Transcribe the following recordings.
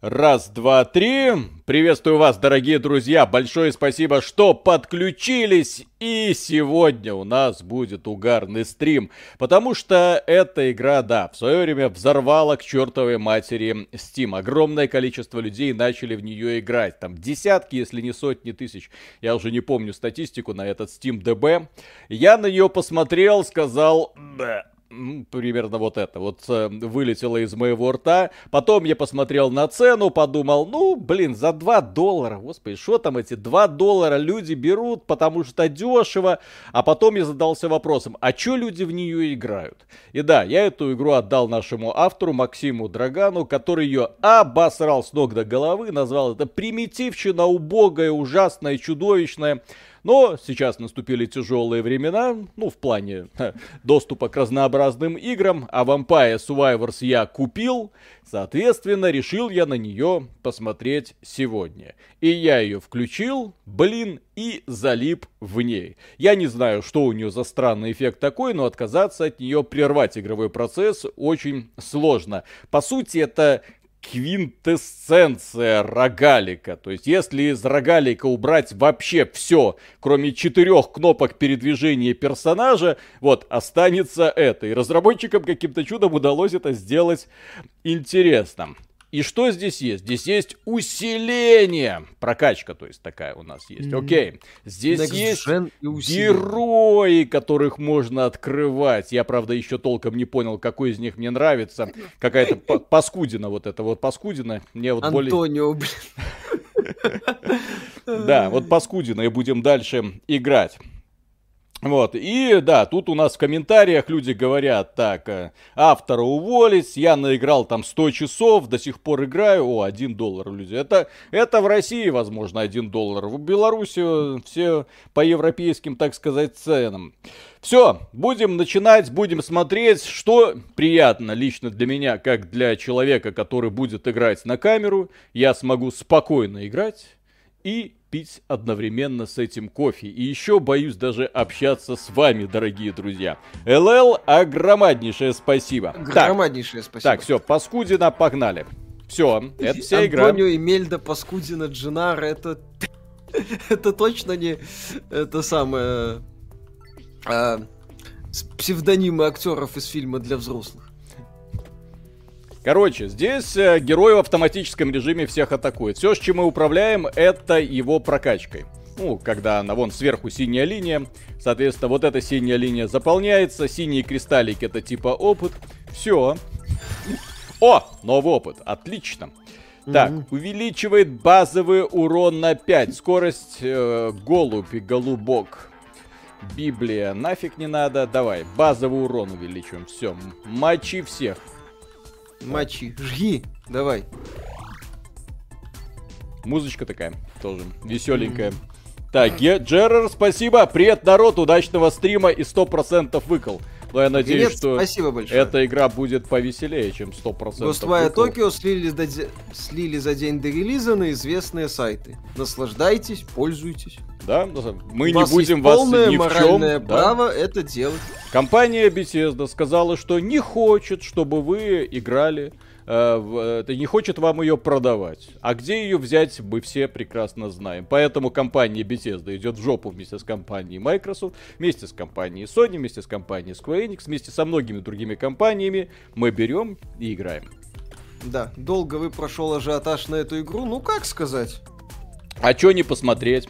Раз, два, три. Приветствую вас, дорогие друзья. Большое спасибо, что подключились. И сегодня у нас будет угарный стрим. Потому что эта игра, да, в свое время взорвала к чертовой матери Steam. Огромное количество людей начали в нее играть. Там десятки, если не сотни тысяч. Я уже не помню статистику на этот Steam DB. Я на нее посмотрел, сказал... Примерно вот это вот э, вылетело из моего рта. Потом я посмотрел на цену, подумал, ну, блин, за 2 доллара, господи, что там эти 2 доллара люди берут, потому что дешево. А потом я задался вопросом, а что люди в нее играют? И да, я эту игру отдал нашему автору Максиму Драгану, который ее обосрал с ног до головы, назвал это примитивщина, убогая, ужасная, чудовищная. Но сейчас наступили тяжелые времена, ну, в плане доступа к разнообразным играм, а Vampire Survivors я купил, соответственно, решил я на нее посмотреть сегодня. И я ее включил, блин, и залип в ней. Я не знаю, что у нее за странный эффект такой, но отказаться от нее, прервать игровой процесс очень сложно. По сути, это квинтэссенция рогалика. То есть, если из рогалика убрать вообще все, кроме четырех кнопок передвижения персонажа, вот, останется это. И разработчикам каким-то чудом удалось это сделать интересным. И что здесь есть? Здесь есть усиление. Прокачка, то есть такая у нас есть. Окей. Здесь Next есть герои, которых можно открывать. Я, правда, еще толком не понял, какой из них мне нравится. Какая-то паскудина вот эта вот паскудина. Мне вот Антонио, блин. Да, вот паскудина и будем дальше играть. Вот, и да, тут у нас в комментариях люди говорят, так, э, автора уволить, я наиграл там 100 часов, до сих пор играю, о, 1 доллар, люди. Это, это в России, возможно, 1 доллар, в Беларуси все по европейским, так сказать, ценам. Все, будем начинать, будем смотреть, что приятно лично для меня, как для человека, который будет играть на камеру, я смогу спокойно играть и пить одновременно с этим кофе. И еще боюсь даже общаться с вами, дорогие друзья. ЛЛ, огромнейшее спасибо. Огромнейшее спасибо. Так, все, Паскудина, погнали. Все, это вся игра. Антонио Эмельда, Паскудина, Джинар, это... это точно не это самое... А, псевдонимы актеров из фильма для взрослых. Короче, здесь э, герой в автоматическом режиме всех атакует. Все, с чем мы управляем, это его прокачкой. Ну, когда она вон сверху синяя линия, соответственно, вот эта синяя линия заполняется, синие кристаллики это типа опыт. Все. О, новый опыт, отлично. Так, mm-hmm. увеличивает базовый урон на 5. Скорость э, голубь и голубок. Библия нафиг не надо. Давай, базовый урон увеличиваем. Все, мочи всех. Мочи. Жги. Давай. Музычка такая тоже веселенькая. Mm-hmm. Так, Джеррер, спасибо. Привет, народ, удачного стрима и 100% выкол. Но я надеюсь, Привет, что спасибо большое. эта игра будет повеселее, чем 100%. Ghostwire Tokyo слили, до... слили за день до релиза на известные сайты. Наслаждайтесь, пользуйтесь. Да, мы не будем вас ни в чем. Да. право это делать. Компания Bethesda сказала, что не хочет, чтобы вы играли э, не хочет вам ее продавать. А где ее взять, мы все прекрасно знаем. Поэтому компания Bethesda идет в жопу вместе с компанией Microsoft, вместе с компанией Sony, вместе с компанией Square Enix, вместе со многими другими компаниями. Мы берем и играем. Да, долго вы прошел ажиотаж на эту игру, ну как сказать? А чё не посмотреть?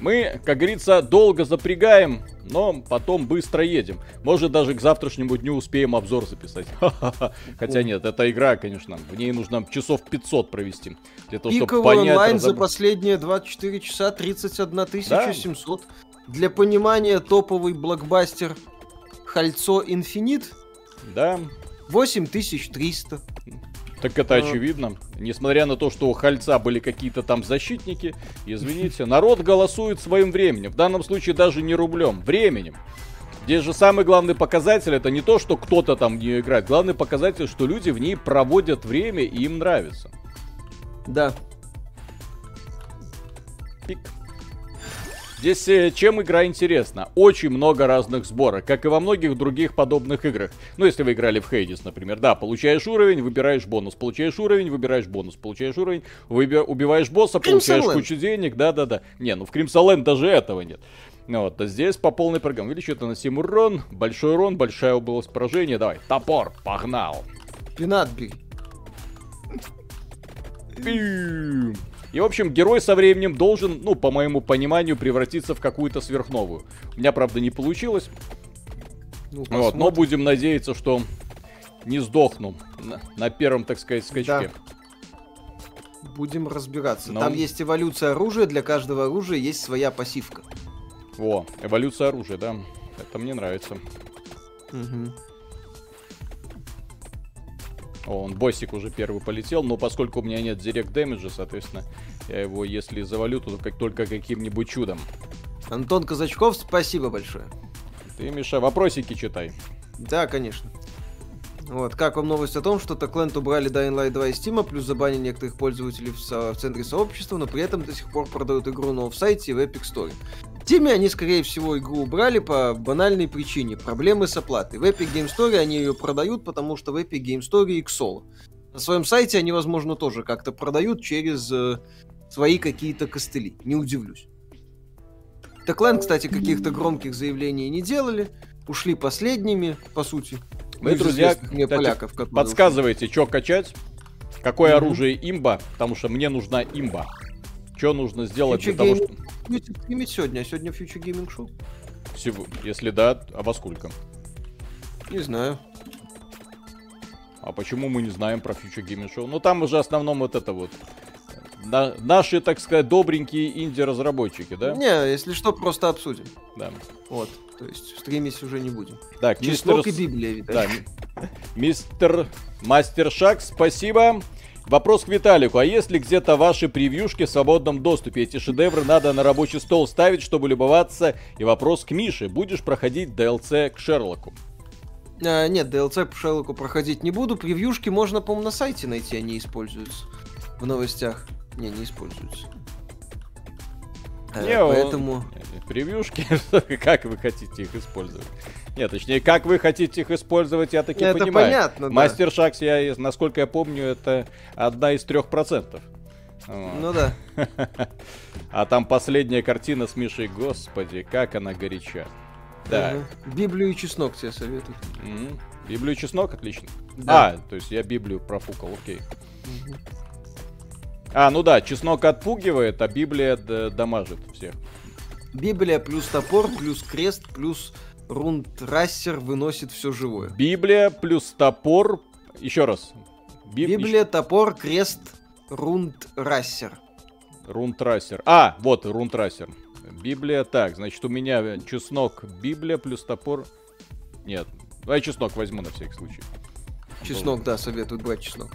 Мы, как говорится, долго запрягаем, но потом быстро едем. Может, даже к завтрашнему дню успеем обзор записать. Хотя нет, эта игра, конечно, в ней нужно часов 500 провести. Для того, чтобы понять... онлайн разоб... за последние 24 часа 31 700. Да? Для понимания, топовый блокбастер Хальцо Инфинит. Да. 8300. Так это а... очевидно. Несмотря на то, что у Хальца были какие-то там защитники, извините, народ голосует своим временем. В данном случае даже не рублем, временем. Здесь же самый главный показатель это не то, что кто-то там в нее играет. Главный показатель, что люди в ней проводят время и им нравится. Да. Пик. Здесь э, чем игра интересна? Очень много разных сборок, как и во многих других подобных играх. Ну, если вы играли в Хейдис, например, да, получаешь уровень, выбираешь бонус, получаешь уровень, выбираешь бонус, получаешь уровень, выби- убиваешь босса, получаешь Crimson кучу денег, да-да-да. Не, ну в Кримсоленд даже этого нет. Ну Вот, а здесь по полной программе. Это наносим урон, большой урон, большая область поражения. Давай, топор, погнал. Пинат бери. Пим. И, в общем, герой со временем должен, ну, по моему пониманию, превратиться в какую-то сверхновую. У меня, правда, не получилось. Ну, Вот, но будем надеяться, что не сдохну на, на первом, так сказать, скачке. Будем разбираться. Ну. Там есть эволюция оружия, для каждого оружия есть своя пассивка. Во, эволюция оружия, да. Это мне нравится. Мгм. О, он боссик уже первый полетел, но поскольку у меня нет директ дэмэджа, соответственно, я его, если завалю, то как только каким-нибудь чудом. Антон Казачков, спасибо большое. Ты, Миша, вопросики читай. Да, конечно. Вот, как вам новость о том, что Techland убрали Dying Light 2 из Steam, плюс забанили некоторых пользователей в, со- в центре сообщества, но при этом до сих пор продают игру на офсайте и в Epic Store. Steam они, скорее всего, игру убрали по банальной причине – проблемы с оплатой. В Epic Game Store они ее продают, потому что в Epic Game Store и Xolo. На своем сайте они, возможно, тоже как-то продают через э, свои какие-то костыли. Не удивлюсь. Techland, кстати, каких-то громких заявлений не делали. Ушли последними, по сути. Мы, из друзья, мне кстати, поляков, Подсказывайте, что качать, какое Мгм. оружие имба, потому что мне нужна имба. Что нужно сделать Future для того, чтобы... Gaming сегодня, а сегодня Future Gaming Show? Всего- Если да, а во сколько? Не знаю. А почему мы не знаем про Future Gaming Show? Ну там уже в основном вот это вот. на- наши, так сказать, добренькие инди-разработчики, да? Не, если что, просто обсудим. Да. Вот. То есть стримить уже не будем. Так, мистер... Чеснок и С- Библия, видать. Да, ми- мистер Мастер Шаг, спасибо. Вопрос к Виталику. А если где-то ваши превьюшки в свободном доступе? Эти шедевры надо на рабочий стол ставить, чтобы любоваться. И вопрос к Мише. Будешь проходить DLC к Шерлоку? А, нет, DLC по Шерлоку проходить не буду. Превьюшки можно, по-моему, на сайте найти, они используются. В новостях. Не, не используются. Э, Не, он- поэтому... Превьюшки? Как вы хотите их использовать? Нет, точнее, как вы хотите их использовать, я таки Это понимаю. понятно, да. Мастер Шаг, я, насколько я помню, это одна из трех процентов. Ну да. А там последняя картина с Мишей, господи, как она горяча. Мгм. Библию и чеснок тебе советую. Библию и чеснок, отлично. Да. А, то есть я Библию профукал, окей. А, ну да, чеснок отпугивает, а Библия дамажит всех. Библия плюс топор, плюс крест, плюс рунтрассер выносит все живое. Библия плюс топор. Еще раз. Би- Библия, топор, крест, рунтрассер. Рунтрасер. А, вот рунтрасер. Библия. Так, значит, у меня чеснок, Библия плюс топор. Нет. Давай чеснок возьму на всякий случай. Чеснок, да, советуют брать чеснок.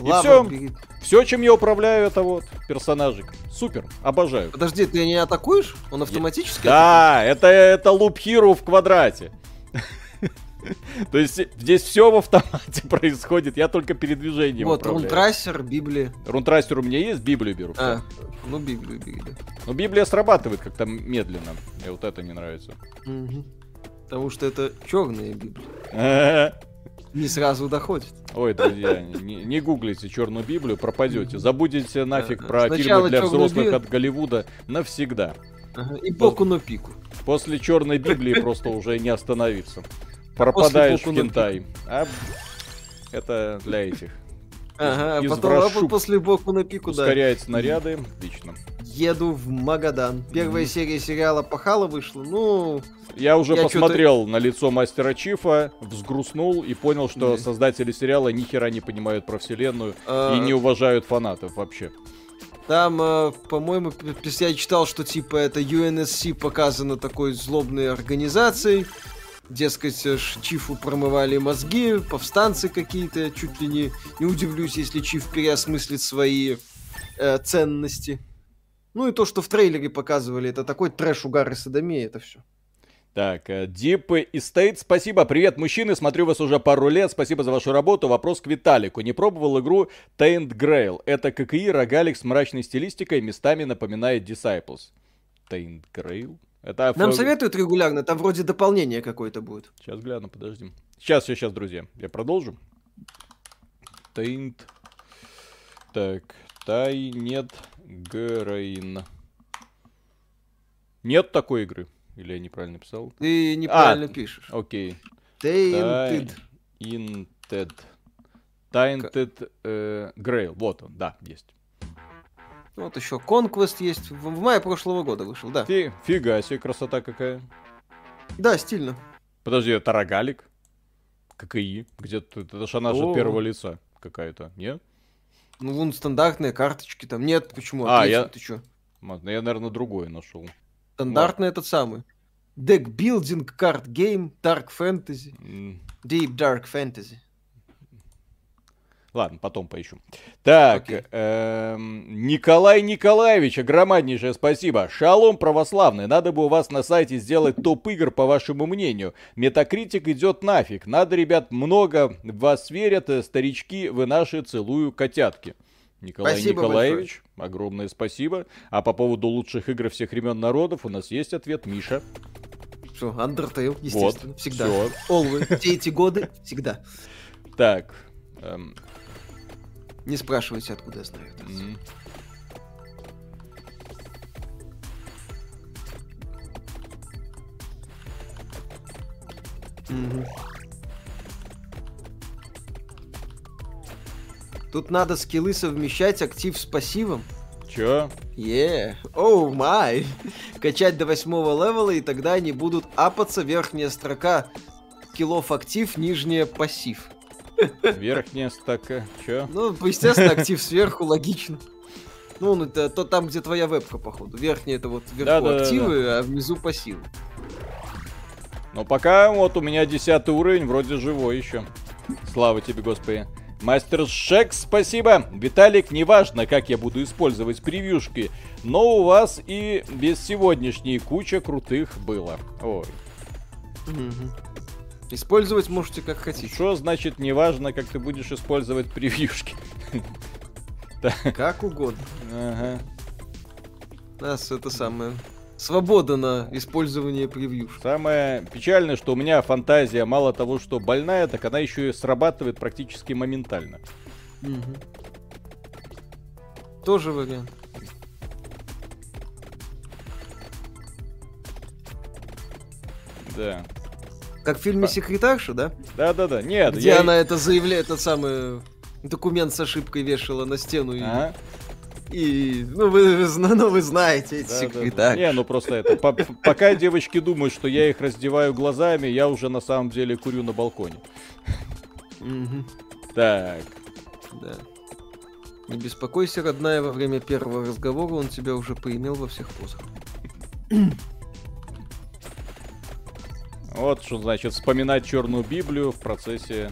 И Лава всё. бери. Все, чем я управляю, это вот персонажик. Супер, обожаю. Подожди, ты не атакуешь? Он автоматически Да, это, это луп Hero в квадрате. То есть здесь все в автомате происходит, я только передвижением Вот, управляю. рунтрассер, Библия. Рунтрастер у меня есть, Библию беру. А, ну Библию да. Но Библия срабатывает как-то медленно. Мне вот это не нравится. Мгм. Потому что это черная Библия. Не сразу доходит. Ой, друзья, не, не гуглите черную Библию, пропадете. Забудете нафиг про Сначала фильмы для «Чёрную взрослых Би- от Голливуда навсегда. Ага, И боку на пику. После черной Библии просто уже не остановиться. Пропадаешь в кентай. А это для этих. Ага, из потом Врашук вот после боку на пику, да. Ускоряет снаряды. Отлично. Еду в Магадан. Первая серия сериала Пахала вышла. Ну, Я уже Я посмотрел на лицо мастера Чифа, взгрустнул и понял, что Мгм. создатели сериала ни хера не понимают про вселенную а, и не уважают фанатов вообще. там, а, по-моему, я читал, что типа это UNSC показано такой злобной организацией. Дескать, э, Чифу промывали мозги, повстанцы какие-то. Чуть ли не, не удивлюсь, если Чиф переосмыслит свои э, ценности. Ну и то, что в трейлере показывали, это такой трэш, угар и садомия, это все. Так, э, Deep Estate, спасибо. Привет, мужчины, смотрю вас уже пару лет. Спасибо за вашу работу. Вопрос к Виталику. Не пробовал игру Taint Grail? Это ККИ, рогалик с мрачной стилистикой, местами напоминает Disciples. Taint Grail? Это Нам фо- советуют регулярно, там вроде дополнение какое-то будет. Сейчас гляну, подожди. Сейчас, сейчас, сейчас, друзья. Я продолжу. Taint. Так, Тай нет Грейн. Нет такой игры. Или я неправильно писал? Ты неправильно А. пишешь. Окей. Tainted. Tainted. Tainted э, Grail. Вот он, да, есть. Вот еще Conquest есть. В, в мае прошлого года вышел, да. Фи- фига себе, красота какая. Да, стильно. Подожди, это рогалик? ККИ? Где-то, это ж она же О. от первого лица какая-то, нет? Ну, вон стандартные карточки там. Нет, почему? А, Отлично, я- Ты чё? Ладно, я, наверное, другое нашел. Стандартный этот самый. Deck Building Card Game Dark Fantasy. М, Deep Dark Fantasy. Ладно, потом поищу. Так, эм, Николай Николаевич, огромнейшее спасибо. Шалом православный, надо бы у вас на сайте сделать топ игр, по вашему мнению. Метакритик идет нафиг. Надо, ребят, много в вас верят, э, старички, вы наши, целую котятки. Николай Спасибо Николаевич, огромное спасибо. А по поводу лучших игр всех времен народов у нас есть ответ, Миша. Все, Undertale, естественно. всегда. всё. Always. Все эти годы, всегда. Так, эм, Не спрашивайте, откуда я знаю это. Мгм. Тут надо скиллы совмещать актив с пассивом. чё? Е, оу май. Качать до восьмого левела, и тогда они будут апаться верхняя строка скиллов актив, нижняя пассив. Верхняя стака, чё? Ну, естественно, актив сверху, логично. Ну, ну, это то там, где твоя вебка, походу. Верхняя это вот вверху Да-да-да-да. активы, а внизу пассивы. Но пока вот у меня десятый уровень, вроде живой еще. Слава тебе, Господи. Мастер Шек, спасибо. Виталик, неважно, как я буду использовать превьюшки, но у вас и без сегодняшней куча крутых было. Ой, Мгм. Использовать можете как хотите. что значит неважно, как ты будешь использовать превьюшки? Как угодно. Ага. Нас это самое... Свобода на использование превью. Самое печальное, что у меня фантазия мало того, что больная, так она еще и срабатывает практически моментально. Тоже вариант. Да. Как в фильме Па- «Секретарша», да? Да-да-да. Нет, Где я... она это заявляет, этот самый документ с ошибкой вешала на стену. и- Ага. И, ну, вы, ну, вы знаете эти Да, да, да. секретарь. Не, ну просто это. по- Пока девочки думают, что я их раздеваю глазами, я уже на самом деле курю на балконе. Так. да. Не беспокойся, родная, во время первого разговора он тебя уже поимел во всех позах. Вот что значит вспоминать черную Библию в процессе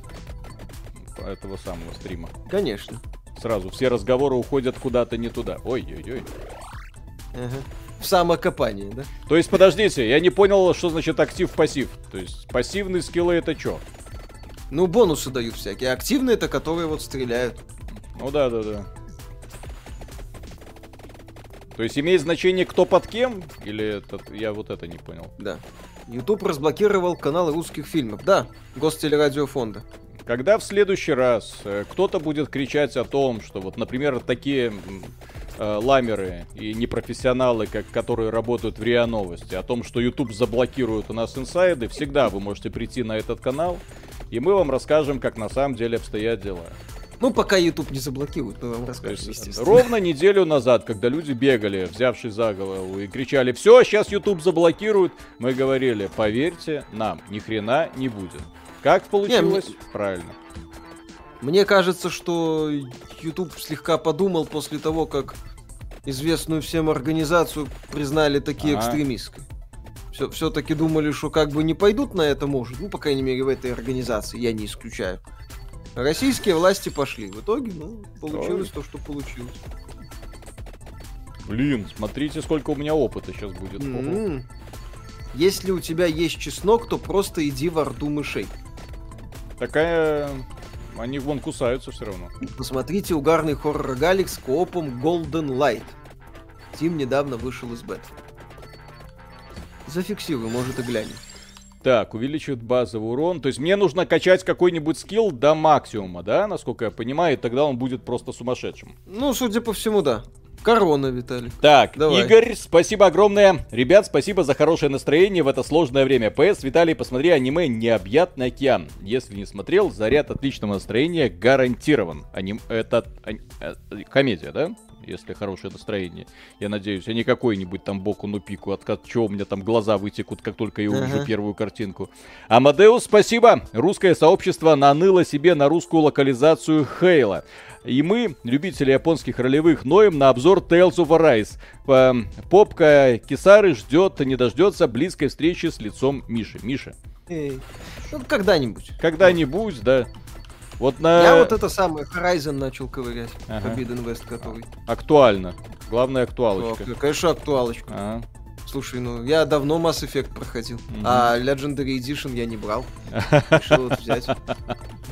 этого самого стрима. Конечно. Сразу все разговоры уходят куда-то не туда. Ой-ой-ой. Ага. В самокопании, да? То есть, подождите, я не понял, что значит актив-пассив. То есть, пассивные скиллы это что? Ну, бонусы дают всякие. Активные это которые вот стреляют. Ну да, да, да. То есть имеет значение кто под кем? Или это, я вот это не понял. Да. YouTube разблокировал каналы русских фильмов. Да, Гостелерадиофонда. Когда в следующий раз э, кто-то будет кричать о том, что вот, например, такие э, ламеры и непрофессионалы, как, которые работают в РИА Новости, о том, что YouTube заблокирует у нас инсайды, всегда вы можете прийти на этот канал, и мы вам расскажем, как на самом деле обстоят дела. Ну, пока YouTube не заблокирует, мы вам расскажем, естественно. ровно неделю назад, когда люди бегали, взявшись за голову, и кричали, все, сейчас YouTube заблокируют, мы говорили, поверьте нам, ни хрена не будет. Как получилось? Правильно. Мне кажется, что YouTube слегка подумал после того, как известную всем организацию признали такие экстремистской. Все, все-таки думали, что как бы не пойдут на это, может. Ну, по крайней мере, в этой организации, я не исключаю. Российские власти пошли. В итоге, ну, получилось то, что получилось. Блин, смотрите, сколько у меня опыта сейчас будет. М. Если у тебя есть чеснок, то просто иди в орду мышей. Такая... Они вон кусаются все равно. Посмотрите угарный хоррор Галик с коопом Golden Light. Тим недавно вышел из бет. Зафиксируй, может и глянем. Так, увеличивает базовый урон. То есть мне нужно качать какой-нибудь скилл до максимума, да, насколько я понимаю, и тогда он будет просто сумасшедшим. Ну, судя по всему, да. Корона, Виталий. Так, Давай. Игорь, спасибо огромное. Ребят, спасибо за хорошее настроение в это сложное время. ПС, Виталий, посмотри аниме «Необъятный океан». Если не смотрел, заряд отличного настроения гарантирован. Аним... Это ани... Э, комедия, да? Если хорошее настроение. Я надеюсь, а не какой-нибудь там боку ну пику, от чего у меня там глаза вытекут, как только я увижу uh-huh. первую картинку. Амадеус, спасибо! Русское сообщество наныло себе на русскую локализацию Хейла. И мы, любители японских ролевых, ноем на обзор Tales of Arise. Попка Кисары ждет, не дождется близкой встречи с лицом Миши. Миша. Эй, ну, когда-нибудь. Когда-нибудь, да. Вот на... Я вот это самое Horizon начал ковырять. Ага. Forbidden West который. Актуально. Главная актуалочка. О, конечно, актуалочка. Ага. Слушай, ну я давно Mass Effect проходил, mm-hmm. а Legendary Edition я не брал. Решил вот взять.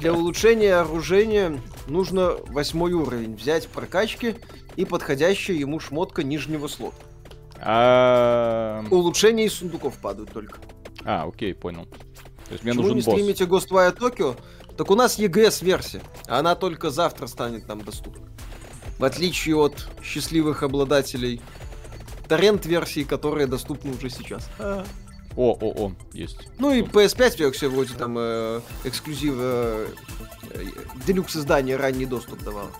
Для улучшения оружия нужно восьмой уровень взять в прокачке и подходящая ему шмотка нижнего слота. А... Улучшения из сундуков падают только. А, окей, понял. То есть мне Почему нужен не босс. стримите Ghostwire Tokyo? Так у нас EGS-версия. Она только завтра станет нам доступна. В отличие от счастливых обладателей торрент-версии, которые доступны уже сейчас. О, о, о, есть. Ну и PS5 версия вроде там э, эксклюзив э, э, делюкс издания ранний доступ давал.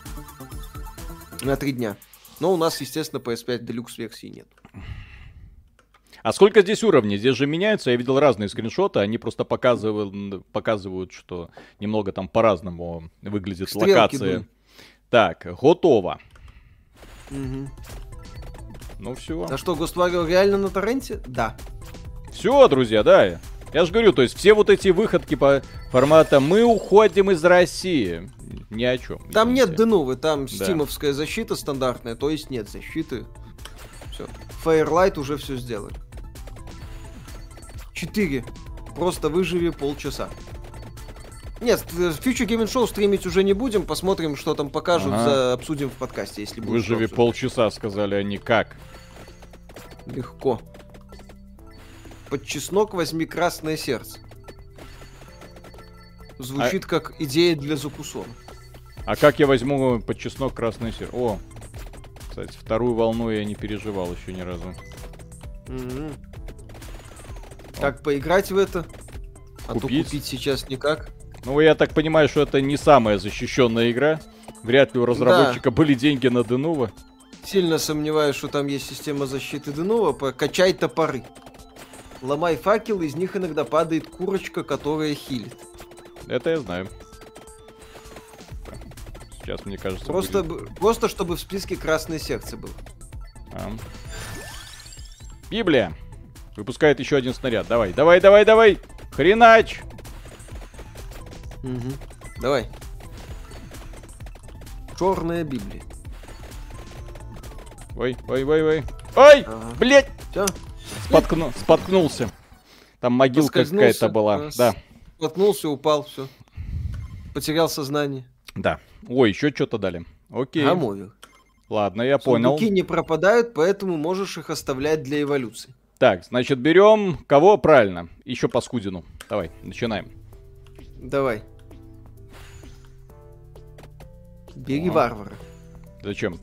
На три дня. Но у нас, естественно, PS5 делюкс версии нет. А сколько здесь уровней? Здесь же меняются. Я видел разные скриншоты. Они просто показывают, показывают что немного там по-разному выглядит Стрелки локация. Были. Так, готово. Угу. Ну все. А что, Ghost реально на торренте? Да. Все, друзья, да. Я же говорю, то есть все вот эти выходки по формата «мы уходим из России» ни о чем. Там нет дынувы, там да. стимовская защита стандартная, то есть нет защиты. Все. Firelight уже все сделали. 4. Просто выживи полчаса. Нет, Future Gaming Show стримить уже не будем, посмотрим, что там покажут, ага. за, обсудим в подкасте, если будет. Выживи полчаса, сказали они, как? Легко. Под чеснок возьми красное сердце. Звучит а... как идея для закусона. А как я возьму под чеснок красное сердце? О, кстати, вторую волну я не переживал еще ни разу. Mm-hmm. Как поиграть в это? А купить? то купить сейчас никак. Ну, я так понимаю, что это не самая защищенная игра. Вряд ли у разработчика да. были деньги на Денува. Сильно сомневаюсь, что там есть система защиты Денува. Качай топоры. Ломай факел, из них иногда падает курочка, которая хилит. Это я знаю. Сейчас, мне кажется... Просто, будет... просто чтобы в списке красной секции был. А. Библия. Выпускает еще один снаряд. Давай, давай, давай, давай! Хренач! Угу. Давай. Черная Библия. Ой, ой, ой, ой. Ой! Ага. Блять! Все. Споткну... Споткнулся. Там могилка какая-то была. С... Да. Споткнулся, упал, все. Потерял сознание. Да. Ой, еще что-то дали. Окей. Гамовер. Ладно, я понял. Сундуки не пропадают, поэтому можешь их оставлять для эволюции. Так, значит, берем кого правильно? Еще паскудину. Давай, начинаем. Давай. Бери а. варвара. Зачем?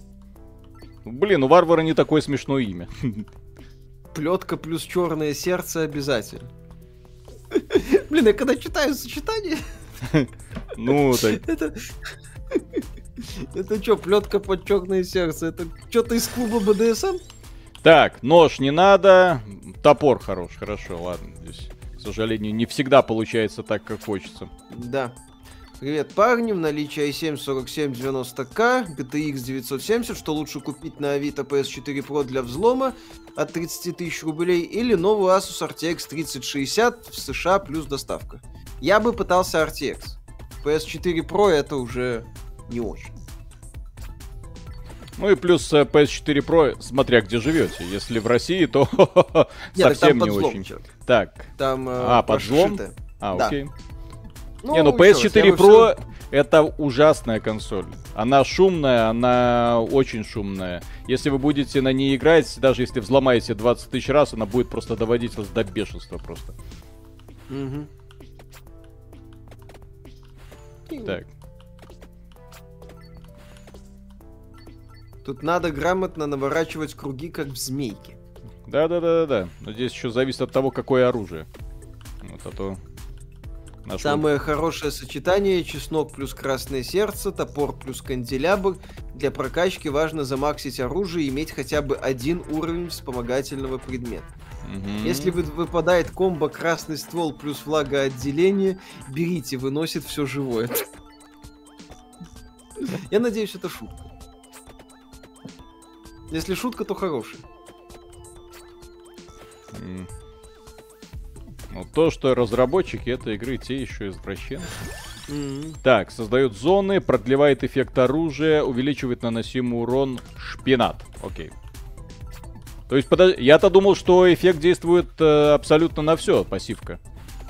Блин, у варвара не такое смешное имя. Плетка плюс черное сердце обязательно. Блин, я когда читаю сочетание... Ну, так... Это... Это что, плетка под черное сердце? Это что-то из клуба БДСМ? Так, нож не надо. Топор хорош, хорошо, ладно. Здесь, к сожалению, не всегда получается так, как хочется. Да. Привет, парни, в наличии i7 4790K, GTX 970, что лучше купить на Авито PS4 Pro для взлома от 30 тысяч рублей или новую Asus RTX 3060 в США плюс доставка. Я бы пытался RTX. PS4 Pro это уже не очень. Ну и плюс э, PS4 Pro, смотря где живете. Если в России, то Нет, совсем не очень. Так, Там, э, А, под взлом? прошито. а, Да. окей. Ну, не, ну ещё раз, PS4 я бы Pro это ужасная консоль. Она шумная, она очень шумная. Если вы будете на ней играть, даже если взломаете 20 тысяч раз, она будет просто доводить вас до бешенства просто. Мгм. Так. Тут надо грамотно наворачивать круги, как в змейке. Да-да-да-да. Но здесь еще зависит от того, какое оружие. Вот, а то... наш Самое хорошее сочетание чеснок плюс красное сердце, топор плюс канделябр. Для прокачки важно замаксить оружие и иметь хотя бы один уровень вспомогательного предмета. Мгм. Если вы- выпадает комбо красный ствол плюс влагоотделение, берите, выносит все живое. Я надеюсь, это шутка. Если шутка, то хорошая. М. Ну, то, что разработчики этой игры, те еще извращенцы. М. Так, создает зоны, продлевает эффект оружия, увеличивает наносимый урон шпинат. Окей. То есть, подож- я-то думал, что эффект действует э, абсолютно на все, пассивка.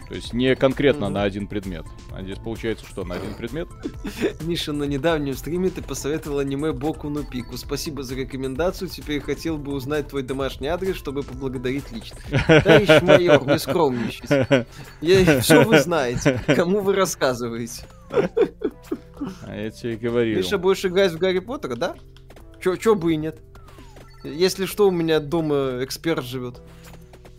То есть не конкретно на один предмет. А здесь получается, что на один предмет. Миша, на недавнем стриме ты посоветовал аниме Боку ну Пику. Спасибо за рекомендацию. Теперь хотел бы узнать твой домашний адрес, чтобы поблагодарить лично. Товарищ майор, не скромничайте. Я, все вы знаете. Кому вы рассказываете? А я тебе говорил. Миша, будешь играть в Гарри Поттера, да? Чё, чё бы и нет. Если что, у меня дома эксперт живет.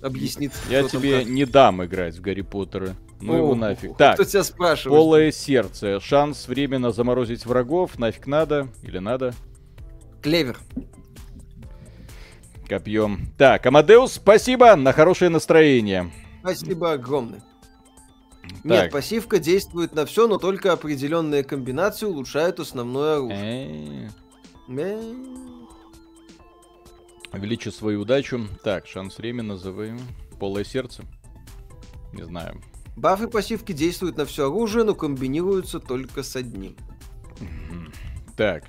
Объяснит. Я кто тебе как. не дам играть в Гарри Поттера. Ну его О, нафиг. Кто Так, тебя спрашивает? полое сердце. Шанс временно заморозить врагов. Нафиг надо? Или надо? Клевер. Копьем. Так, Амадеус, спасибо на хорошее настроение. Спасибо огромное. Так. Нет, пассивка действует на все, но только определенные комбинации улучшают основное оружие. Э, Э, Увеличу свою удачу. Так, шанс временно называем. Полое сердце. Не знаю. Бафы пассивки действуют на все оружие, но комбинируются только с одним. Так.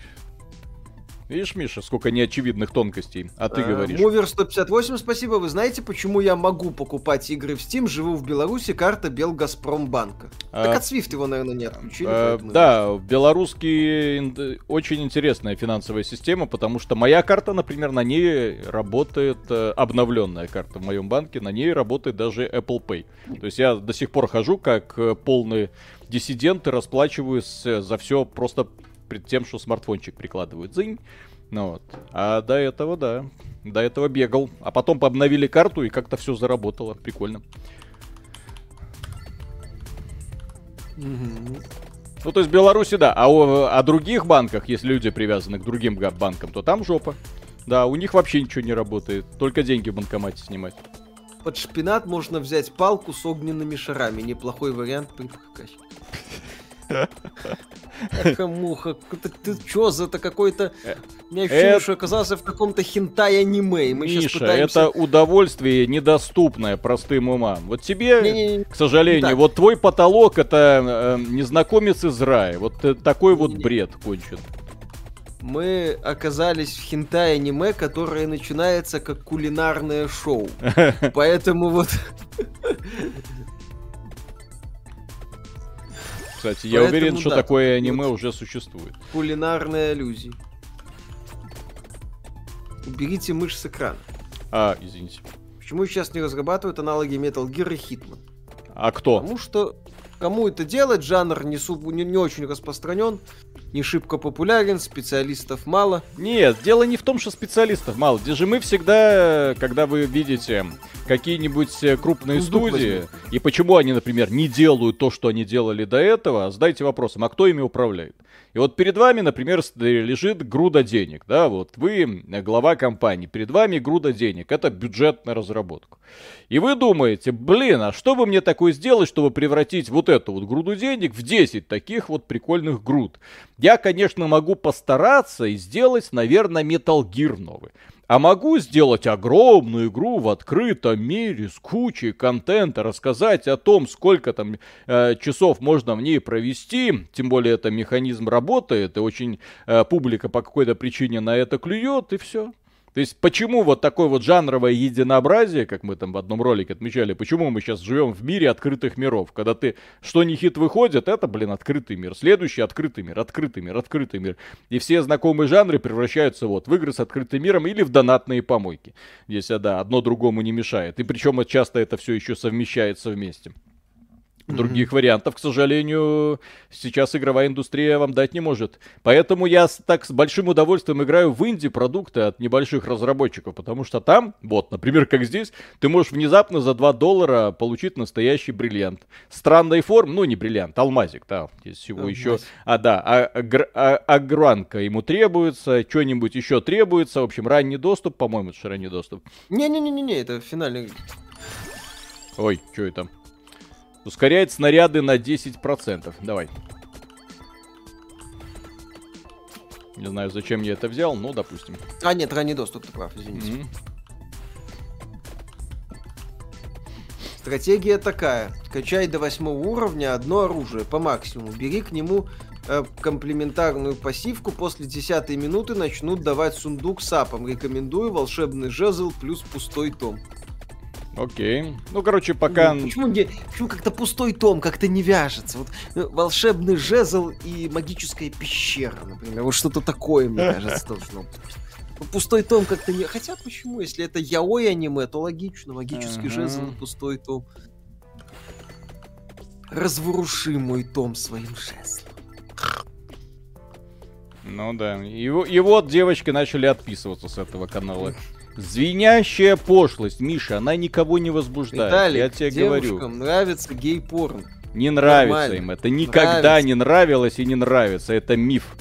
Видишь, Миша, сколько неочевидных тонкостей. А ты А, говоришь. Мувер 158, спасибо. Вы знаете, почему я могу покупать игры в Steam? Живу в Беларуси, карта Белгазпромбанка. А, Так от Swift его, наверное, не отключили. Э, поэтому- Да, белорусский ин- очень интересная финансовая система, потому что моя карта, например, на ней работает э, обновленная карта в моем банке, на ней работает даже Apple Pay. То есть я до сих пор хожу как э, полный диссидент и расплачиваюсь э, за все просто пред тем, что смартфончик прикладывают. Зынь. Ну вот. А до этого, да. До этого бегал. А потом обновили карту и как-то все заработало. Прикольно. Ну, то есть в Беларуси, да. А о, о других банках, если люди привязаны к другим банкам, то там жопа. Да, у них вообще ничего не работает. Только деньги в банкомате снимать. Под шпинат можно взять палку с огненными шарами. Неплохой вариант при Эха, муха, ты, ты чё за это какой-то... Э, У меня ощущение, это- что оказался в каком-то хентай-аниме, мы сейчас Миша, пытаемся... это удовольствие недоступное простым умам. Вот тебе, к сожалению, не так. вот твой потолок это э, незнакомец из рая. Вот э, такой вот бред кончен. Мы оказались в хентай-аниме, которое начинается как кулинарное шоу. Поэтому вот... Кстати, я Поэтому уверен, что да, такое вот- аниме уже существует. Кулинарные аллюзии. Уберите мышь с экрана. А, извините. Почему сейчас не разрабатывают аналоги Metal Gear и Hitman? А кто? Потому что кому это делать, жанр не, су- не, не очень распространен, не шибко популярен, специалистов мало. Нет, дело не в том, что специалистов мало. Где же мы всегда, когда вы видите какие-нибудь э, крупные Сундук студии, и почему они, например, не делают то, что они делали до этого, задайте вопросом, а кто ими управляет? И вот перед вами, например, лежит груда денег, да, вот вы э, глава компании, перед вами груда денег, это бюджет на разработку. И вы думаете, блин, а что бы мне такое сделать, чтобы превратить вот эту вот груду денег в 10 таких вот прикольных груд? Я, конечно, могу постараться и сделать, наверное, Metal Gear новый. А могу сделать огромную игру в открытом мире с кучей контента, рассказать о том, сколько там э, часов можно в ней провести. Тем более это механизм работает, и очень э, публика по какой-то причине на это клюет, и все. То есть почему вот такое вот жанровое единообразие, как мы там в одном ролике отмечали, почему мы сейчас живем в мире открытых миров? Когда ты, что ни хит выходит, это, блин, открытый мир. Следующий открытый мир, открытый мир, открытый мир. И все знакомые жанры превращаются вот в игры с открытым миром или в донатные помойки. Если, да, одно другому не мешает. И причем часто это все еще совмещается вместе. Других mm-hmm. вариантов, к сожалению, сейчас игровая индустрия вам дать не может. Поэтому я так с большим удовольствием играю в инди-продукты от небольших разработчиков, потому что там, вот, например, как здесь, ты можешь внезапно за 2 доллара получить настоящий бриллиант. Странной формы, ну не бриллиант, алмазик, да, здесь всего Алмаз. еще. А, да, а, агр, а, агранка ему требуется, что-нибудь еще требуется. В общем, ранний доступ, по-моему, это же ранний доступ. Не-не-не-не, это финальный. Ой, что это? Ускоряет снаряды на 10%. Давай. Не знаю, зачем я это взял, но допустим. А, нет, ранний доступ, ты прав, извините. Mm-hmm. Стратегия такая. Качай до восьмого уровня одно оружие по максимуму. Бери к нему э, комплементарную пассивку. После десятой минуты начнут давать сундук с апом. Рекомендую волшебный жезл плюс пустой том. Окей. Ну, короче, пока... Ну, почему, мне, почему как-то пустой том как-то не вяжется? Вот ну, волшебный жезл и магическая пещера, например. Вот что-то такое, мне кажется, должно быть. Ну, пустой том как-то не... Хотя почему? Если это яой аниме, то логично. Магический uh-huh. жезл, пустой том. Разворуши мой том своим жезлом. Ну да. И, и вот девочки начали отписываться с этого канала. Звенящая пошлость, Миша, она никого не возбуждает. Виталик, я тебе говорю. нравится гей-порн. Не нравится Нормально. им это. Никогда нравится. не нравилось и не нравится. Это миф.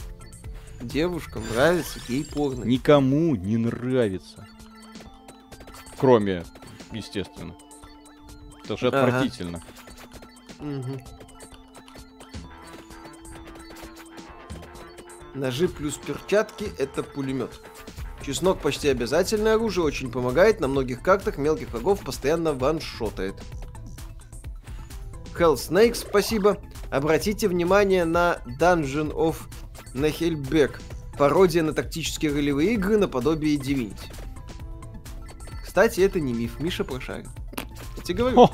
Девушкам нравится гей-порно. Никому не нравится. Кроме, естественно. Это же ага. отвратительно. Угу. Ножи плюс перчатки это пулемет. Чеснок почти обязательное оружие, очень помогает, на многих картах мелких врагов постоянно ваншотает. Hell Snake, спасибо. Обратите внимание на Dungeon of Nahilbeck. Пародия на тактические ролевые игры наподобие Divinity. Кстати, это не миф, Миша прошарил. Я тебе говорю.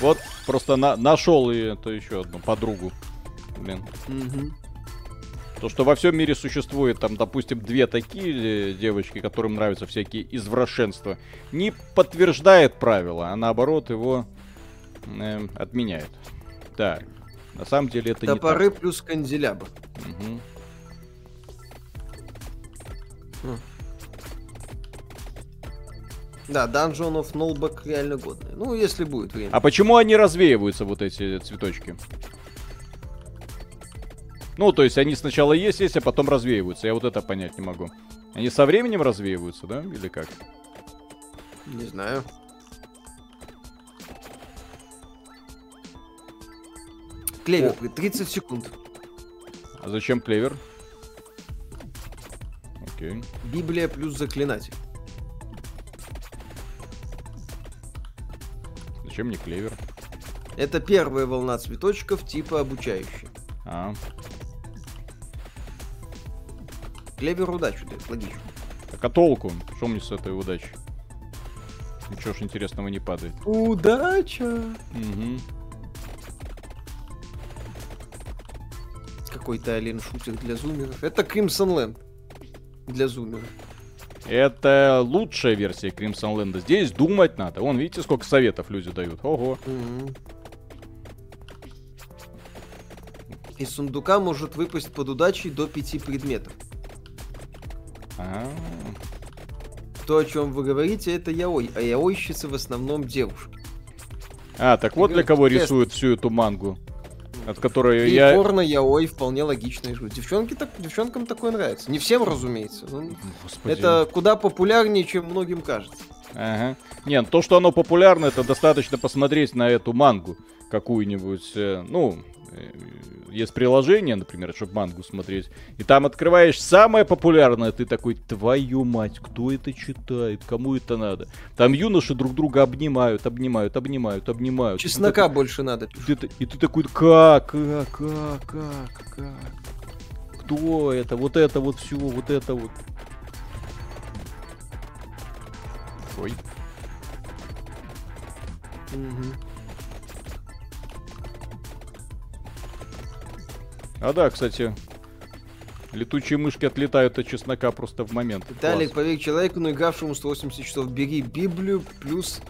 Вот просто нашел и это еще одну подругу. Блин. То, что во всем мире существует, там, допустим, две такие девочки, которым нравятся всякие извращенства, не подтверждает правила, а наоборот его э, отменяет. Так, на самом деле это Топоры не Топоры плюс канделябр. Угу. Да, Dungeon of Nullback реально годный. Ну, если будет время. А почему они развеиваются, вот эти цветочки? Ну, то есть они сначала есть, есть, а потом развеиваются. Я вот это понять не могу. Они со временем развеиваются, да? Или как? Не знаю. Клевер, О. 30 секунд. А зачем клевер? Окей. Библия плюс заклинатель. Зачем мне клевер? Это первая волна цветочков типа обучающая. А. Клевер удачу дает, логично. Так а толку? Что мне с этой удачи? Ничего ж интересного не падает. Удача! Угу. Какой-то Ален шутер для зумеров. Это Crimson Land для зумеров. Это лучшая версия Crimson Land. Здесь думать надо. Вон, видите, сколько советов люди дают. Ого. Угу. Из сундука может выпасть под удачей до пяти предметов. А. То, о чем вы говорите, это яой, а яойщицы в основном девушки. А, так вот для кого рисуют всю эту мангу. От которой и я... порно, яой вполне логичная жуть. Девчонки так, девчонкам такое нравится. Не всем, разумеется. Но это куда популярнее, чем многим кажется. Ага. Нет, то, что оно популярно, это достаточно посмотреть на эту мангу какую-нибудь, э, ну, есть приложение, например, чтобы мангу смотреть, и там открываешь самое популярное, ты такой, твою мать, кто это читает, кому это надо? Там юноши друг друга обнимают, обнимают, обнимают, обнимают. Чеснока ты, больше надо. И ты, и ты такой, как, как, как, как, как? Кто это? Вот это вот все, вот это вот. Ой. Угу. А да, кстати, летучие мышки отлетают от чеснока просто в момент. Виталик, поверь человеку, но игравшему 180 часов, бери Библию плюс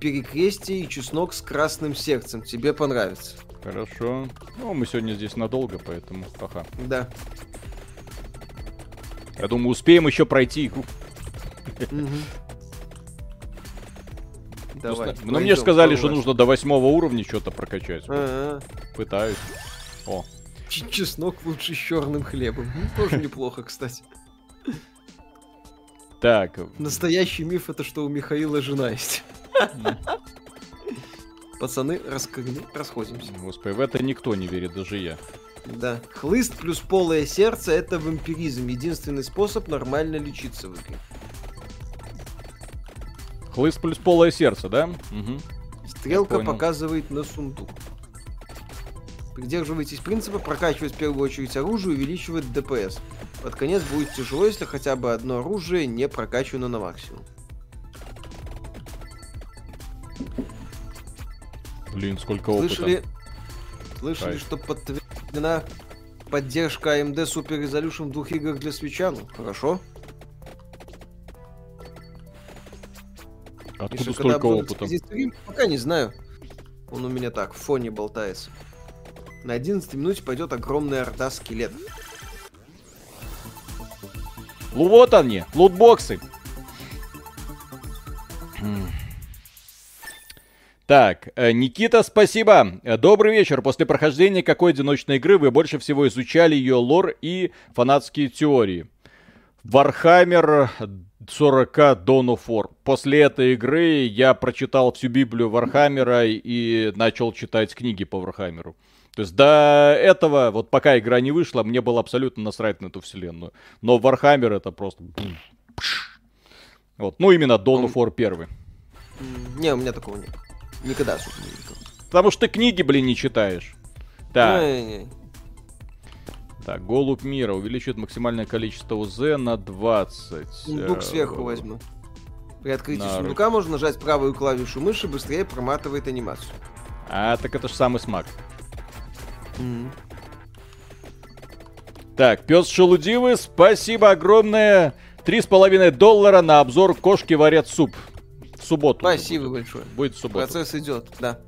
перекрестие и чеснок с красным сердцем. Тебе понравится. Хорошо. Ну, мы сегодня здесь надолго, поэтому ха-ха. Да. Я думаю, успеем еще пройти игру. Давай. Но мне же сказали, что нужно до восьмого уровня что-то прокачать. Пытаюсь. О, чеснок лучше с черным хлебом. Ну, тоже неплохо, кстати. Так. Настоящий миф это что у Михаила жена есть. Пацаны, расходимся. Господи, в это никто не верит, даже я. Да. Хлыст плюс полое сердце это вампиризм. Единственный способ нормально лечиться в игре. Хлыст плюс полое сердце, да? Угу. Стрелка показывает на сундук. Придерживайтесь принципа прокачивать в первую очередь оружие и увеличивать ДПС. Под конец будет тяжело, если хотя бы одно оружие не прокачано на максимум. Блин, сколько опыта. Слышали, слышали что подтверждена поддержка AMD Super Resolution в двух играх для свеча? Ну, хорошо. Откуда Еще, столько опыта? Пока не знаю. Он у меня так, в фоне болтается. На 11 минуте пойдет огромная орда скелетов. Ну вот они, лутбоксы. Так, э, Никита, спасибо. Добрый вечер. После прохождения какой одиночной игры вы больше всего изучали ее лор и фанатские теории? Warhammer 40 Dawn of War. После этой игры я прочитал всю Библию Вархаммера и начал читать книги по Вархаммеру. То есть до этого, вот пока игра не вышла, мне было абсолютно насрать на эту вселенную. Но Warhammer это просто... Вот. Ну, именно Dawn of War 1. Не, у меня такого нет. Никогда особо не видел. Потому что ты книги, блин, не читаешь. Так. Не, не. Так, голубь мира увеличивает максимальное количество УЗ на 20. Сундук э, сверху возьму. При открытии на... сундука можно нажать правую клавишу мыши, быстрее проматывает анимацию. А, так это же самый смак. Mm. Так, пес шелудивый, спасибо огромное. Три с половиной доллара на обзор кошки варят суп. В субботу. Спасибо будет. большое. Будет в субботу. Процесс идет, да.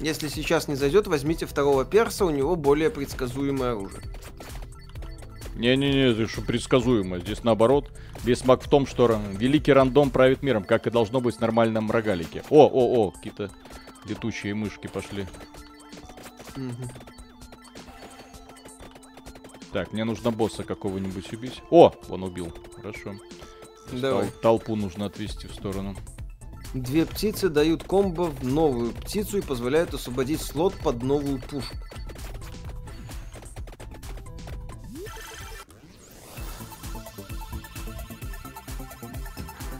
Если сейчас не зайдет, возьмите второго перса, у него более предсказуемое оружие. Не-не-не, это что предсказуемо. Здесь наоборот. Весь смак в том, что великий рандом правит миром, как и должно быть в нормальном рогалике. О, о, о, какие-то летучие мышки пошли. Угу. Так, мне нужно босса какого-нибудь убить. О, он убил. Хорошо. Давай. Толпу нужно отвести в сторону. Две птицы дают комбо в новую птицу и позволяют освободить слот под новую пушку.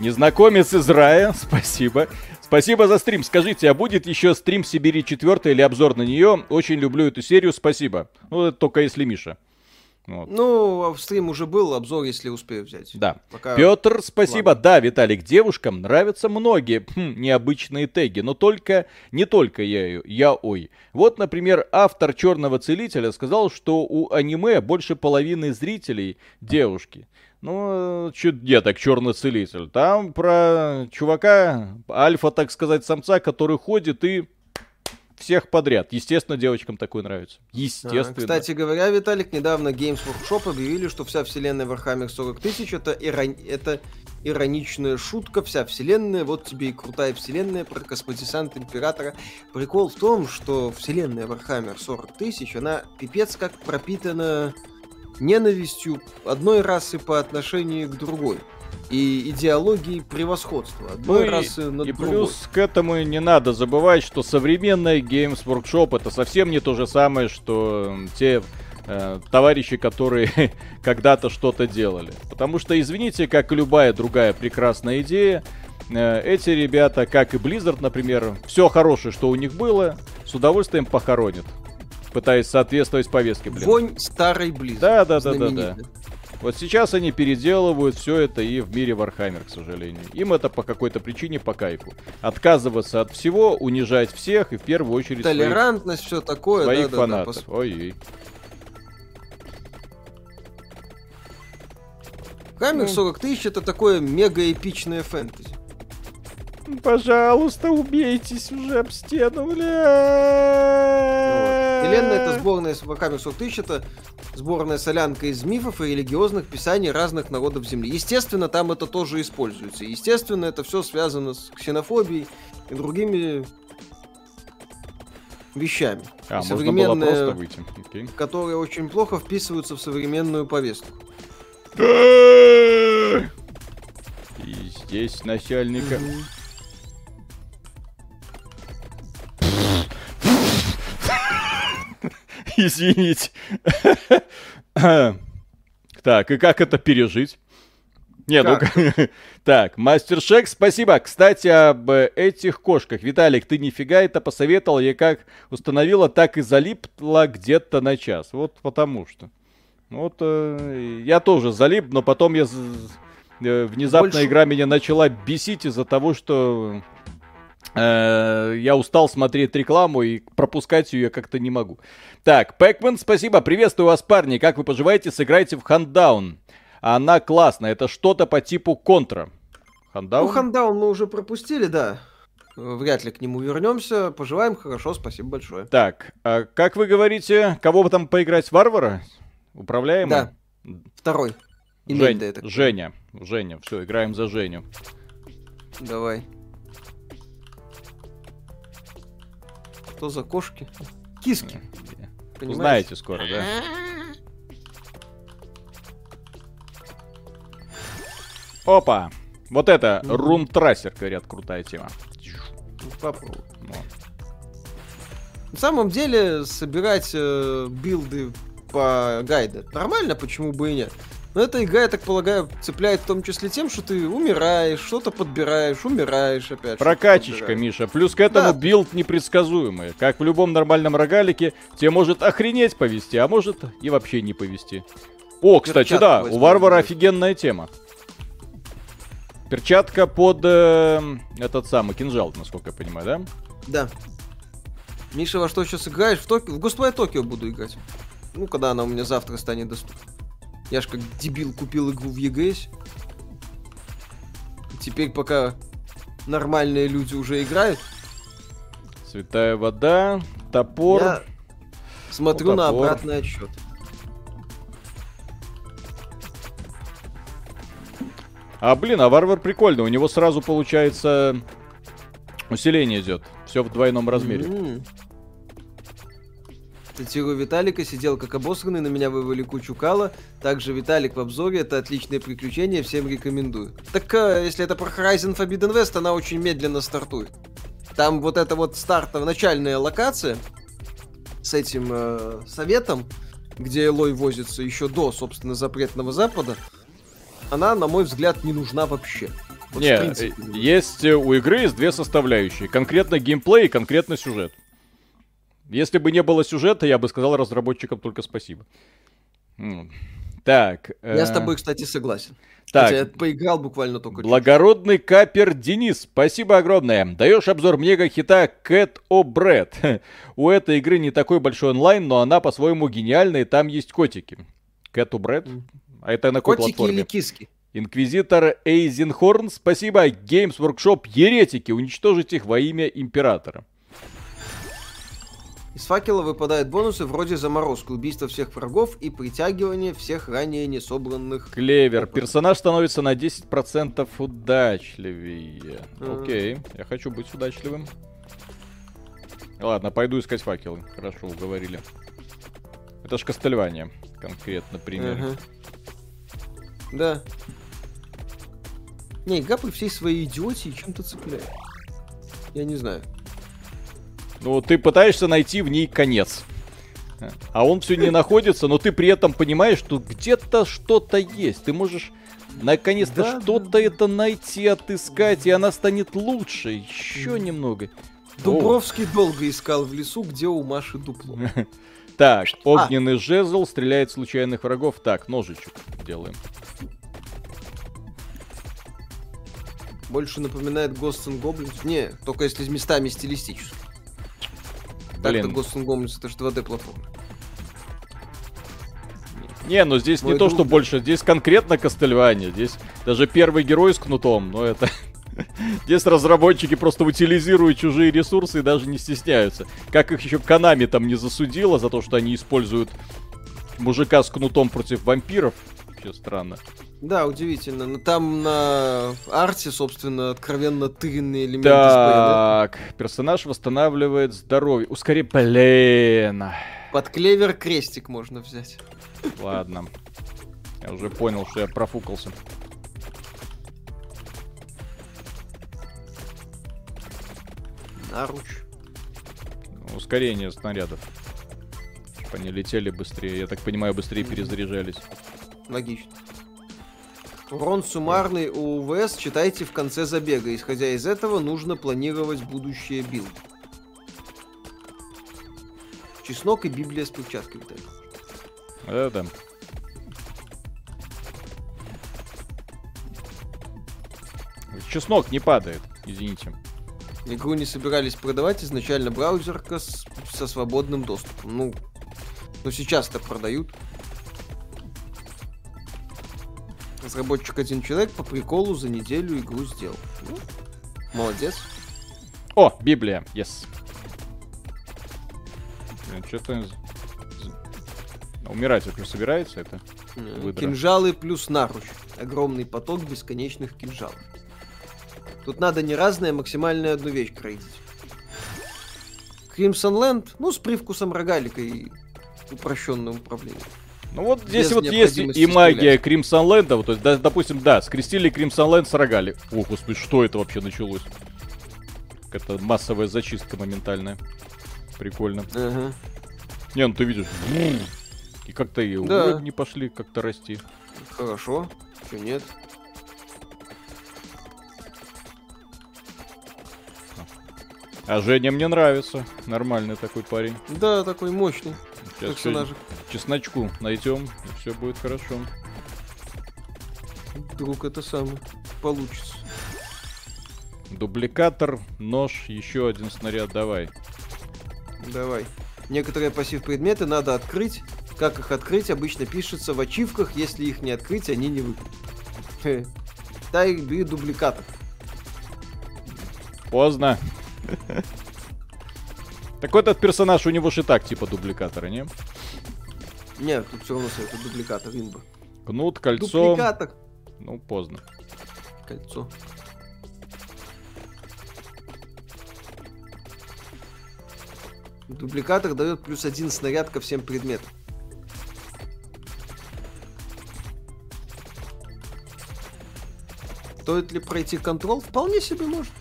Незнакомец из рая, спасибо. Спасибо за стрим. Скажите, а будет еще стрим Сибири 4 или обзор на нее? Очень люблю эту серию, спасибо. Ну, это только если Миша. Вот. Ну, а стрим уже был обзор, если успею взять. Да. Пока... Петр, спасибо. Ладно. Да, Виталик, девушкам нравятся многие хм, необычные теги, но только не только я, я ой. Вот, например, автор Черного целителя сказал, что у аниме больше половины зрителей девушки. Ну, где так черный целитель. Там про чувака, альфа, так сказать, самца, который ходит и всех подряд. Естественно, девочкам такое нравится. Естественно. А, кстати говоря, Виталик, недавно Games Workshop объявили, что вся вселенная Warhammer 40 тысяч это, ирон... это ироничная шутка, вся вселенная, вот тебе и крутая вселенная про космодесант Императора. Прикол в том, что вселенная Warhammer 40 тысяч, она пипец как пропитана ненавистью одной расы по отношению к другой. и идеологии превосходства. Одной ну расы над и другой. плюс к этому не надо забывать, что современная Games Workshop это совсем не то же самое, что те э, товарищи, которые когда-то что-то делали. Потому что, извините, как и любая другая прекрасная идея, э, эти ребята, как и Blizzard, например, все хорошее, что у них было, с удовольствием похоронят. Пытаясь соответствовать повестке, блин. Вонь старой Blizzard. Да, да, да, да, да. Вот сейчас они переделывают все это и в мире Warhammer, к сожалению. Им это по какой-то причине по кайфу. Отказываться от всего, унижать всех и в первую очередь Толерантность, своих, все такое, своих да, фанатов. Да, да, Ой-ой. Хаммер 40 тысяч это такое мега эпичное фэнтези. Пожалуйста, убейтесь уже об стену, бля. Вот. Вселенная это сборная 40 тысяч, это сборная солянка из мифов и религиозных писаний разных народов Земли. Естественно, там это тоже используется. Естественно, это все связано с ксенофобией и другими вещами. А, можно было просто выйти. Okay. Которые очень плохо вписываются в современную повестку. И здесь начальника... Извините. Так, и как это пережить? Не, ну так, Мастер Шек, спасибо. Кстати, об этих кошках. Виталик, ты нифига это посоветовал. Я как установила, так и залипла где-то на час. Вот потому что. Вот э, я тоже залип, но потом я э, внезапно Больше... игра меня начала бесить из-за того, что я устал смотреть рекламу и пропускать ее я как-то не могу. Так, Пэкмен, спасибо, приветствую вас, парни. Как вы поживаете? Сыграйте в Хандаун. Она классная, это что-то по типу контра. Хандаун? Ну, Хандаун мы уже пропустили, да. Вряд ли к нему вернемся. Пожелаем хорошо, спасибо большое. Так, а как вы говорите, кого бы там поиграть? Варвара? Управляемый? Да. Второй. Жень, это Женя. Женя. Все, играем за Женю. Давай. Что за кошки? Киски. Понимаете? Знаете скоро, да? Опа! Вот это, Рум Трассер, говорят, крутая тема. Попробуй. Вот. На самом деле, собирать э, билды по гайду. Нормально, почему бы и нет. Но эта игра, я так полагаю, цепляет в том числе тем, что ты умираешь, что-то подбираешь, умираешь опять. Прокачечка, Миша. Плюс к этому да. билд непредсказуемый. Как в любом нормальном рогалике, тебе может охренеть повезти, а может и вообще не повезти. О, кстати, Перчатку да, у Варвара офигенная тема. Перчатка под э, этот самый кинжал, насколько я понимаю, да? Да. Миша, во что сейчас играешь? В, Токи... в Ghostwire Токио буду играть. Ну, когда она у меня завтра станет доступна. Я ж как дебил купил игру в EGS. Теперь пока нормальные люди уже играют. Святая вода, топор. Я смотрю О, на обратный отсчет. А блин, а варвар прикольный. У него сразу получается усиление идет. Все в двойном размере. Mm-hmm. Цитирую Виталика, сидел как обосранный, на меня вывели кучу кала. Также Виталик в обзоре, это отличное приключение, всем рекомендую. Так, э, если это про Horizon Forbidden West, она очень медленно стартует. Там вот эта вот стартовая, начальная локация с этим э, советом, где Элой возится еще до, собственно, запретного запада, она, на мой взгляд, не нужна вообще. Вот не, принципе, есть у игры есть две составляющие. Конкретно геймплей и конкретно сюжет. Если бы не было сюжета, я бы сказал разработчикам только спасибо. Так. Я э... с тобой, кстати, согласен. Так. Хотя я поиграл буквально только Благородный чуть. капер Денис, спасибо огромное. Даешь обзор мега-хита Cat O Bread. У этой игры не такой большой онлайн, но она по-своему гениальная, и там есть котики. Cat O Bread? А это на какой Котики платформе? или киски? Инквизитор Эйзенхорн, спасибо. Games Workshop, еретики, уничтожить их во имя Императора. Из факела выпадают бонусы вроде заморозки, убийства всех врагов и притягивания всех ранее не собранных. Клевер. Опытов. Персонаж становится на 10% удачливее. Mm. Окей, я хочу быть удачливым. Ладно, пойду искать факелы. Хорошо, уговорили. Это ж Кастельвания, конкретно пример. Uh-huh. Да. Не, при всей своей идиотии чем-то цепляет. Я не знаю. Ну, ты пытаешься найти в ней конец. А он все не находится, но ты при этом понимаешь, что где-то что-то есть. Ты можешь наконец-то да, что-то да. это найти, отыскать, и она станет лучше. Еще немного. Дубровский О. долго искал в лесу, где у Маши дупло. Так, огненный а. жезл стреляет случайных врагов. Так, ножичек делаем. Больше напоминает Ghosts and Goblins. Не, только если местами стилистически. Так-то Ghosts and Goblins это же 2D платформа. Не, ну здесь Мой не друг... то, что больше, здесь конкретно Кастельвания. Здесь даже первый герой с кнутом, но это... Здесь разработчики просто утилизируют чужие ресурсы и даже не стесняются. Как их еще Канами там не засудила за то, что они используют мужика с кнутом против вампиров. Вообще странно. Да, удивительно. Но там на арте, собственно, откровенно тыренные элементы. Так, персонаж восстанавливает здоровье. Ускорение. Блин. Под клевер крестик можно взять. Ладно. Я уже понял, что я профукался. Наруч. Ускорение снарядов. Они летели быстрее. Я так понимаю, быстрее перезаряжались. Логично. Урон суммарный у УВС читайте в конце забега. Исходя из этого, нужно планировать будущее билд. Чеснок и Библия с перчаткой. Да-да. Чеснок не падает, извините. Игру не собирались продавать, изначально браузерка с, со свободным доступом. Ну, но сейчас-то продают. Разработчик один человек по приколу за неделю игру сделал. Ну, молодец. О, Библия, yes. Что-то Умирать вообще собирается это? Выдра. Кинжалы плюс наруч. Огромный поток бесконечных кинжалов. Тут надо не разное, а максимальную одну вещь крейдить. Crimson Land, ну, с привкусом рогалика и упрощенным управлением. Ну вот здесь вот есть и магия Crimson Land, вот, то есть, да, допустим, да, скрестили Crimson Land с рогали. О, господи, что это вообще началось? Это массовая зачистка моментальная. Прикольно. Ага. Не, ну ты видишь, и как-то и да. уровни пошли как-то расти. Хорошо, что нет. А Женя мне нравится. Нормальный такой парень. Да, такой мощный. Сейчас персонажик. чесночку найдем, и все будет хорошо. Вдруг это самое получится. Дубликатор, нож, еще один снаряд, давай. Давай. Некоторые пассив предметы надо открыть. Как их открыть, обычно пишется в ачивках. Если их не открыть, они не выйдут. Дай бери дубликатор. Поздно. Так этот персонаж у него же так типа дубликатора, не? Нет, тут все равно это дубликатор имба. Кнут, кольцо. Дубликатор. Ну, поздно. Кольцо. Дубликатор дает плюс один снаряд ко всем предметам. Стоит ли пройти контрол? Вполне себе может.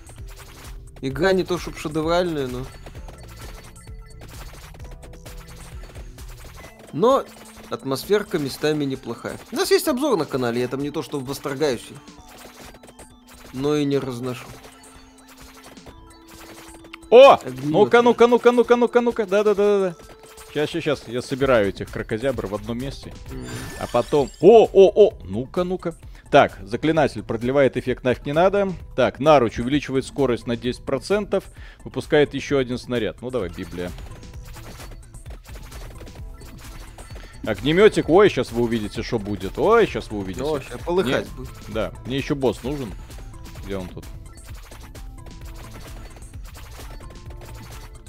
Игра не то чтобы шедевральная, но... Но атмосферка местами неплохая. У нас есть обзор на канале, я там не то что восторгаюсь, но и не разношу. О! Ну-ка, ну-ка, ну-ка, ну-ка, ну-ка, ну-ка, да-да-да-да. Сейчас, сейчас, сейчас, я собираю этих крокозябр в одном месте. А потом... О, о, о! Ну-ка, ну-ка. Так, заклинатель продлевает эффект нафиг не надо. Так, наруч увеличивает скорость на 10%, выпускает еще один снаряд. Ну давай, Библия. Огнеметик, ой, сейчас вы увидите, что будет. Ой, сейчас вы увидите. О, сейчас полыхать мне, будет. Да, мне еще босс нужен. Где он тут?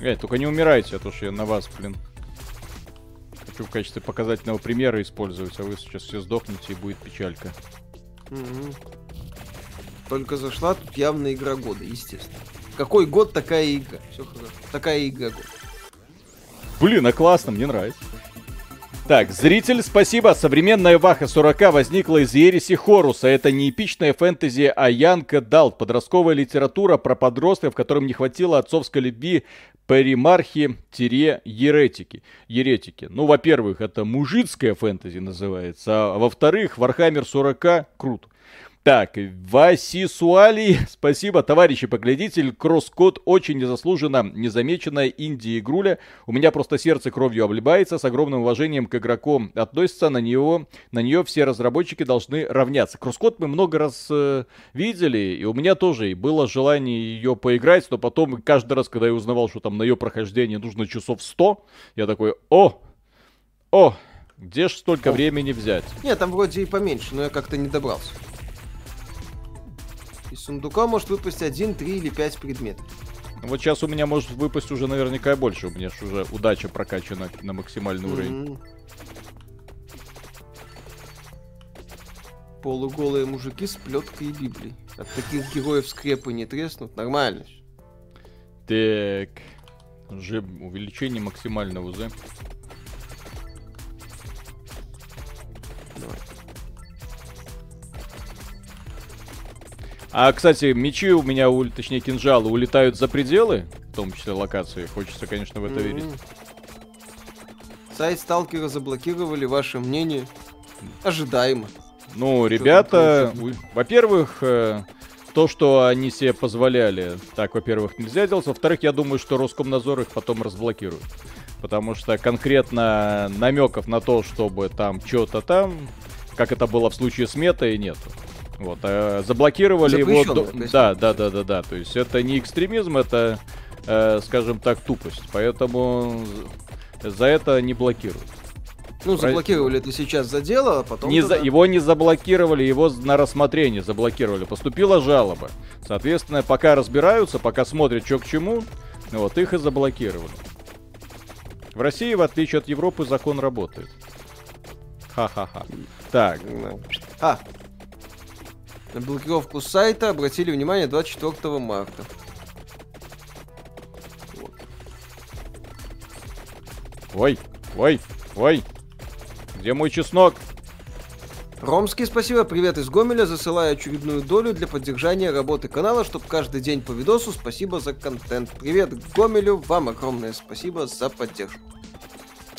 Эй, только не умирайте, а то что я на вас, блин. Хочу в качестве показательного примера использовать, а вы сейчас все сдохнете и будет печалька. Угу. Только зашла тут явно игра года, естественно. Какой год, такая игра. Все хорошо. Такая игра год. Блин, а классно, мне нравится. Так, зритель, спасибо. Современная Ваха 40 возникла из ереси Хоруса. Это не эпичная фэнтези, а young adult. Подростковая литература про подростков, которым не хватило отцовской любви Примархи-еретики. Еретики. Ну, во-первых, это мужицкая фэнтези называется, а во-вторых, Warhammer 40 круто. Так, Васисуали, спасибо, товарищ Поглядитель, CrossCode очень незаслуженно незамеченная инди-игруля. У меня просто сердце кровью обливается, с огромным уважением к игроку относится, на него, на нее все разработчики должны равняться. Кросс-код мы много раз э, видели, и у меня тоже и было желание ее поиграть, но потом каждый раз, когда я узнавал, что там на ее прохождение нужно часов 100, я такой, о, о, где ж столько времени взять? Нет, там вроде и поменьше, но я как-то не добрался. Из сундука может выпасть один, три или пять предметов. Вот сейчас у меня может выпасть уже наверняка больше. У меня же уже удача прокачана на максимальный mm-hmm. уровень. Полуголые мужики с плеткой и Библией. От таких героев скрепы не треснут. Нормально. Так. Уже увеличение максимального УЗ. А, кстати, мечи у меня, точнее, кинжалы улетают за пределы, в том числе локации. Хочется, конечно, в это mm-hmm. верить. Сайт сталкера заблокировали, ваше мнение? Ожидаемо. Ну, ребята, во-первых, э, то, что они себе позволяли, так, во-первых, нельзя делать. Во-вторых, я думаю, что Роскомнадзор их потом разблокирует. Потому что конкретно намеков на то, чтобы там что-то там, как это было в случае с метой, нету. Вот, э, заблокировали его... До... Да, да, да, да, да. То есть это не экстремизм, это, э, скажем так, тупость. Поэтому за это не блокируют. Ну, заблокировали это сейчас за дело, а потом... Не за... Его не заблокировали, его на рассмотрение заблокировали. Поступила жалоба. Соответственно, пока разбираются, пока смотрят, что к чему, вот их и заблокировали. В России, в отличие от Европы, закон работает. Ха-ха-ха. Так. А, на блокировку сайта обратили внимание 24 марта. Вот. Ой, ой, ой. Где мой чеснок? Ромский, спасибо. Привет из Гомеля. Засылаю очередную долю для поддержания работы канала, чтобы каждый день по видосу. Спасибо за контент. Привет Гомелю. Вам огромное спасибо за поддержку.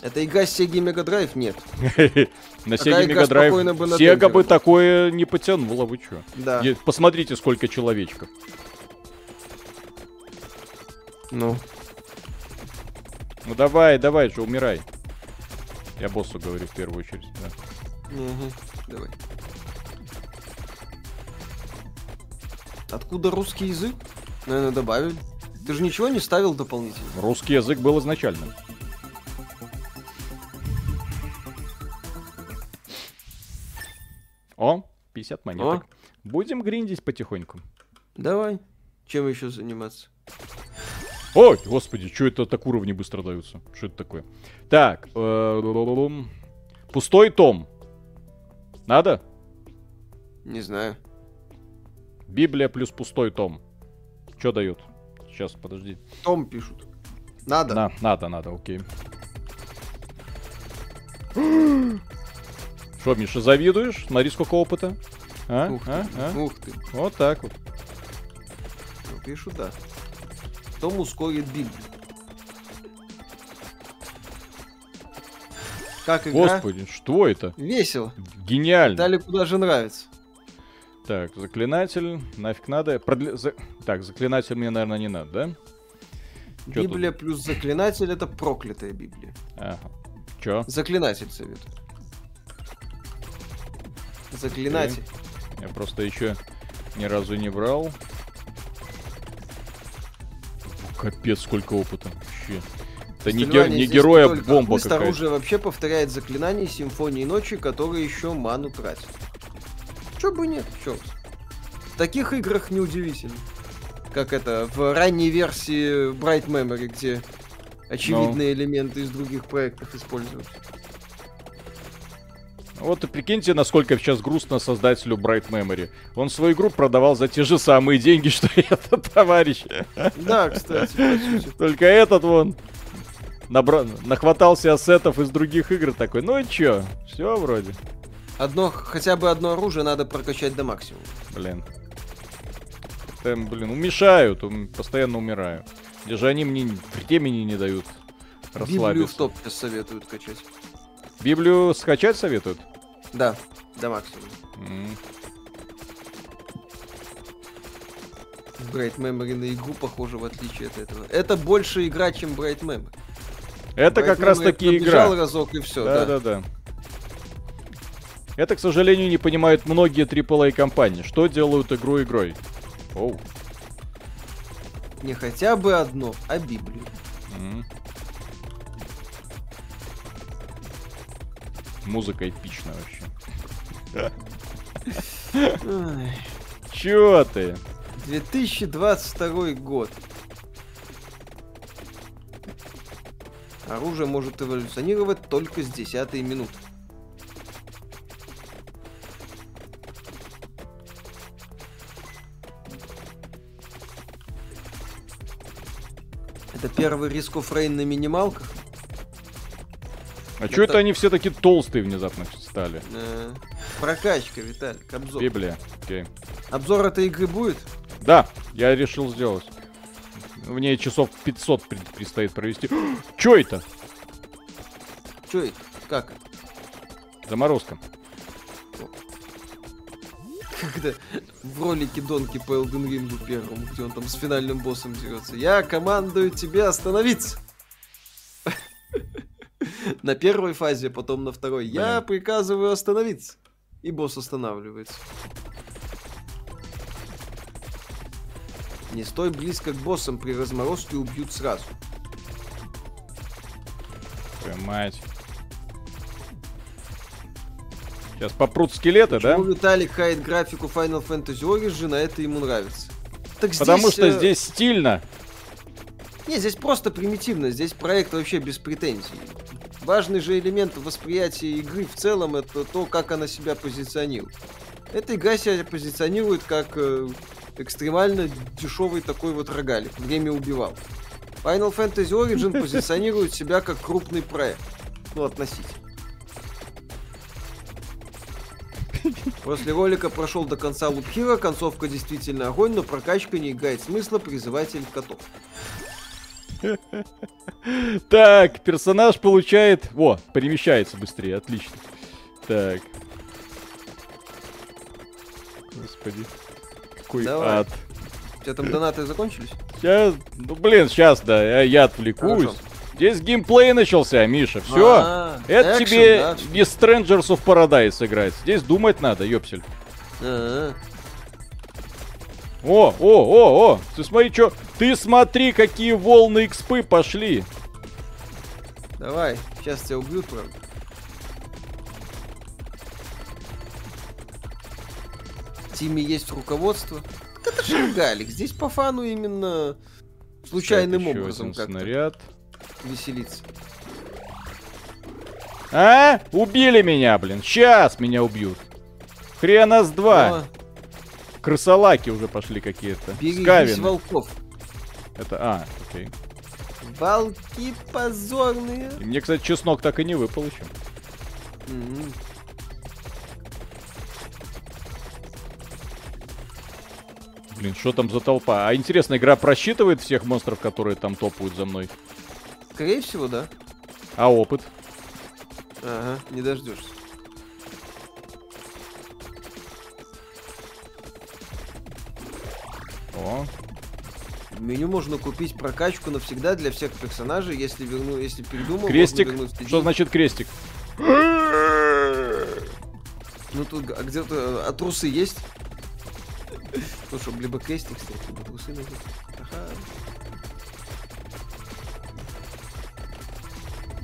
Это игра Sega Mega Drive? Нет. На Sega Mega Drive Sega бы такое не потянула, вы чё? Да. Посмотрите, сколько человечков. Ну. Ну давай, давай же, умирай. Я боссу говорю в первую очередь, да. Угу, давай. Откуда русский язык? Наверное, добавили. Ты же ничего не ставил дополнительно? Русский язык был изначально. О, 50 монеток. О. Будем гриндить потихоньку. Давай. Чем еще заниматься? Ой, господи, что это так уровни быстро даются? Что это такое? Так, э, пустой том. Надо? Не знаю. Библия плюс пустой том. Что дают? Сейчас, подожди. Том пишут. Надо? На, надо, надо, окей. Что, Миша, завидуешь? Смотри, сколько опыта. А? Ух, а? Ты, а? Ух ты. Вот так вот. Ну, пишу, да. Том ускорит Библию. Как игра? Господи, что это? Весело. Гениально. Дали куда же нравится. Так, заклинатель, нафиг надо. Продле... За... Так, заклинатель мне, наверное, не надо, да? Чё Библия тут? плюс заклинатель это проклятая Библия. Ага. Чё? Заклинатель советую. Заклинатель. Я просто еще ни разу не брал. Капец, сколько опыта. Вообще. Это не, гер... не герой, а бомба какая-то. оружие вообще повторяет заклинание симфонии ночи, которые еще ману тратят. Чё бы нет, чё. В таких играх неудивительно. Как это, в ранней версии Bright Memory, где очевидные no. элементы из других проектов используются. Вот и прикиньте, насколько сейчас грустно создателю Bright Memory. Он свою игру продавал за те же самые деньги, что и этот товарищ. Да, кстати. Только этот вон набра... нахватался ассетов из других игр такой, ну и чё, все вроде. Одно, хотя бы одно оружие надо прокачать до максимума. Блин. Там, блин, умешают, ум- постоянно умираю. Где же они мне времени не дают Библию в расслабиться. топе советуют качать. Библию скачать советуют? Да, до максимума. М. Bright Memory на игру похоже, в отличие от этого. Это больше игра, чем Bright Memory. Это Bright как раз Memory таки пробежал игра. разок и все, да. Да-да-да. Это, к сожалению, не понимают многие AAA компании. Что делают игру игрой? Оу. Не хотя бы одно, а Библию. М. Музыка эпичная вообще. Чё ты? 2022 год. Оружие может эволюционировать только с 10 минут. Это первый риск оффрейн на минималках. А чё Это- они все такие толстые внезапно стали? Э, Прокачка, Виталик, обзор. Библия. Окей. Обзор этой игры будет? Да, я решил сделать. В ней часов 500 пред- предстоит провести. Чё это? Чё это? Как это? Заморозка. Когда в ролике Донки по Elden Ring первому, где он там с финальным боссом дерется. Я командую тебе остановиться. На первой фазе, потом на второй. Я приказываю остановиться. И босс останавливается. Не стой близко к боссам, при разморозке убьют сразу. Твою мать. Сейчас попрут скелеты, да? Почему Виталик хает графику Final Fantasy Origin, а это ему нравится? Так Потому здесь, что э, здесь стильно. Не, здесь просто примитивно, здесь проект вообще без претензий. Важный же элемент восприятия игры в целом это то, как она себя позиционирует. Эта игра себя позиционирует как э, экстремально дешевый такой вот рогалик. Время убивал. Final Fantasy Origin позиционирует себя как крупный проект. Ну, относительно. После ролика прошел до конца Hero, концовка действительно огонь, но прокачка не играет смысла, призыватель котов. Так, персонаж получает... Во, перемещается быстрее, отлично. Так. Господи. Какой Давай. ад. У тебя там донаты закончились? Сейчас, ну блин, сейчас, да, я, я отвлекусь. Хорошо. Здесь геймплей начался, Миша, все. А, Это экшен, тебе да? не Strangers of Paradise играть. Здесь думать надо, ёпсель. А, О, о, о, о, ты смотри, что, ты смотри, какие волны экспы пошли. Давай, сейчас тебя убьют, правда. Тиме есть руководство. Это же рогалик. Здесь по фану именно случайным Так, образом как-то снаряд. веселиться. А? Убили меня, блин. Сейчас меня убьют. Хрена с два. Но Крысолаки уже пошли какие-то. берегись Скавины. волков. Это, а, окей. Волки позорные. И мне, кстати, чеснок так и не выпал еще. М. Блин, что там за толпа? А интересно, игра просчитывает всех монстров, которые там топают за мной? Скорее всего, да. А опыт? Ага, не дождешься. О, В меню можно купить прокачку навсегда для всех персонажей, если верну, если передумал. крестик. Что значит крестик? Ну тут, а где-то, а трусы есть? Ну, чтобы либо крестик снять, либо трусы надеть. Ага.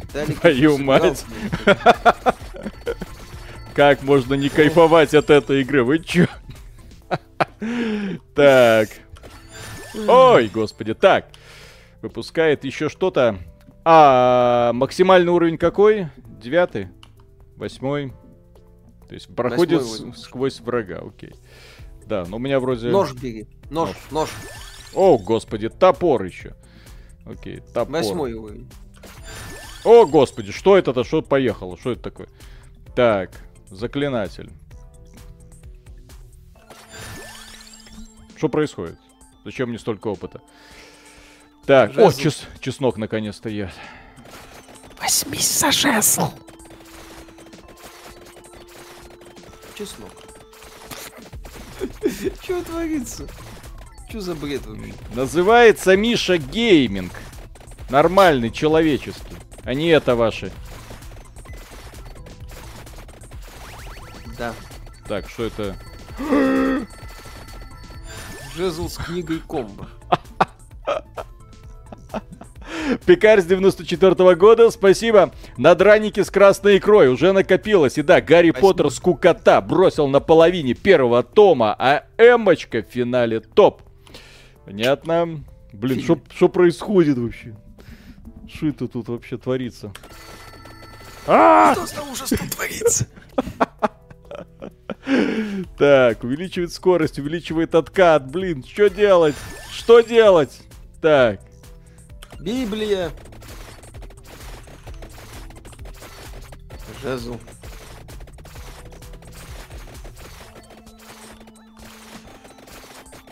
Виталик, Твою мать. Как можно не кайфовать от этой игры? Вы чё? Так. Ой, господи, так. Выпускает еще что-то. А, максимальный уровень какой? Девятый? Восьмой? То есть проходит сквозь врага, окей. Да, но у меня вроде... Нож бери. Нож, нож. О, господи, топор еще. Окей, топор. Восьмой уровень. О, господи, что это-то? Что поехало? Что это такое? Так, заклинатель. Что происходит? Зачем мне столько опыта? Так, жезл. о, чес чеснок наконец-то я. Возьмись за жезл. Чеснок. Что творится? Что за бред вообще? Называется Миша Гейминг. Нормальный, человеческий. А не это ваши. Да. Так, что это? Жезл с книгой комбо. Пекарь с 94 -го года, спасибо. На драники с красной икрой уже накопилось. И да, Гарри спасибо. Поттер скукота бросил на половине первого тома, а Эмочка в финале топ. Понятно. Блин, что происходит вообще? Что это тут вообще творится? А! Что за ужас тут творится? Так, увеличивает скорость, увеличивает откат. Блин, что делать? Что делать? Так. Библия. Жезл.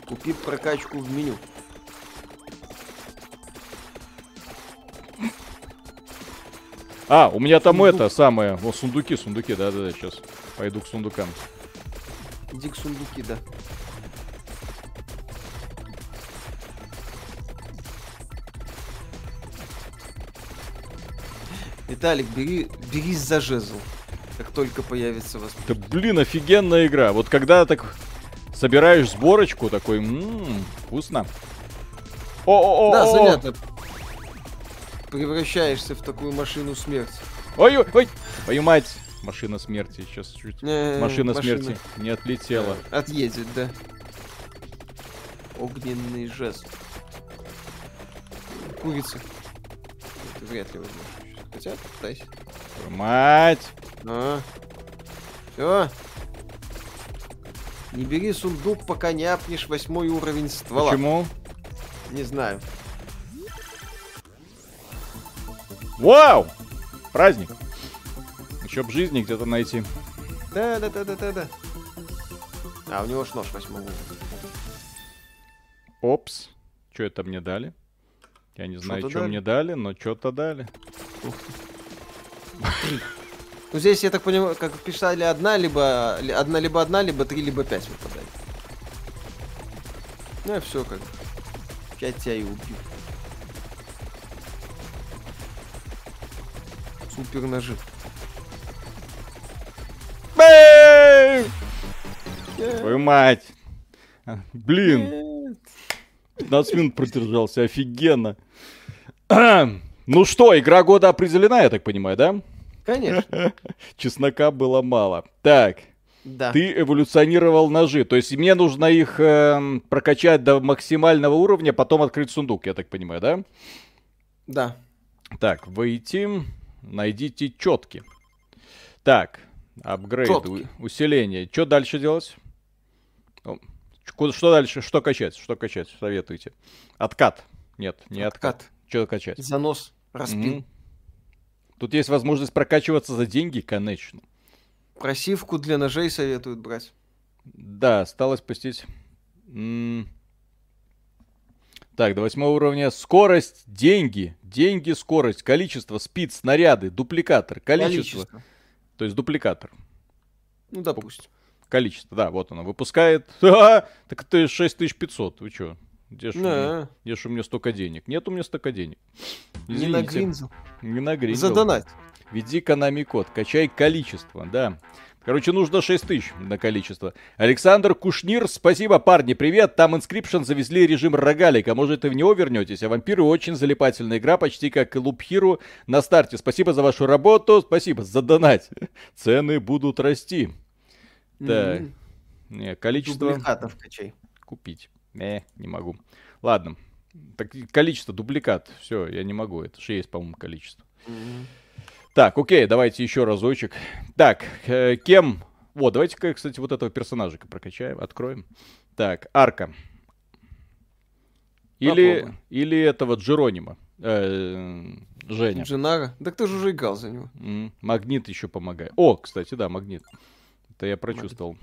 Купи прокачку в меню. А, у меня там Сундук. это самое. Вот сундуки, сундуки, да-да-да, сейчас. Пойду к сундукам. Иди к сундуки, да. Виталик, бери, берись за жезл, как только появится возможность. Да блин, офигенная игра. Вот когда так собираешь сборочку, такой, ммм, вкусно. О-о-о! Да, занятно. Превращаешься в такую машину смерти. Ой-ой-ой! Твою мать! Машина смерти сейчас чуть. Э, машина, машина смерти не отлетела. Отъедет, да. Огненный жест. Курица. Это вряд ли возможно. Хотя, пытайся. Мать! А. Все. Не бери сундук, пока не апнешь восьмой уровень ствола. Почему? Не знаю. Вау! Праздник. Еще б жизни где-то найти. Да, да, да, да, да, да. А, у него ж нож восьмого. Опс. Что это мне дали? Я не знаю, что мне дали, но что-то дали. Ну здесь, я так понимаю, как писали, одна либо одна либо одна, либо три, либо пять выпадает. Ну и все как. Пять тебя и убью. Супер ножи. Твою мать. Блин. 15 минут продержался, офигенно. Ну что, игра года определена, я так понимаю, да? Конечно. Чеснока было мало. Так. Да. Ты эволюционировал ножи. То есть мне нужно их э, прокачать до максимального уровня, потом открыть сундук, я так понимаю, да? Да. Так, войти. Найдите четки. Так, апгрейд, Четки. усиление. Что дальше делать? Что дальше? Что качать? Что качать? Советуйте. Откат. Нет, не откат. откат. Что качать? Занос. Распил. Mm-hmm. Тут есть возможность прокачиваться за деньги, конечно. Просивку для ножей советуют брать. Да, осталось пустить. М- так, до восьмого уровня. Скорость, деньги. Деньги, скорость, количество, спид, снаряды, дупликатор, количество. количество. То есть дупликатор. Ну, допустим. Количество, да, вот оно. Выпускает. А, так это 6500. Вы что? Где ж, да. у меня, у меня столько денег? Нет у меня столько денег. Извините. Не на гринзу. Не на гринзу. Задонать. Введи экономи код, качай количество, да. Короче, нужно 6 тысяч на количество. Александр Кушнир, спасибо, парни, привет. Там Inscription завезли режим рогалика. Может, и в него вернетесь. А вампиры очень залипательная игра, почти как и Loop Hero на старте. Спасибо за вашу работу, спасибо за донать. Цены будут расти. Так. Mm-hmm. Не, количество... Дубликатов качай. Купить. Э, не могу. Ладно. Так, количество дубликат. Все, я не могу. Это же есть, по-моему, количество. Mm-hmm. Так, окей, давайте еще разочек. Так, э, кем... Вот, давайте-ка, кстати, вот этого персонажика прокачаем, откроем. Так, Арка. Или, или этого Джеронима. Э, Женя. Джинара. Да кто же уже играл за него? М, Магнит еще помогает. О, кстати, да, магнит. Это я прочувствовал.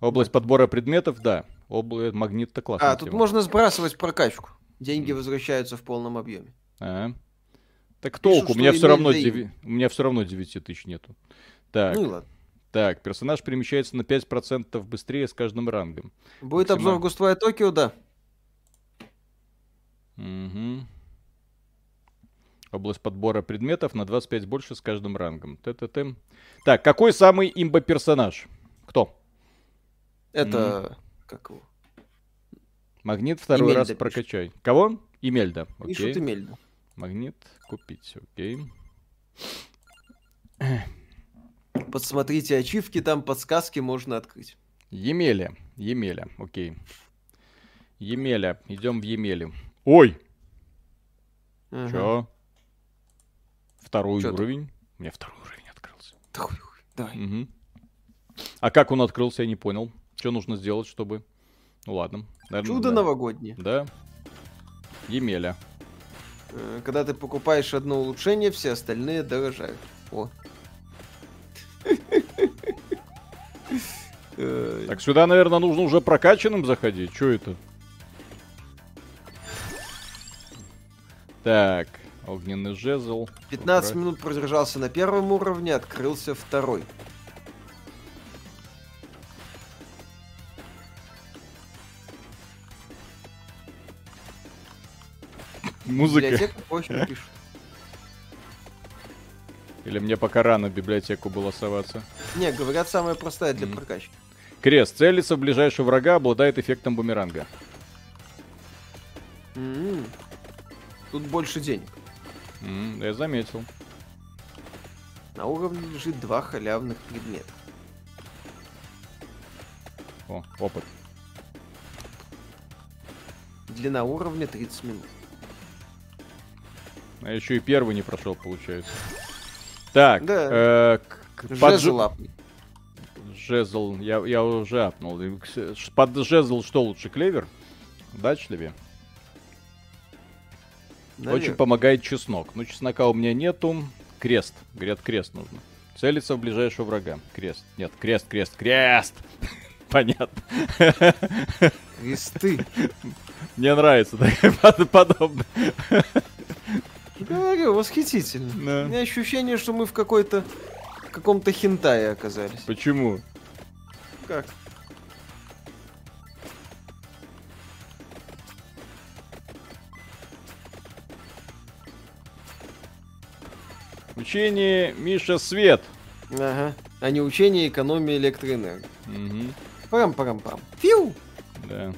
Область подбора предметов, да. Область магнит-то классно. А, тут можно сбрасывать прокачку. Деньги возвращаются в полном объеме. А. Так толку, у меня все равно деви- у меня все равно 9 тысяч нету. Так, Ну ладно. так, персонаж перемещается на 5% быстрее с каждым рангом. Будет Максимально. обзор Густвая Токио, да. Мгм. Область подбора предметов на 25 больше с каждым рангом. Т-т-т. Так, какой самый имба персонаж? Кто? Это... Как его? Магнит второй Имельда раз пишет. прокачай. Кого? Имельда. Окей. Пишут Эмельда. Магнит купить. Окей. Подсмотрите ачивки, там подсказки можно открыть. Емеля. Емеля. Окей. Емеля. Идем в Емелю. Ой! Ага. Чё? Второй Чё ты? уровень. У меня второй уровень открылся. Такой, Давай. Мгм. А как он открылся, я не понял. Что нужно сделать, чтобы... Ну ладно. Наверное, Чудо да. новогоднее. Да. Емеля. Э, Когда ты покупаешь одно улучшение, все остальные дорожают. О. Э, Так сюда, наверное, нужно уже прокачанным заходить. Что это? Так, огненный жезл. 15 Убрать. минут продержался на первом уровне, открылся второй. Музыка. Библиотека очень пишет. Или мне пока рано в библиотеку было соваться. Не, говорят, самая простая для Мгм. прокачки. Крест. Целится в ближайшего врага, обладает эффектом бумеранга. М. Тут больше денег. М, я заметил. На уровне лежит два халявных предмета. О, опыт. Длина уровня 30 минут. А еще и первый не прошел, получается. Так, Да. э, к- под Жезл жезл, я, я уже апнул. Под жезл что лучше, клевер? Удачливее. Очень Наверно. помогает чеснок. Но чеснока у меня нету. Крест. Говорят, крест нужно. Целиться в ближайшего врага. Крест. Нет, крест, крест, крест. Понятно. Кресты. Мне нравится такое под- подобное. Говорю, восхитительно. Да. У меня ощущение, что мы в какой-то в каком-то хентае оказались. Почему? Как? Учение Миша Свет. Ага. А не учение экономии электроэнергии. Мгм, Парам-парам-пам. Фью! да.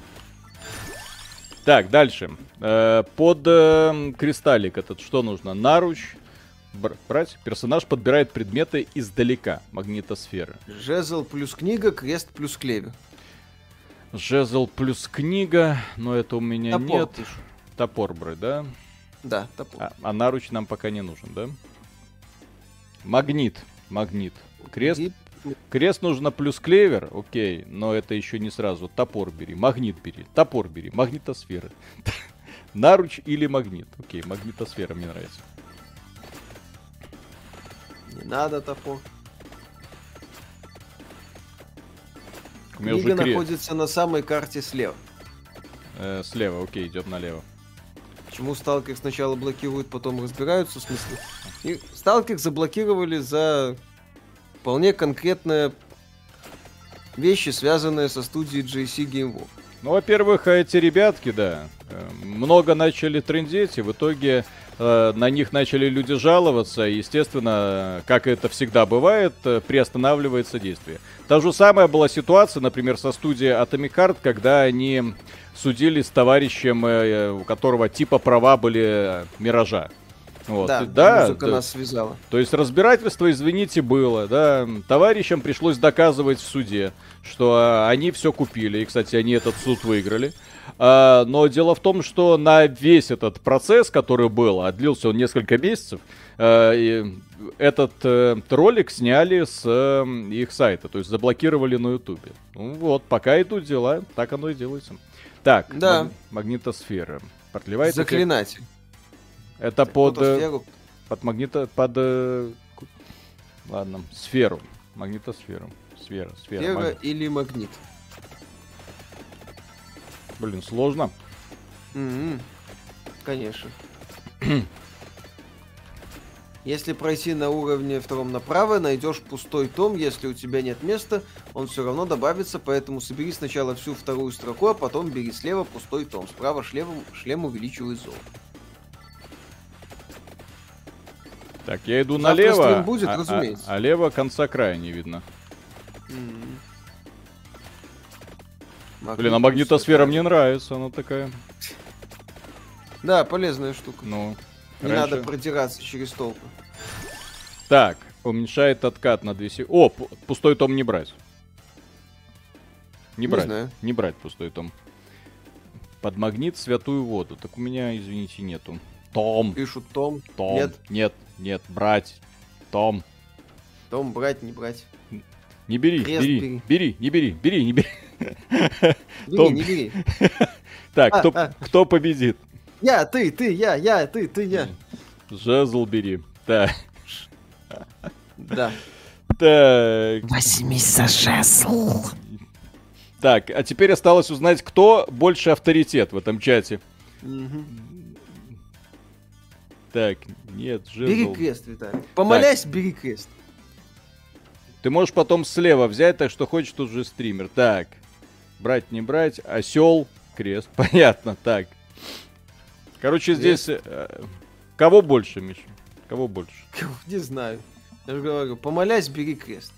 Так, дальше. Э, под э, кристаллик этот что нужно? Наруч. Бр- брать. Персонаж подбирает предметы издалека. Магнитосферы. Жезл плюс книга, крест плюс клевер. Жезл плюс книга, но это у меня Топор нет. пишут. Топор брать, да? Да, топор. А, а наруч нам пока не нужен, да? Магнит. Магнит. Крест. И Крест нужно плюс клевер, окей, но это еще не сразу. Топор бери, магнит бери, топор бери, магнитосфера. Наруч или магнит. Окей, магнитосфера мне нравится. Не надо топор. Книга находится на самой карте слева. Э, слева, окей, идет налево. Почему сталкер сначала блокируют, потом разбираются, в смысле? И сталкер заблокировали за вполне конкретные вещи, связанные со студией JC Game World. Ну, во-первых, эти ребятки, да, э, много начали трендеть, и в итоге э, на них начали люди жаловаться, и, естественно, как это всегда бывает, э, приостанавливается действие. Та же самая была ситуация, например, со студией Atomic Heart, когда они судились с товарищем, э, у которого типа права были э, Миража. Вот. Да, да, музыка да. нас связала. То есть разбирательство, извините, было, да. Товарищам пришлось доказывать в суде, что а, они все купили. И, кстати, они этот суд выиграли. А, но дело в том, что на весь этот процесс, который был, а длился он несколько месяцев, а, и этот э, ролик сняли с э, их сайта, то есть заблокировали на ютубе. Ну вот, пока идут дела, так оно и делается. Так, Да. маг- магнитосфера. Продлевает эффект- Это под... э. Под магнито... Под... э, Ладно, сферу. Магнитосферу. Сфера, сфера. Фера маг- или магнит. Блин, сложно. Мгм. Конечно. Если пройти на уровне втором направо, найдешь пустой том, если у тебя нет места, он все равно добавится, поэтому собери сначала всю вторую строку, а потом бери слева пустой том. Справа шлем, шлем увеличивай зол. Так, я иду Завтра налево. будет, а- а- разумеется. А, лево конца края не видно. М. Блин, а Магнит магнитосфера мне нравится, она такая. Да, полезная штука. Ну. Не раньше- надо продираться через толпу. Так, уменьшает откат на 2 секунды. О, пу- пустой том не брать. Не Не брать. знаю. Не брать пустой том. Под магнит святую воду. Так у меня, извините, нету. Том, Пишут том. том. Нет. нет, нет, брать. Том. Том брать, не брать. Не бери, Крест бери, бери. бери, не бери, бери, не бери. Бери, Том. не бери. Так, А, кто, а. кто победит? Я, ты, ты, я, я, ты, ты, я. Жезл бери. Так, Да. так, Возьми за жезл. так. А теперь осталось узнать, кто больше авторитет в этом чате. Мгм. Так, нет, Бери жезл. крест, Виталий. Помолясь, бери крест. Ты можешь потом слева взять, так что хочешь тут же стример. Так, брать, не брать. Осел, крест. Понятно, так. Короче, Крест. здесь... э, кого больше, Миша? Кого больше? Не знаю. Я же говорю, помолясь, бери крест.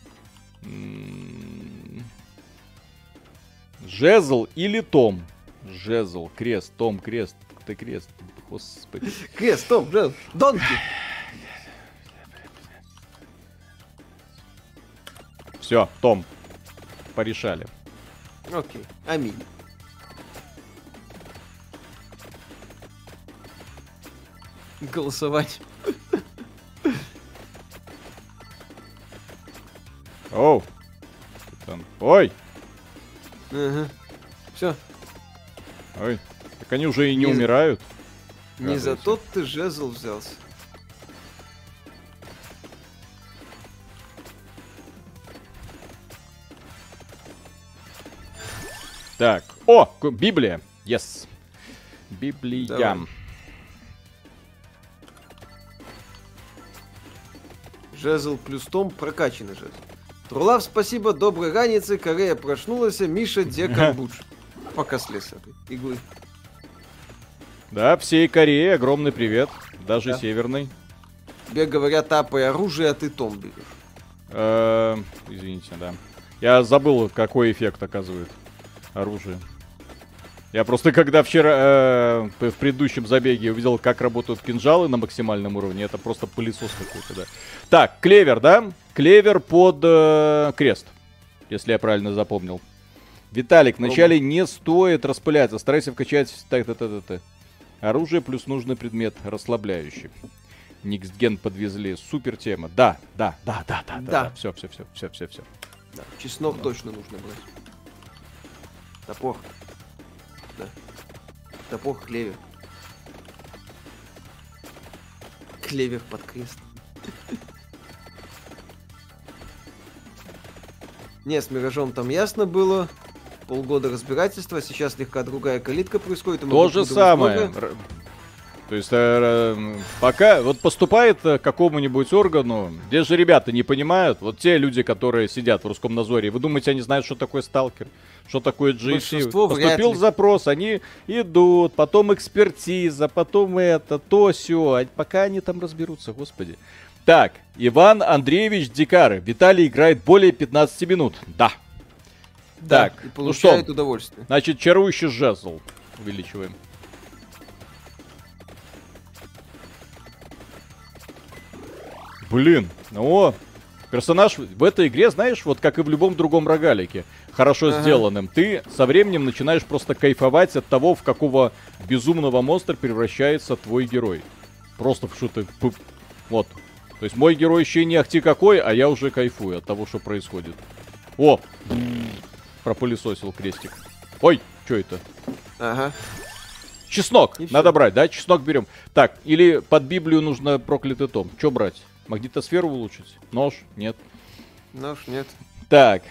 Жезл или Том? Жезл, крест, Том, крест. Ты крест. Господи. Крест, Том, Джел, Донки. Все, Том. Порешали. Окей, аминь. Голосовать. Оу. Ой, Все, ой. Так они уже и не Не- умирают. Не за тот ты жезл взялся. Так. О, Библия. Yes. Библия. Давай. Жезл плюс Том прокачанный жезл. Трулав, спасибо, доброй раницы, Корея проснулась, Миша Декамбуч. Пока слез этой иглы. Да, всей Корее огромный привет. Даже Да. северный. Тебе говорят, тапай оружие, а ты Том берешь. Э, Извините, да. Я забыл, какой эффект оказывает оружие. Я просто когда вчера э, в предыдущем забеге увидел, как работают кинжалы на максимальном уровне, это просто пылесос какой-то, да. Так, клевер, да? Клевер под э, крест, если я правильно запомнил. Виталик, вначале не стоит распыляться, старайся вкачать так та та та та Оружие плюс нужный предмет, расслабляющий. Никсген подвезли, супер тема. Да, да, да, да, да, да. Да. Все, все, все, все, все, все. Да, чеснок точно нужно брать. Топор. Да. Топор клевер. Клевер под крест. Не, с Миражом там ясно было. Полгода разбирательства, сейчас слегка другая калитка происходит. То же самое. Р- То есть, э, пока вот поступает э, к какому-нибудь органу, где же ребята не понимают, вот те люди, которые сидят в русском назоре, вы думаете, они знают, что такое сталкер, что такое вряд Поступил запрос, они идут, потом экспертиза, потом это, то, все, пока они там разберутся, господи. Так, Иван Андреевич Дикары. Виталий играет более 15 минут. Да. Да, Так, и ну получает что? удовольствие. Значит, чарующий жезл. Увеличиваем. Блин, о, персонаж в этой игре, знаешь, вот как и в любом другом рогалике, хорошо Ага. сделанным, ты со временем начинаешь просто кайфовать от того, в какого безумного монстра превращается твой герой. Просто в что-то... Вот. То есть мой герой еще не ахти какой, а я уже кайфую от того, что происходит. О! Пропылесосил крестик. Ой, что это? Ага. Чеснок. И. Надо брать, да? Чеснок берем. Так, или под Библию нужно проклятый том. Что брать? Магнитосферу улучшить? Нож? Нет. Нож нет. Так.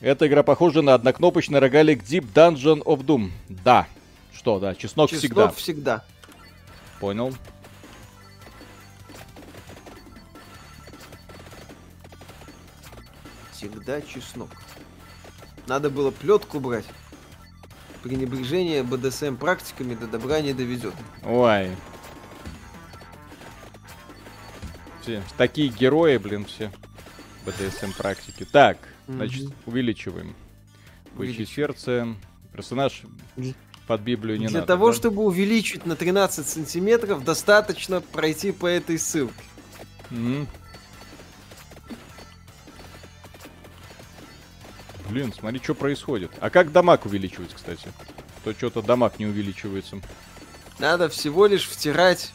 Эта игра похожа на однокнопочный рогалик Deep Dungeon of Doom. Да. Что, да, чеснок, Чеснок всегда. всегда. Понял. Всегда чеснок. Надо было плетку брать. Пренебрежение БДСМ практиками до добра не доведет. Ой. Все, такие герои, блин, все. БДСМ практики. Так, значит, увеличиваем. Увеличиваем. сердце. Персонаж Для- под Библию не Для надо. того, да? чтобы увеличить на 13 сантиметров, достаточно пройти по этой ссылке. Мгм. Блин, смотри, что происходит. А как дамаг увеличивать, кстати? То что-то дамаг не увеличивается. Надо всего лишь втирать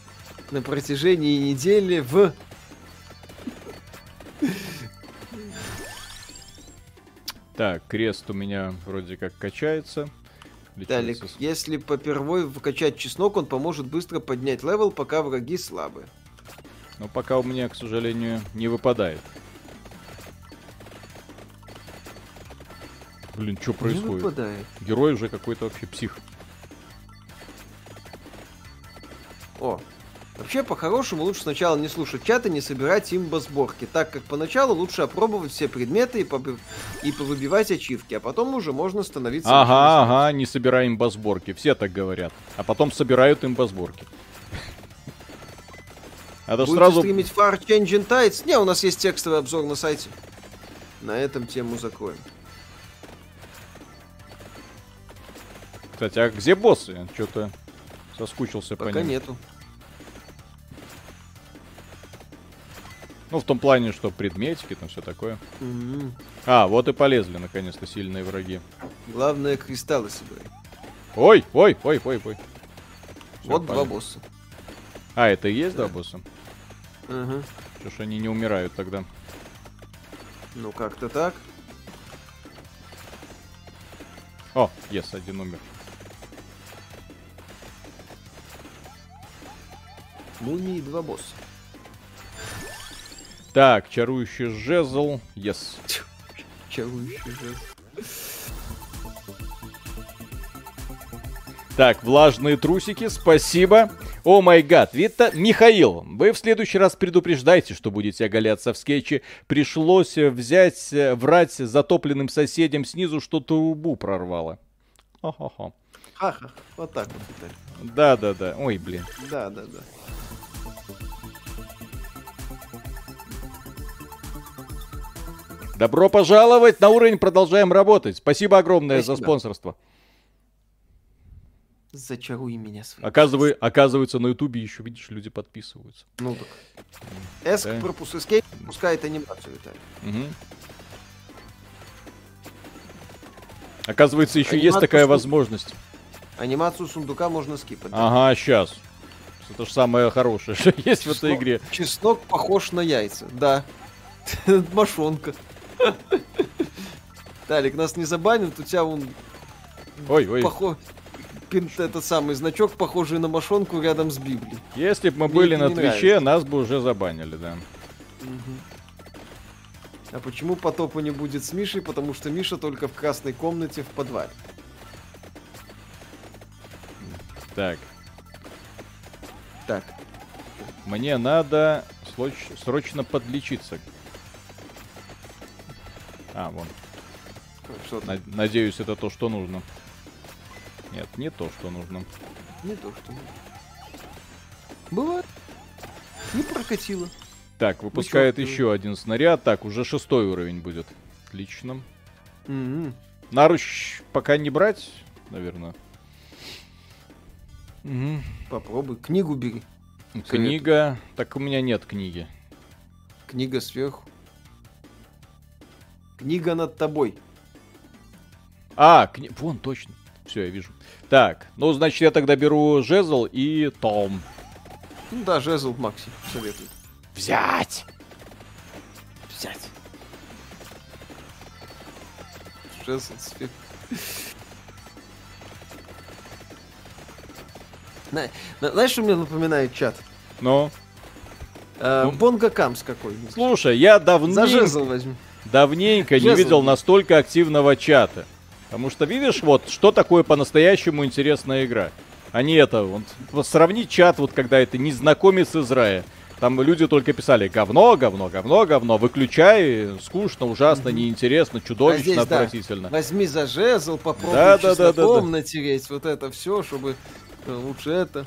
на протяжении недели в... Так, крест у меня вроде как качается. С- если попервой вкачать чеснок, он поможет быстро поднять левел, пока враги слабые. Но пока у меня, к сожалению, не выпадает. Блин, что Не происходит? выпадает. Герой уже какой-то вообще псих. О, вообще, по-хорошему, лучше сначала не слушать чат и не собирать имбо-сборки, так как поначалу лучше опробовать все предметы и, побы- и повыбивать ачивки, а потом уже можно становиться... Ага, ага, не собираем имбосборки. Все так говорят. А потом собирают имбосборки. Это ж Будете сразу... стримить Far Changing Tides? Не, у нас есть текстовый обзор на сайте. На этом тему закроем. Кстати, а где боссы? Что-то соскучился по Пока ним. нету. Ну, в том плане, что предметики, там все такое. М, А, вот и полезли, наконец-то, сильные враги. Главное, кристаллы собирай. Ой, ой, ой, ой, ой. Всё, вот два понятно. босса. А, это и есть, да, боссы? Ага. Что ж они не умирают тогда? Ну, как-то так. О, есть, один умер. Мумии два босса. Так, чарующий жезл. Yes. Чарующий жест. Так, влажные трусики, спасибо. О май гад, Вита, Михаил, вы в следующий раз предупреждайте, что будете оголяться в скетче. Пришлось э, взять, э, врать затопленным соседям снизу, что трубу прорвало. Хо-хо-хо. Ха-ха. Вот так вот, Виталий. Да-да-да, ой, блин. Да, Добро пожаловать на уровень, продолжаем работать. Спасибо огромное за Спасибо. спонсорство. Зачаруй меня своим. Оказывай, оказывается, на ютубе еще, видишь, люди подписываются. Ну так. Эск Да. пропуск эскейп пропускает анимацию, Виталий. Мгм. Оказывается, еще есть Анимацию такая что- возможность. Анимацию сундука можно скипать. Ага, сейчас. Это же самое хорошее, что есть в этой Чеснок- игре. Чеснок похож на яйца. Да. Мошонка. Талик, нас не забанят, у тебя вон Ой, ой. похож... этот самый значок, похожий на мошонку рядом с Библией. Если бы мы Мне были на Твиче, нас бы уже забанили, да. А почему потопа не будет с Мишей? Потому что Миша только в красной комнате в подвале. Так, Так, мне надо срочно подлечиться. А, вон. что? На- Надеюсь, это то, что нужно. Нет, не то, что нужно. Не то, что... Бывает. Не прокатило. Так, выпускает чё, ты- еще один снаряд. Так, уже шестой уровень будет. Отлично. Мгм. Наруч пока не брать, наверное. Мгм. Попробуй. Книгу бери. Книга. Так у меня нет книги. Книга сверху. Книга над тобой. А, кни... вон, точно. Все, я вижу. Так, ну, значит, я тогда беру жезл и том. Ну да, жезл Макси советует. Взять! Взять. Жезл на- Знаешь, что мне напоминает чат? Ну, Э, Ну. Бонго Камс какой-нибудь. слушай, я За давненько, жезл возьми. Давненько не видел настолько активного чата. Потому что, видишь, вот, что такое по-настоящему интересная игра. А не это, вот, сравнить чат, вот когда это незнакомец из рая. Там люди только писали говно, говно, говно, говно. Выключай, скучно, ужасно, неинтересно, чудовищно, А здесь, да. отвратительно. Возьми за жезл, попробуй Да, да, да, да, чесноком натереть. Вот это все, чтобы э, лучше это.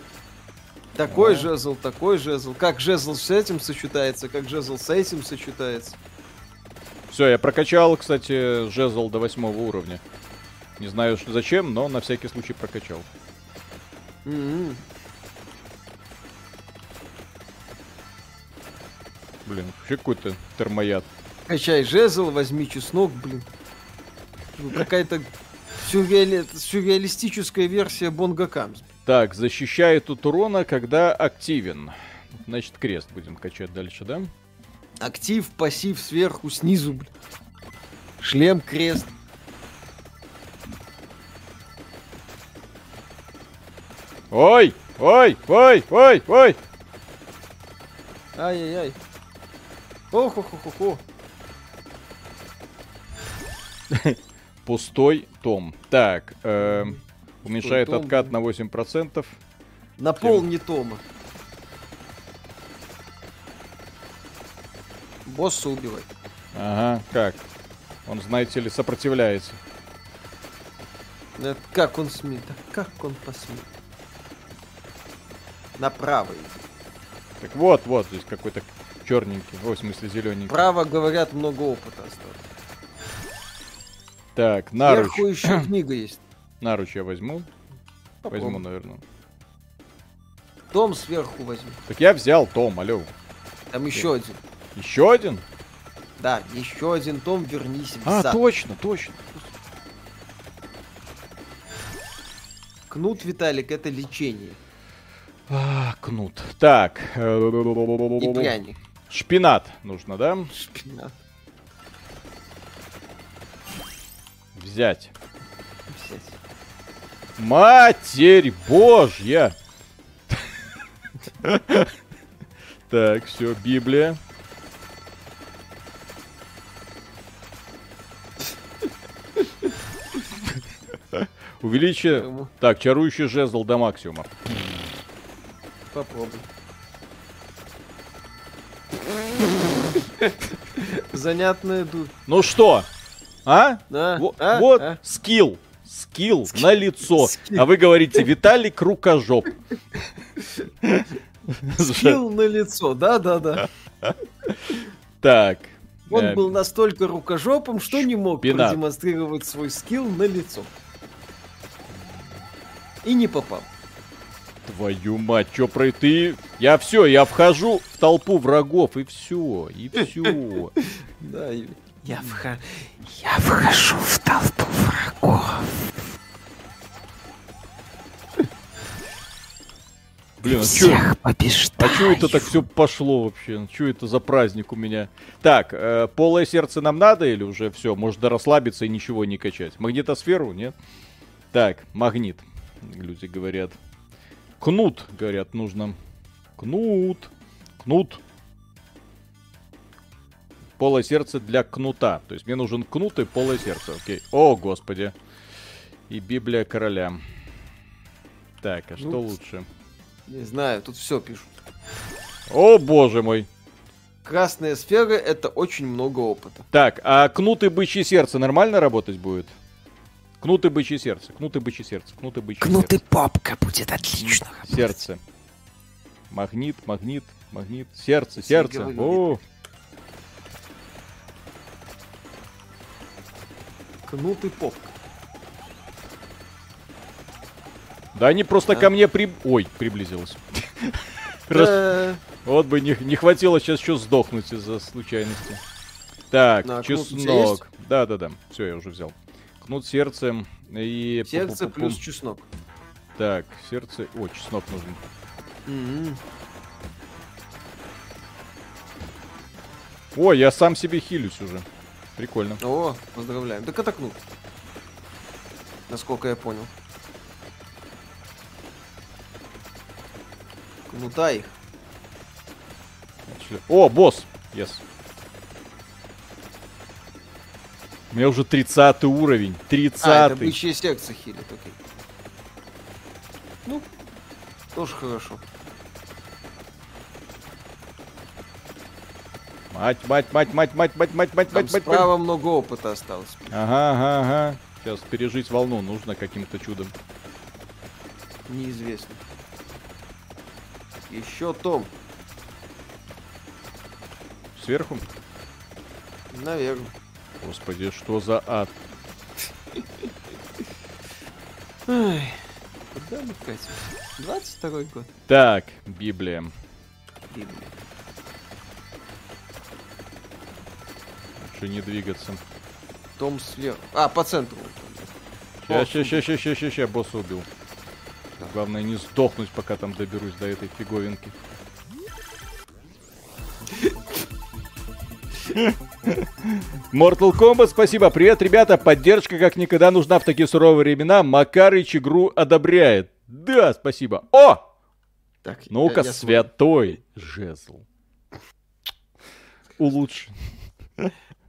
Такой Ну. жезл, такой жезл. Как жезл с этим сочетается, как жезл с этим сочетается. Все, я прокачал, кстати, жезл до восьмого уровня. Не знаю что- зачем, но на всякий случай прокачал. М-м. Блин, вообще какой-то термояд. Качай жезл, возьми чеснок, блин. Ну, какая-то сюрреали- сюрреалистическая версия Бонго Камс. Так, защищает от урона, когда активен. Значит, крест будем качать дальше, да? Актив, пассив сверху, снизу, блин. Шлем, крест. Ой! Ой! Ой! Ой! Ой! Ай-яй-яй. Ох-ох-ох-ох. Пустой том. Так, эм, уменьшает том, откат да. на 8%. Наполни Тома. Босса убивай. Ага, как? Он, знаете ли, сопротивляется. Это как он смеет? Да как он посмеет? Направо. иди. Так вот, вот, здесь какой-то черненький. Ой, в смысле зелененький. Право, говорят, много опыта осталось. Так, наруч. Сверху еще книга есть. Наруч я возьму. Попробуй. Возьму, наверное. Том сверху возьми. Так я взял том, алло. Там еще один. Еще один? Да, еще один том, вернись в А, зад. точно, точно. Кнут, Виталик, это лечение. А, кнут. Так. И э, пряник. Шпинат нужно, да? Шпинат. Взять. взять. Матерь Божья! Так, все, Библия. Увеличи... Так, чарующий жезл до максимума. Попробуй. Занятная дурь. Ну что? А? Да? Во- А? Вот, А? скилл. Скилл на лицо. А вы говорите, Виталик рукожоп. Скилл на лицо, да-да-да. Так. Он э, был настолько рукожопом, что не мог продемонстрировать свой скилл на лицо. И не попал. Твою мать, чё про ты? Я все, я вхожу в толпу врагов, и все, и все. Да, Я, вха... я вхожу в толпу врагов. Блин, а чё, Всех а побеждаю. чё это так все пошло вообще? Чё это за праздник у меня? Так, э, полое сердце нам надо или уже все? Может расслабиться и ничего не качать? Магнитосферу, нет? Так, магнит, люди говорят. Кнут, говорят, нужно. Кнут. Кнут. Полое сердце для кнута. То есть мне нужен кнут и полое сердце. Окей. О, господи. И Библия короля. Так, а что Ну, лучше? Не знаю, тут все пишут. О, боже мой. Красная сфера это очень много опыта. Так, а кнут и бычье сердце нормально работать будет? Кнут и бычье сердце, кнут и бычье сердце, кнут и бычье Кнут и сердце. попка будет отлично. Сердце. Магнит, магнит, магнит, сердце, сердце. О, Кнут и попка. да они просто Да. ко мне при... Ой, приблизилась. Вот бы не, не хватило сейчас еще сдохнуть из-за случайности. Так, чеснок. Да-да-да, все, я уже взял. Кнут сердцем и... Сердце плюс чеснок. Так, сердце... О, чеснок нужен. М-м. Ой, я сам себе хилюсь уже. Прикольно. О, поздравляем. Так это кнут. Насколько я понял. Кнута их. О, босс! Yes. У меня уже 30 уровень. 30 А, это бычье сердце хилит, окей. Ну, тоже хорошо. Мать, мать, мать, мать, мать, мать, мать, мать, Там мать, мать. справа много опыта осталось. Ага, ага, ага. Сейчас пережить волну нужно каким-то чудом. Неизвестно. Еще Том. Сверху? Наверное. Господи, что за ад? Ай, куда мы катим? 22 год. Так, Библия. Библия. Лучше не двигаться. Том сверху. А, по центру. Ща, ща, ща, ща, ща, ща, босса убил. Главное не сдохнуть, пока там доберусь до этой фиговинки. Mortal Kombat, спасибо. Привет, ребята. Поддержка как никогда нужна в такие суровые времена. Макарыч игру одобряет. Да, спасибо. О! Так, Ну-ка, я- я смотрю. святой жезл. Улучши.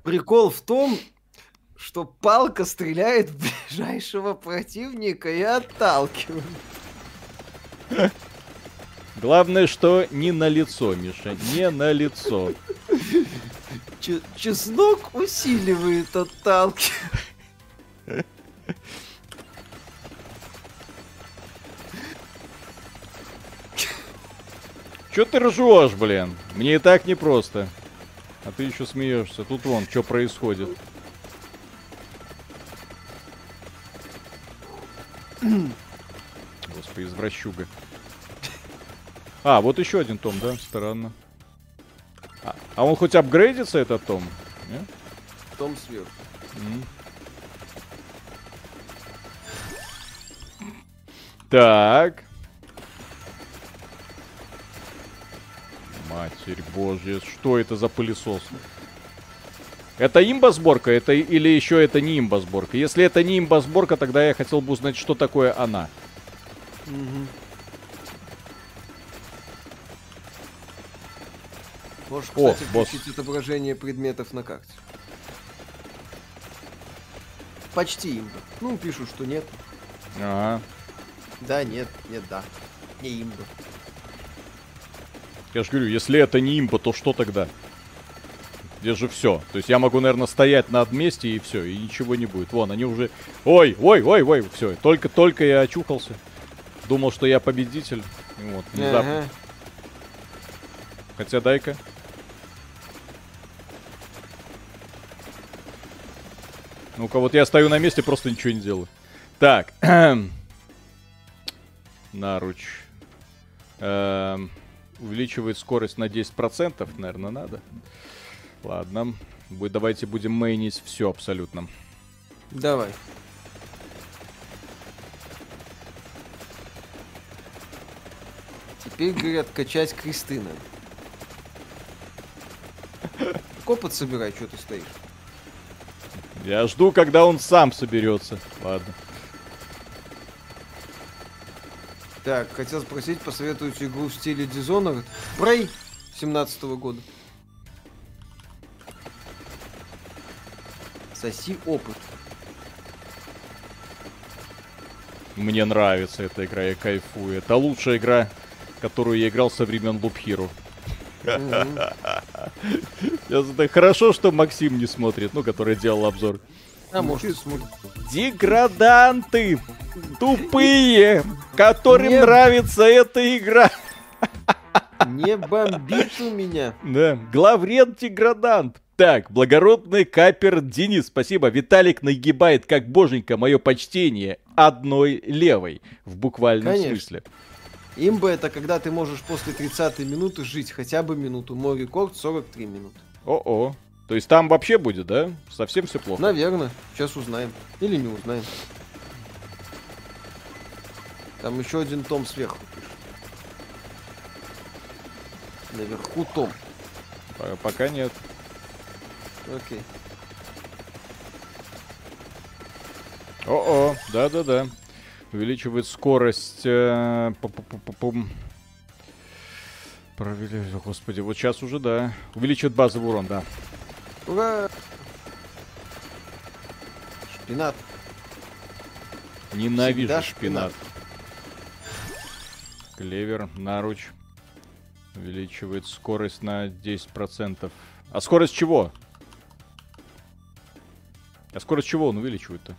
Прикол в том, что палка стреляет в ближайшего противника и отталкивает. Главное, что не на лицо, Миша, не на лицо. Че- чеснок усиливает отталкивание. Че ты ржешь, блин? Мне и так непросто. А ты еще смеешься. Тут вон, что происходит. Господи, извращуга. А, вот еще один том, да? Странно. А, а он хоть апгрейдится, этот том? Не? Том сверху. М. Так. Матерь божья, что это за пылесос? Это имба-сборка это, или еще это не имба-сборка? Если это не имба-сборка, тогда я хотел бы узнать, что такое она. Мгм. Можешь, О, кстати, босс. включить отображение предметов на карте. Почти имба. Ну, пишут, что нет. Ага. Да, нет, нет, да. Не имба. Я же говорю, если это не имба, то что тогда? Где же все? То есть я могу, наверное, стоять на одном месте и все, и ничего не будет. Вон, они уже... Ой, ой, ой, ой, все. Только-только я очухался. Думал, что я победитель. Вот, внезапно. Ага. Хотя дай-ка. Ну-ка, вот я стою на месте, просто ничего не делаю. Так. Наруч. Эм, увеличивает скорость на 10%, наверное, надо. Ладно. Бу- Давайте будем мейнить все абсолютно. Давай. Теперь, говорят, качать кресты надо. Так Опыт собирай, что ты стоишь. Я жду, когда он сам соберется. Ладно. Так, хотел спросить, посоветуете игру в стиле Dishonored? Prey 17 года. Соси опыт. Мне нравится эта игра, я кайфую. Это лучшая игра, которую я играл со времен Loop Hero. Мгм. Я за- Хорошо, что Максим не смотрит, ну, который делал обзор. А может. Деграданты! Тупые! Которым Нет. нравится эта игра! Не бомбит у меня. Да, главред деградант. Так, благородный капер Денис, спасибо. Виталик нагибает, как боженька, мое почтение одной левой. В буквальном Конечно. смысле. Имба это когда ты можешь после 30 минуты жить хотя бы минуту. Мой рекорд 43 минуты. О-о. То есть там вообще будет, да? Совсем все плохо. Наверное. Сейчас узнаем. Или не узнаем. Там еще один том сверху пишет. Наверху том. Пока нет. Окей. О-о, да-да-да. Увеличивает скорость. э, пу-пу-пу-пу-пум. Провели, о, господи, вот сейчас уже, да. Увеличивает базовый урон, да. Ура! Шпинат. Ненавижу Всегда шпинат. Клевер, наруч. Увеличивает скорость на 10%. А скорость чего? А скорость чего он увеличивает-то?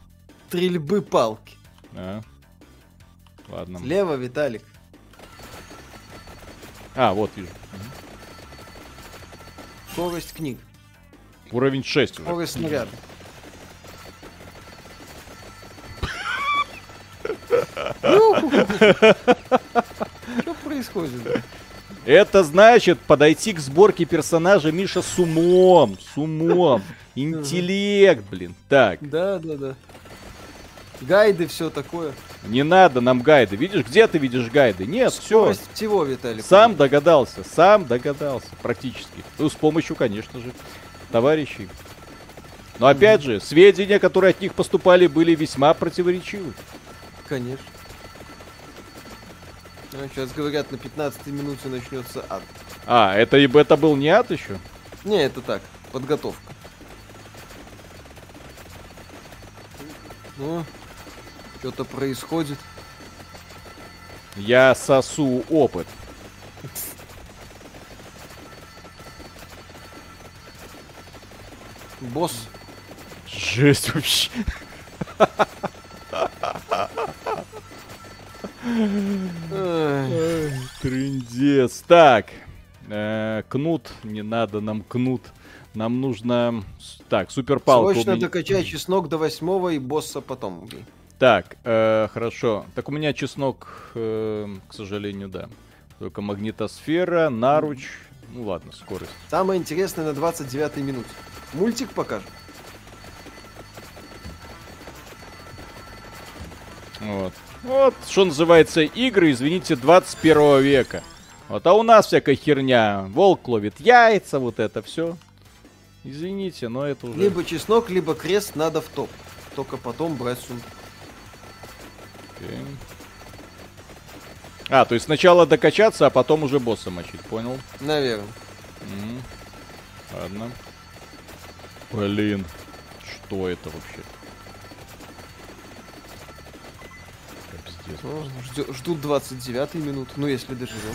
Стрельбы палки. А? Ладно. Слева, Виталик. А, вот вижу. Скорость книг. Уровень 6 уже. Скорость снаряда. Что происходит? Это значит подойти к сборке персонажа Миша с умом. С умом. Интеллект, блин. Так, Да, да, да. Гайды, все такое. Не надо нам гайды. Видишь, где ты видишь гайды? Нет, все. Скорость всего, Виталик. Сам догадался, сам догадался, практически. Ну, с помощью, конечно же, товарищей. Но опять же, сведения, которые от них поступали, были весьма противоречивы. Конечно. А, сейчас говорят, на 15 минуте начнется ад. А, это, это был не ад еще? Не, это так, подготовка. Ну, что-то происходит. Я сосу опыт. Босс. Жесть вообще. Трындец. Так. э, кнут. Не надо нам кнут. Нам нужно... Так, суперпалка. у Срочно меня- докачай чеснок до восьмого и босса потом. Так, э, хорошо. Так у меня чеснок, э, к сожалению, да. Только магнитосфера, наруч. Ну ладно, скорость. Самое интересное на 29 минуте. Мультик покажем. Вот. Вот, что называется, игры, извините, 21 века. Вот, а у нас всякая херня. Волк ловит яйца, вот это все. Извините, но это уже... Либо чеснок, либо крест надо в топ. Только потом брать сумку. Окей. А, то есть сначала докачаться, а потом уже босса мочить, понял? Наверное. Мгм. Ладно. Блин, что это вообще? Ждё- ждут 29 минут. Ну, если доживем.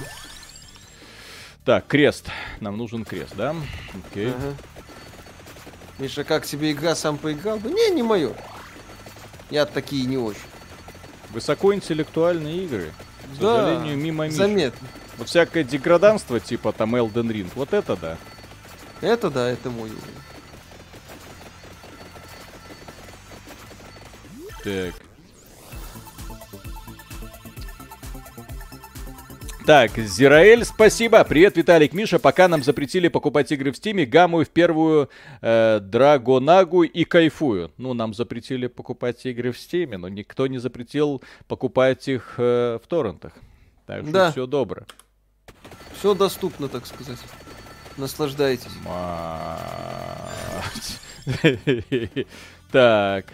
Так, крест. Нам нужен крест, да? Окей. Ага. Миша, как тебе игра, сам поиграл? Да не, не мое. Я такие не очень. Высокоинтеллектуальные игры. К Да, сожалению, мимо Миши. Заметно. Вот всякое деграданство, типа там Elden Ring, вот это да. Это да, это мой уровень. Так. Так, Зираэль, спасибо. Привет, Виталик, Миша. Пока нам запретили покупать игры в Стиме, гамую в первую э, Драгонагу и кайфую. Ну, нам запретили покупать игры в Стиме, но никто не запретил покупать их э, в торрентах. Так что Да. все добро. Все доступно, так сказать. Наслаждайтесь. Так,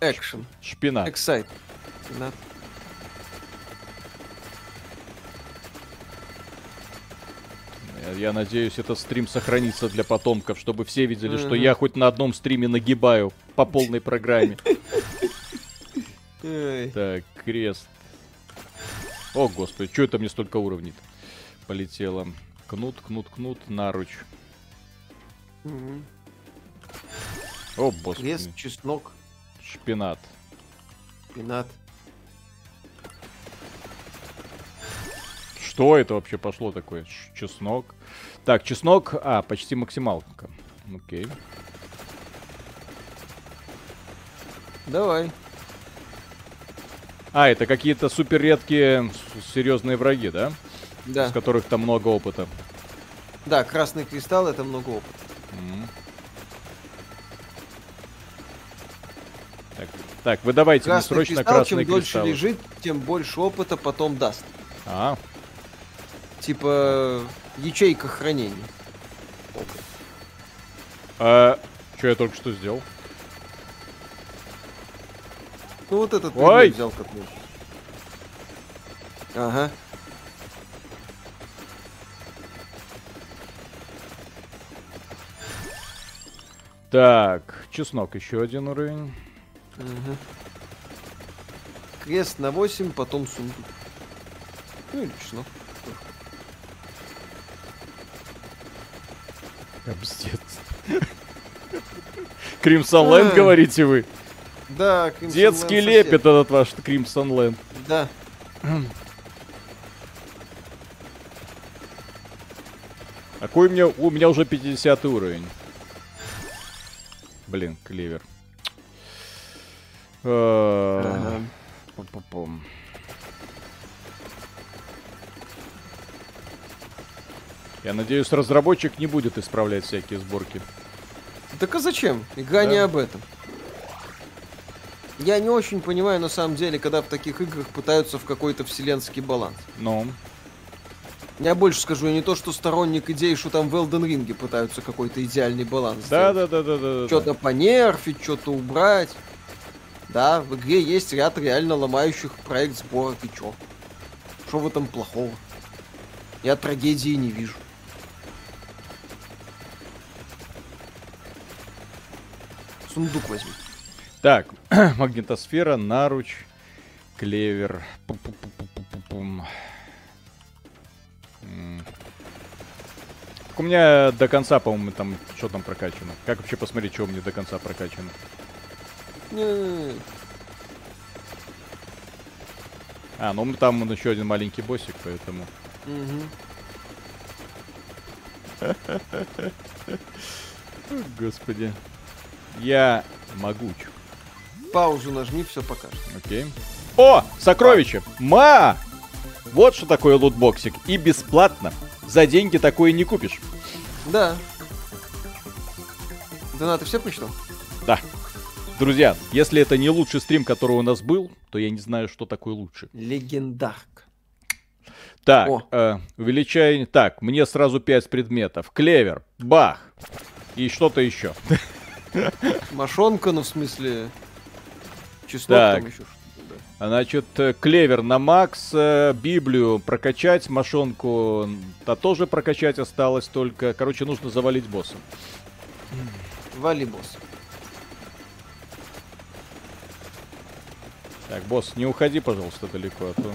Экшен. шпинат. Эксайт. Я- надеюсь, этот стрим сохранится для потомков, чтобы все видели, что я хоть на одном стриме нагибаю по полной программе. Так, крест. О, господи, что это мне столько уровней полетело? Кнут, кнут, кнут, наруч. О, господи, Крест, чеснок, шпинат. пинат. Что это вообще пошло такое? Чеснок. Так, чеснок, а, почти максималка. Окей. Давай. А, это какие-то супер редкие серьезные враги, да? Да. С которых там много опыта. Да, красный кристалл это много опыта. М. Так, так, вы давайте мне Красный срочно кристалл, красный чем дольше кристалл. лежит, тем больше опыта потом даст. А, Типа ячейка хранения. А, что я только что сделал? Ну вот этот Ой! взял как можно. Ага. Так, чеснок еще один уровень. Угу. Крест на 8, потом сундук. Ну или чеснок. Обздец. Кримсон Лэнд, А. говорите вы? Да, Crimson Детский лепет этот ваш Кримсон Лэнд. Да. Какой у меня, у меня уже 50 уровень. Блин, клевер. Э, Ага. пу-пу-пум. Я надеюсь, разработчик не будет исправлять всякие сборки. Так а зачем? Игра Да. не об этом. Я не очень понимаю, на самом деле, когда в таких играх пытаются в какой-то вселенский баланс. Ну, Я больше скажу, я не то, что сторонник идеи, что там в Elden Ring пытаются какой-то идеальный баланс да, сделать. да, да, да, да. да. Что-то понерфить, что-то убрать. Да, в игре есть ряд реально ломающих проект сборок, и чё? Что в этом плохого? Я трагедии не вижу. Сундук возьми. Так, магнитосфера, наруч, клевер. Пу-пу-пу-пу-пу-пум. М. Так У меня до конца, по-моему, там что там прокачано. Как вообще посмотреть, что у меня до конца прокачано? А, ну там еще один маленький боссик, поэтому. О, Господи. Я могуч. Паузу нажми, все покажет. Окей. О, сокровище! Ма! Вот что такое лутбоксик. И бесплатно. За деньги такое не купишь. Да. Донаты все прочитал? Да. Друзья, если это не лучший стрим, который у нас был, то я не знаю, что такое лучше. Легендарк. Так, О. э, увеличай... Так, мне сразу 5 предметов. Клевер, бах. И что-то еще. Машонка, ну в смысле... Чеснок Так. там еще что-то. да. Значит, э, клевер на макс, э, Библию прокачать, мошонку то тоже прокачать осталось только. Короче, нужно завалить босса. Вали босс. Так, босс, не уходи, пожалуйста, далеко, а то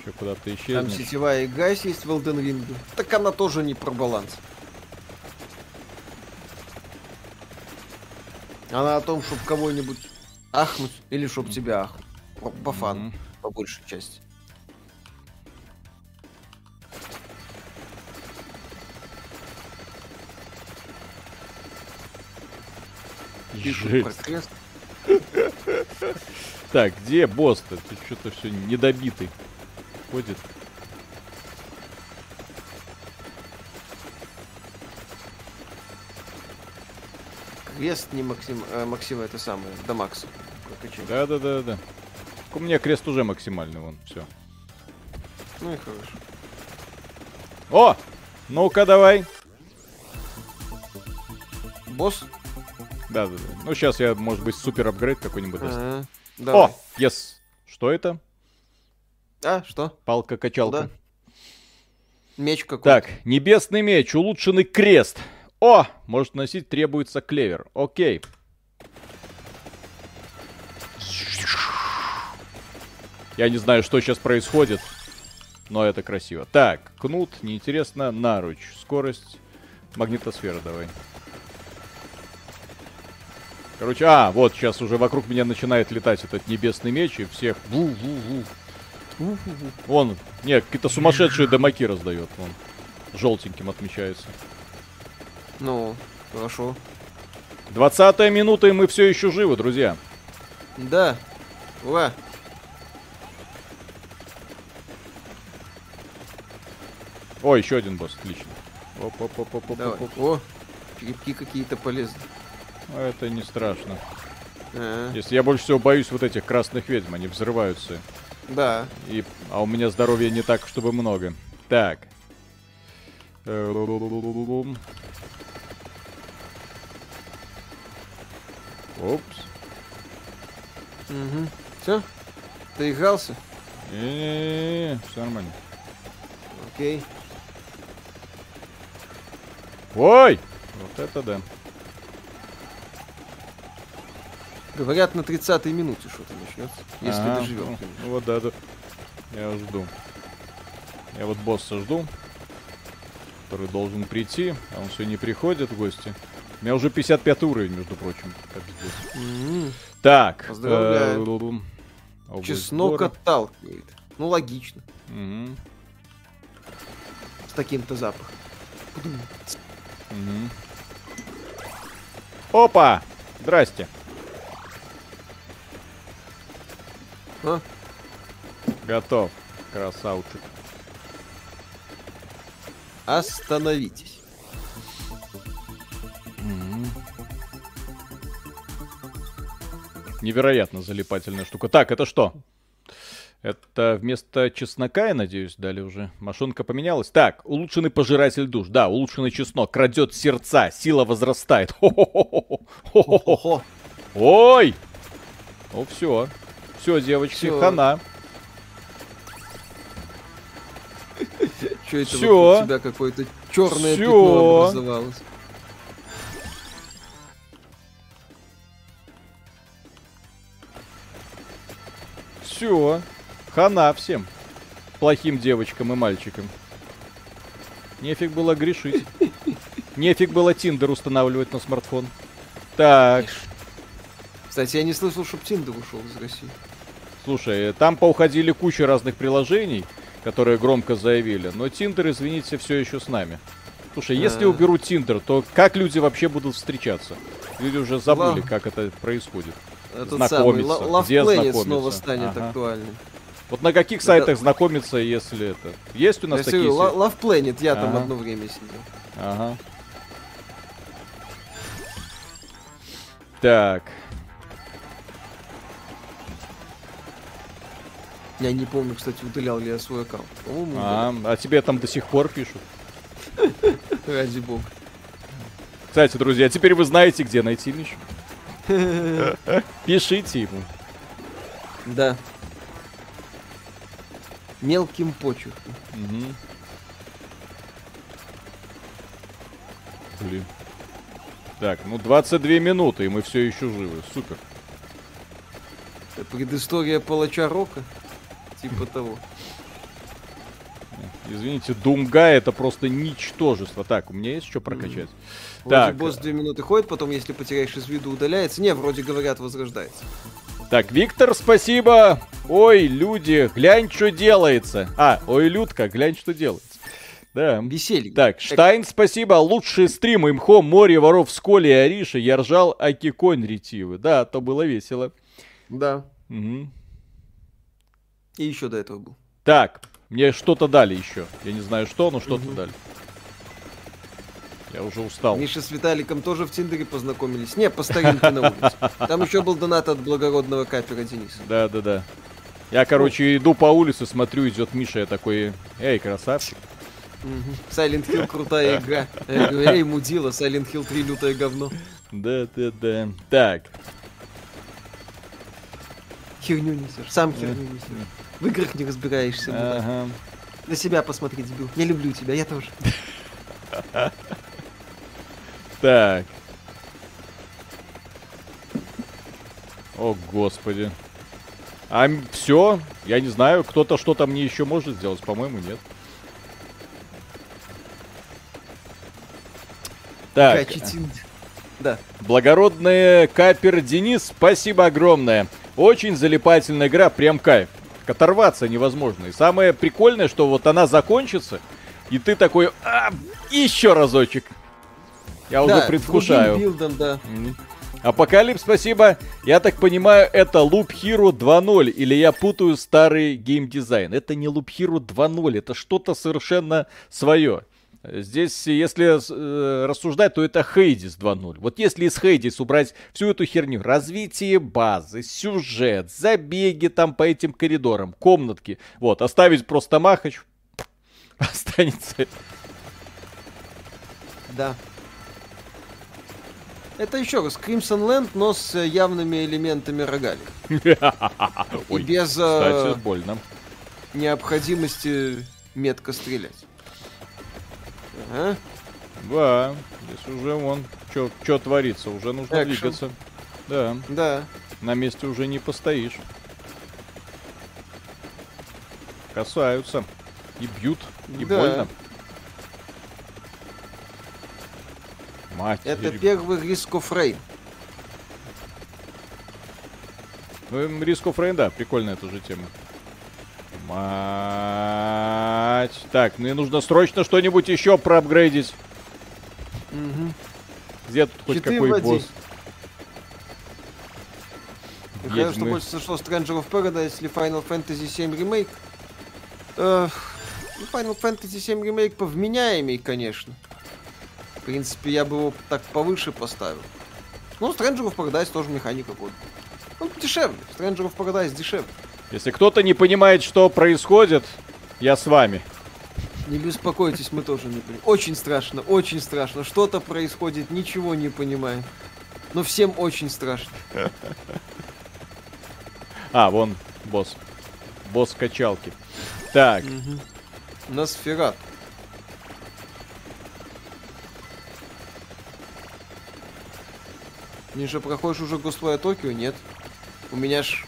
еще куда-то Там исчезнешь. сетевая игра есть в Elden Ring. Так она тоже не про баланс. Она о том, чтобы кого-нибудь ахнуть или чтобы тебя ахнуть. По, по фану, Мгм. по большей части. Жесть. Так, где босс-то? Тут что-то все недобитый. Ходит. Крест не Максим, э, Максима это самое, до Макса. Прокачай. Да-да-да-да. Так У меня крест уже максимальный, вон, все. Ну и хорошо. О! Ну-ка, давай. Босс? Да-да-да. Ну, сейчас я, может быть, супер апгрейд какой-нибудь даст. Ага. Давай. О, yes. Что это? А, что? Палка-качалка. Куда? Меч какой Так, небесный меч, улучшенный крест. О, может носить требуется клевер. Окей. Я не знаю, что сейчас происходит, но это красиво. Так, кнут, неинтересно, наруч, скорость, магнитосфера давай. Короче, а, вот сейчас уже вокруг меня начинает летать этот небесный меч, и всех... ву-ву-ву. Он, не, какие-то сумасшедшие дамаки раздает. Он желтеньким отмечается. Ну, хорошо. 20 минута, и мы все еще живы, друзья. Да. Ура. О, еще один босс, отлично. Оп-оп-оп-оп-оп-оп. Давай. О, черепки какие-то полезные. А, Это не страшно. А, Если я больше всего боюсь вот этих красных ведьм, они взрываются. да. И... А у меня здоровья не так, чтобы много. Так. Опс. Угу. Все? Ты игрался? Все нормально. Окей. Ой! Вот это да. Говорят, на 30-й минуте что-то начнется, если Ага, доживем. ну. Вот да, да. Я жду. Я вот босса жду, который должен прийти, а он все не приходит в гости. У меня уже 55 уровень, между прочим. Так. Поздравляю. э, Чеснок отталкивает. Ну, логично. С таким-то запахом. Опа! Здрасте. А? Готов. Красавчик. Остановитесь. Невероятно залипательная штука. Так, это что? Это вместо чеснока, я надеюсь, дали уже. Машинка поменялась. Так, улучшенный пожиратель душ. Да, улучшенный чеснок. Крадет сердца. Сила возрастает. Хо-хо-хо. Ой! Ну все. Все, девочки, Всё. хана. Что это Всё. вокруг тебя какое-то черное пятно образовалось? Все. Хана всем. Плохим девочкам и мальчикам. Нефиг было грешить. Нефиг было Тиндер устанавливать на смартфон. Так, Кстати, я не слышал, чтоб Тиндер ушел из России. слушай, там поуходили куча разных приложений, которые громко заявили, но Тиндер, извините, все еще с нами. Слушай, если А. уберут Тиндер, то как люди вообще будут встречаться? Люди уже забыли, Ла- как это происходит. Этот самый Знакомиться. Love Где Planet знакомиться? снова станет Ага. актуальным. Вот на каких сайтах знакомиться, если это? Есть у нас Я такие? Love Planet, я там Ага. одно время сидел. Ага. Так. Я не помню, кстати, удалял ли я свой аккаунт. А, а тебе там до сих пор пишут. ради бога. Кстати, друзья, теперь вы знаете, где найти Мишу. Пишите ему. Да. Мелким почерком. Мгм. Блин. Так, ну 22 минуты, и мы все еще живы. Супер. Это предыстория палача Рока. Типа того. Извините, Думга это просто ничтожество. Так, у меня есть что прокачать? Вроде Так. босс две минуты ходит, потом, если потеряешь из виду, удаляется. Не, вроде говорят, возрождается. Так, Виктор, спасибо. Ой, люди, глянь, что делается. А, ой, Людка, глянь, что делается. Да. Веселье. Так, Штайн, спасибо. Лучший стрим имхо, море воров, сколи и Ариша. Я ржал, аки конь ретивый. Да, то было весело. Да. Мгм. И еще до этого был. Так, мне что-то дали еще. Я не знаю что, но что-то Мгм. дали. Я уже устал. Миша с Виталиком тоже в Тиндере познакомились. Не, по старинке на улице. Там еще был донат от благородного капера Дениса. Да, да, да. Я, короче, иду по улице, смотрю, идет Миша, я такой, эй, красавчик. Silent Hill крутая игра. Я говорю, эй, мудила, Silent Hill 3 лютое говно. Да, да, да. Так, Херню несешь, сам херню несешь. В играх не разбираешься, ага. На себя посмотреть сбил. Я люблю тебя, я тоже. Так. О, господи. А все? Я не знаю, кто-то что-то мне еще может сделать, по-моему, нет. Так. Да. благородный капер Денис, спасибо огромное. Очень залипательная игра, прям кайф. Оторваться невозможно. И самое прикольное, что вот она закончится, и ты такой, а, еще разочек. Я уже Да, предвкушаю. другим билдом, да. Апокалипс, спасибо. Я так понимаю, это Loop Hero 2.0, или я путаю старый геймдизайн. Это не Loop Hero 2.0, это что-то совершенно свое. Здесь, если э, рассуждать, то это Хейдис 2.0. Вот если из Хейдис убрать всю эту херню, развитие базы, сюжет, забеги там по этим коридорам, комнатки, вот, оставить просто Махач, останется Да. Это еще раз Crimson Land, но с явными элементами рогалик. И без э, кстати, больно. необходимости метко стрелять. Ага. Да, здесь уже вон, что творится, уже нужно Экшен. двигаться. Да. Да. На месте уже не постоишь. Касаются. И бьют. И Да. больно. Мать. Это первый of Rain. Ну, of Rain, да, прикольная тоже тема. Мать. Так, мне нужно срочно что-нибудь еще проапгрейдить. Мгм. Где тут хоть Щиты какой вводи. босс? Михаил, Есть что мы. больше сошло Stranger of Paradise или Final Fantasy 7 ремейк? Эх, ну, Final Fantasy 7 ремейк повменяемый, конечно. В принципе, я бы его так повыше поставил. Ну, Stranger of Paradise тоже механика вот. Он дешевле. Stranger of Paradise дешевле. Если кто-то не понимает, что происходит, я с вами. Не беспокойтесь, мы тоже не понимаем. Очень страшно, очень страшно. Что-то происходит, ничего не понимаем. Но всем очень страшно. А, вон босс. Босс качалки. Так, Носферат. Миша, проходишь уже Ghostwire Токио? Нет. У меня ж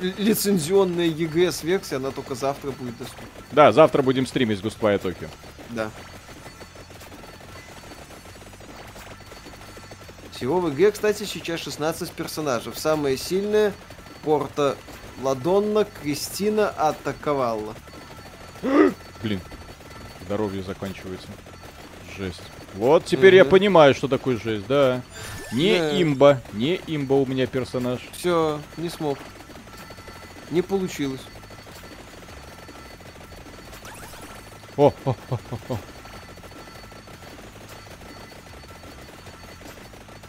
лицензионная EGS-версия, она только завтра будет доступна. да, завтра будем стримить с Ghostwire Tokyo. Да. Всего в игре, кстати, сейчас 16 персонажей. Самые сильные Порта Ладонна, Кристина, Атаковалла. Блин, здоровье заканчивается. Жесть. Вот теперь я Мгм. понимаю, что такое жесть, да. Не Да. имба, не имба у меня персонаж. Все, не смог. Не получилось. О, о, о, о, о.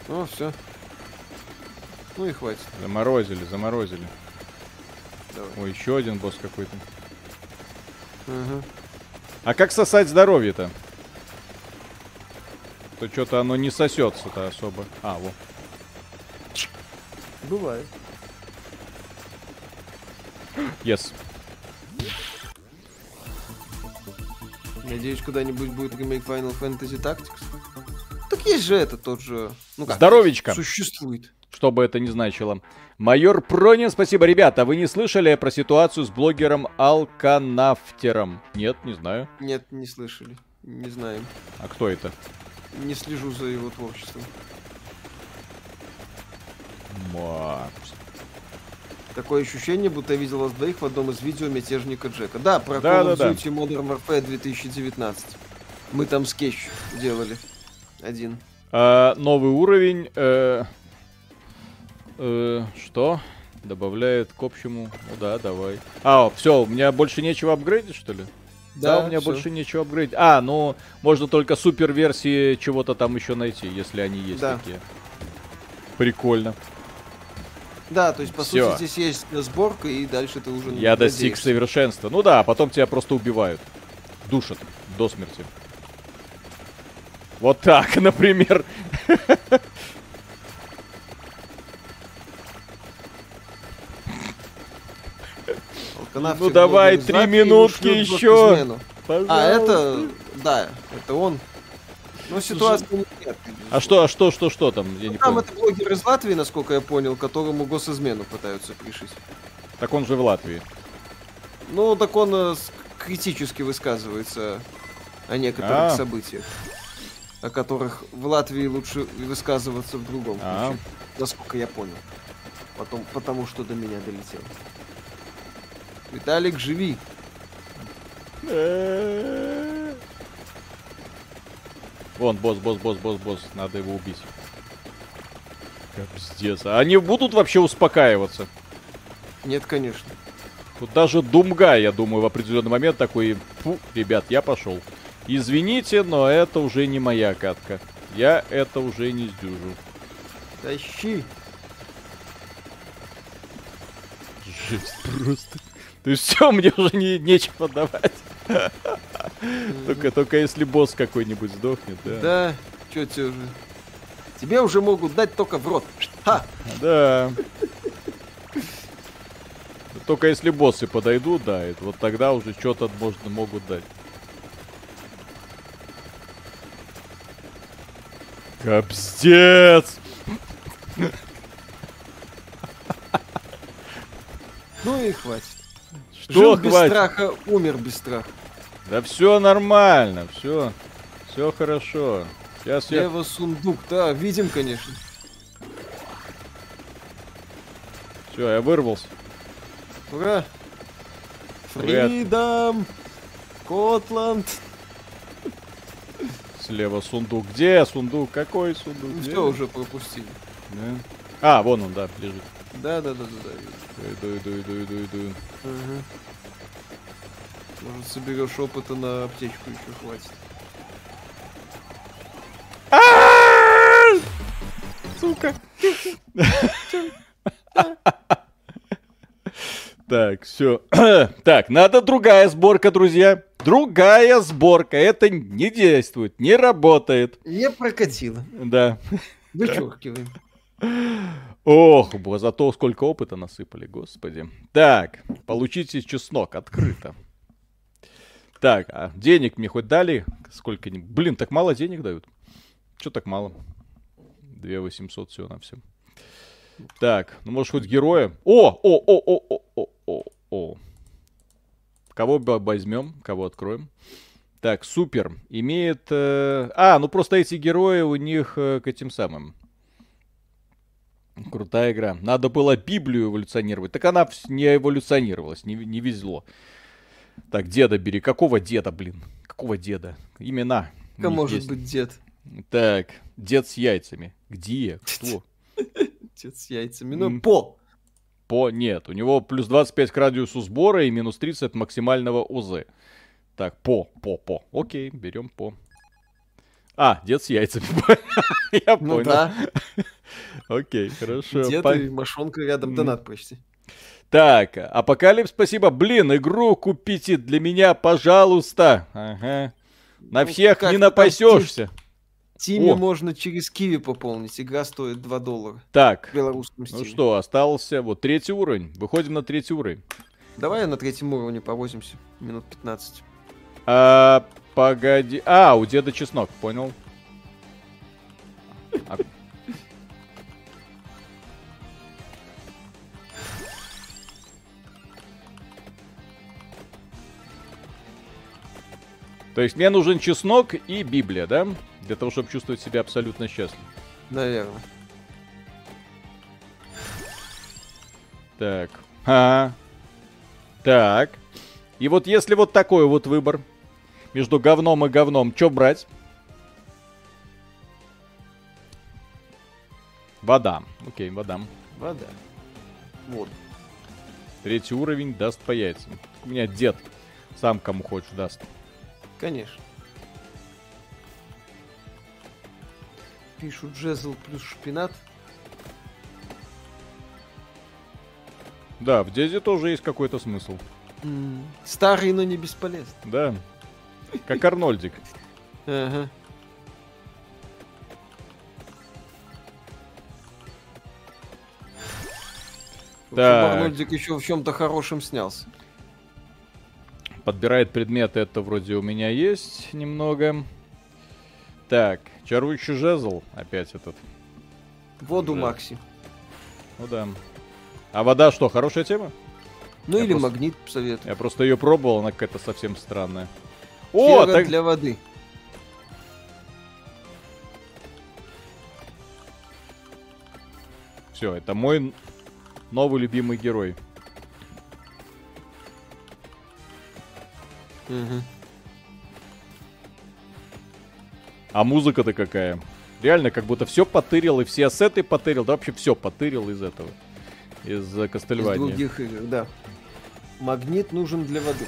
Ну, все. Ну и хватит. заморозили, заморозили. Давай. Ой, еще один босс какой-то. Ага. А как сосать здоровье-то? То что-то оно не сосется-то особо. А, вот. Бывает. Yes. Надеюсь, когда-нибудь будет ремейк Final Fantasy Tactics. Так есть же это тот же... Ну как? Здоровечко. Существует. Что бы это ни значило. Майор Пронин, спасибо. Ребята, вы не слышали про ситуацию с блогером Алканафтером? Нет, не знаю. Нет, не слышали. Не знаем. А кто это? Не слежу за его творчеством. Мать. Такое ощущение, будто я видел вас двоих в одном из видео мятежника Джека. Да, про Да, Call of да, да. Duty Modern Warfare 2019. Мы там скетч делали. Один. А, новый уровень. э, э, что? Добавляет к общему. Ну да, давай. А, все, у меня больше нечего апгрейдить, что ли? Да, у меня всё. больше нечего апгрейдить. А, ну, можно только супер версии чего-то там еще найти, если они есть Да. такие. Прикольно. Да, то есть, по Всё. сути, здесь есть сборка, и дальше ты уже Я достиг надеешься. совершенства. Ну да, а потом тебя просто убивают. Душат до смерти. Вот так, например. Ну, давай, три минутки еще. А, это... Да, это он. Ну, ситуация непонятная, А что, а что, что, что там? Я не Там понял. это блогер из Латвии, насколько я понял, которому госизмену пытаются пришить. Так он же в Латвии. Ну, так он э, критически высказывается о некоторых А. событиях, о которых в Латвии лучше высказываться в другом А. случае, насколько я понял. Потом, потому что до меня долетело. Виталик, живи. Вон, босс, босс, босс, босс, босс. Надо его убить. Капздец. А они будут вообще успокаиваться? Нет, конечно. Тут даже Думга, я думаю, в определенный момент такой, фу, ребят, я пошел. Извините, но это уже не моя катка. Я это уже не сдюжу. Тащи. Жесть просто. То есть все, мне уже не, нечего давать. Только, только если босс какой-нибудь сдохнет, да. Да, чё тебе уже? Тебе уже могут дать только в рот. Ха! Да. Только если боссы подойдут, да, это вот тогда уже что-то можно могут дать. Капздец! Ну и хватит. Что Жил без хватит? страха, умер без страха. Да все нормально, все, все хорошо. Сейчас я... Слева сундук, да, видим, конечно. Все, я вырвался. Ура! Фридом! Скотланд! Слева сундук. Где сундук? Какой сундук? Ну все, уже пропустили. Да. А, вон он, да, лежит. Да, да, да, да, да. Иду, иду, иду, иду, иду. Ага. Может, соберешь опыта на аптечку еще хватит. Сука. Так, все. Так, надо другая сборка, друзья. Другая сборка. Это не действует, не работает. Не прокатило. Да. Вычеркиваем. Ох, бо, зато сколько опыта насыпали, господи. Так, получите чеснок, открыто. Так, а денег мне хоть дали? Сколько-нибудь? Блин, так мало денег дают. Че так мало? 2 800 всего на все. Так, ну может хоть героя? О, о, о, о, о, о, о, о. Кого возьмем, кого откроем? Так, супер. Имеет... э, А, ну просто эти герои у них э, к этим самым. Крутая игра. Надо было Библию эволюционировать. Так она не эволюционировалась, не, не везло. Так, деда бери. Какого деда, блин? Какого деда? Имена. Как них может есть. быть дед? Так, дед с яйцами. Где? Кто? Дед с яйцами. Ну, по! По, нет, у него плюс 25 к радиусу сбора и минус 30 от максимального УЗ. Так, по, по, по. Окей, берем по. А, дед с яйцами. Я Ну понял. да. Окей, хорошо. Дед и мошонка рядом, донат почти. Так, Апокалипс, спасибо. Блин, игру купите для меня, пожалуйста. Ага. На Ну, всех как не напасешься. Тиме О. можно через Киви пополнить. Игра стоит 2 доллара. В Так, белорусском ну стиле. что, остался вот третий уровень. Выходим на третий уровень. Давай на третьем уровне повозимся. Минут 15. А, погоди. А, у деда чеснок, понял. То есть мне нужен чеснок и Библия, да? Для того, чтобы чувствовать себя абсолютно счастливым. Наверное. Так. А. Так. И вот если вот такой вот выбор между говном и говном, что брать? Вода. Окей, вода. Вода. Вот. Третий уровень даст по яйцам. У меня дед сам кому хочешь даст. Конечно. Пишут джезл плюс шпинат. Да, в деде тоже есть какой-то смысл. М, Старый, но не бесполезный. Да. Как Арнольдик. Ага. Так. Арнольдик еще в чем-то хорошем снялся. Подбирает предметы, это вроде у меня есть немного. Так, чарующий жезл. Опять этот. Воду Да. Макси. Ну да. А вода что, хорошая тема? Ну Я или просто- магнит советую. Я просто ее пробовал, она какая-то совсем странная. О, Фера так... для воды. Все, это мой новый любимый герой. А музыка-то какая? Реально, как будто все потырил, и все ассеты потырил, да вообще все потырил из этого. Из э, Из Кастельвании. других игр, да. Магнит нужен для воды.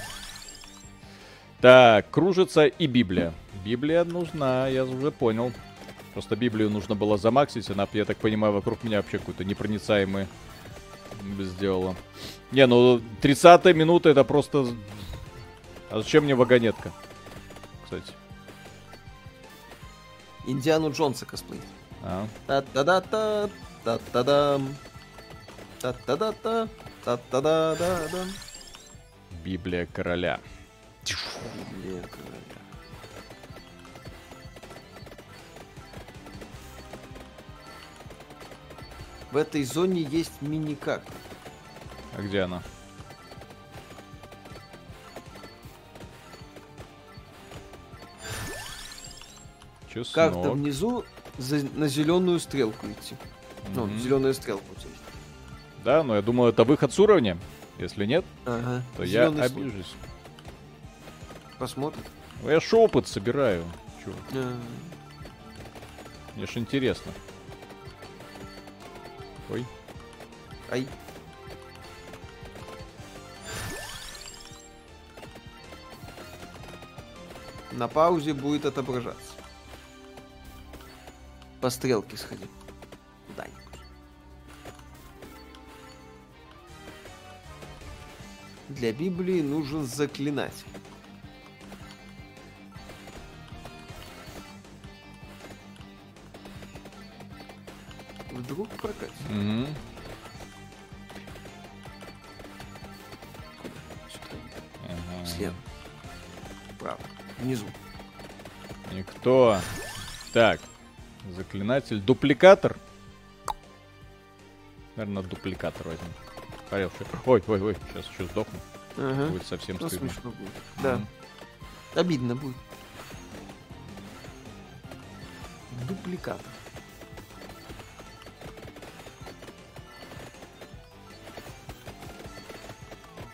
Так, кружится и Библия. Библия нужна, я уже понял. Просто Библию нужно было замаксить, она, я так понимаю, вокруг меня вообще какой-то непроницаемый сделала. Не, ну 30 минута это просто... А зачем мне вагонетка? Кстати. Индиану Джонса косплей. А. Та-та-да-та, та-та-дам. Та-та-да-та, та-та-да-да-да. Библия короля. Блин, короля. В этой зоне есть мини-карта. А где она? Чеснок. Карта внизу за- на зеленую стрелку идти. Ну, Мгм. зеленая стрелка. Да, но я думал, это выход с уровня. Если нет, Ага. то я зелёный слой. обижусь. Посмотрим. Ну, Я ж опыт собираю. Чё, А, мне ж интересно. Ой. Ай. На паузе будет отображаться. По стрелке сходи. Да. Для Библии нужен заклинатель. Вдруг прокатит. Сюда. Ага. Слева. Право. Внизу. Никто. Так. Заклинатель. Дупликатор. Наверное, дупликатор возьмем. Хороший. Ой, ой, ой. Сейчас еще сдохну. Ага. Будет совсем Ну, стыдно. смешно будет. Да. Мгм. Обидно будет. Дупликатор.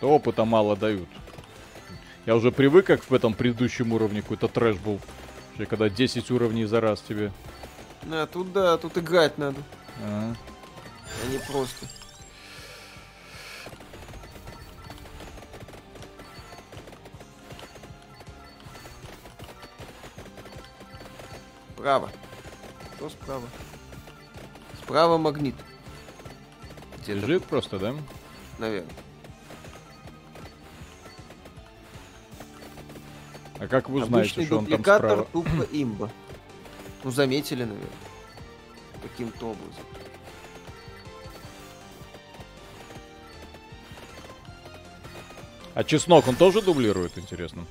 Опыта мало дают. Я уже привык, как в этом предыдущем уровне какой-то трэш был. Когда 10 уровней за раз тебе. А тут да, тут играть надо, Ага. а не просто. Право. Что справа? Справа магнит. Где-то, Лежит просто, да? наверное. А как вы Обычный что он там дупликатор справа? тупо имба. Ну, заметили, наверное. Каким-то образом. А чеснок он тоже дублирует, интересно?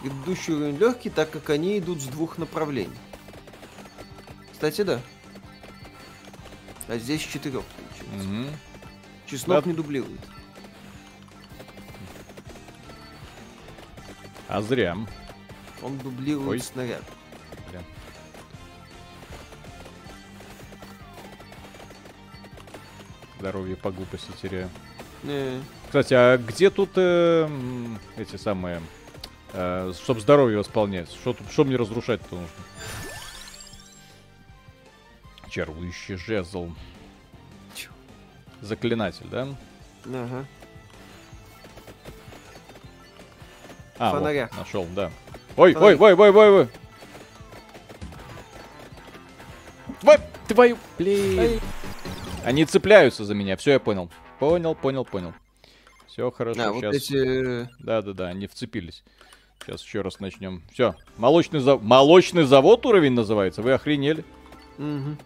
Предыдущий уровень легкий, так как они идут с двух направлений. Кстати, да. А здесь четырех получается. Мгм. Чеснок Да. не дублирует. А зря. Он дублирует Ой. снаряд. Бля. Здоровье по глупости теряю. Э, Кстати, а где тут э, эти самые, э, чтобы здоровье восполнять? Что тут, что мне разрушать-то нужно? Чарующий жезл. Чё? Заклинатель, да? ага. А, вот, Фонаря. нашел, да. Ой, Фонарик. ой, ой, ой, ой, ой. Твой, твою, блин. Они цепляются за меня, все я понял. Понял, понял, понял. Все хорошо, А, вот сейчас. эти... э, Да-да-да, они вцепились. Сейчас еще раз начнем. Все, молочный, зав... молочный завод уровень называется. Вы охренели? Мгм.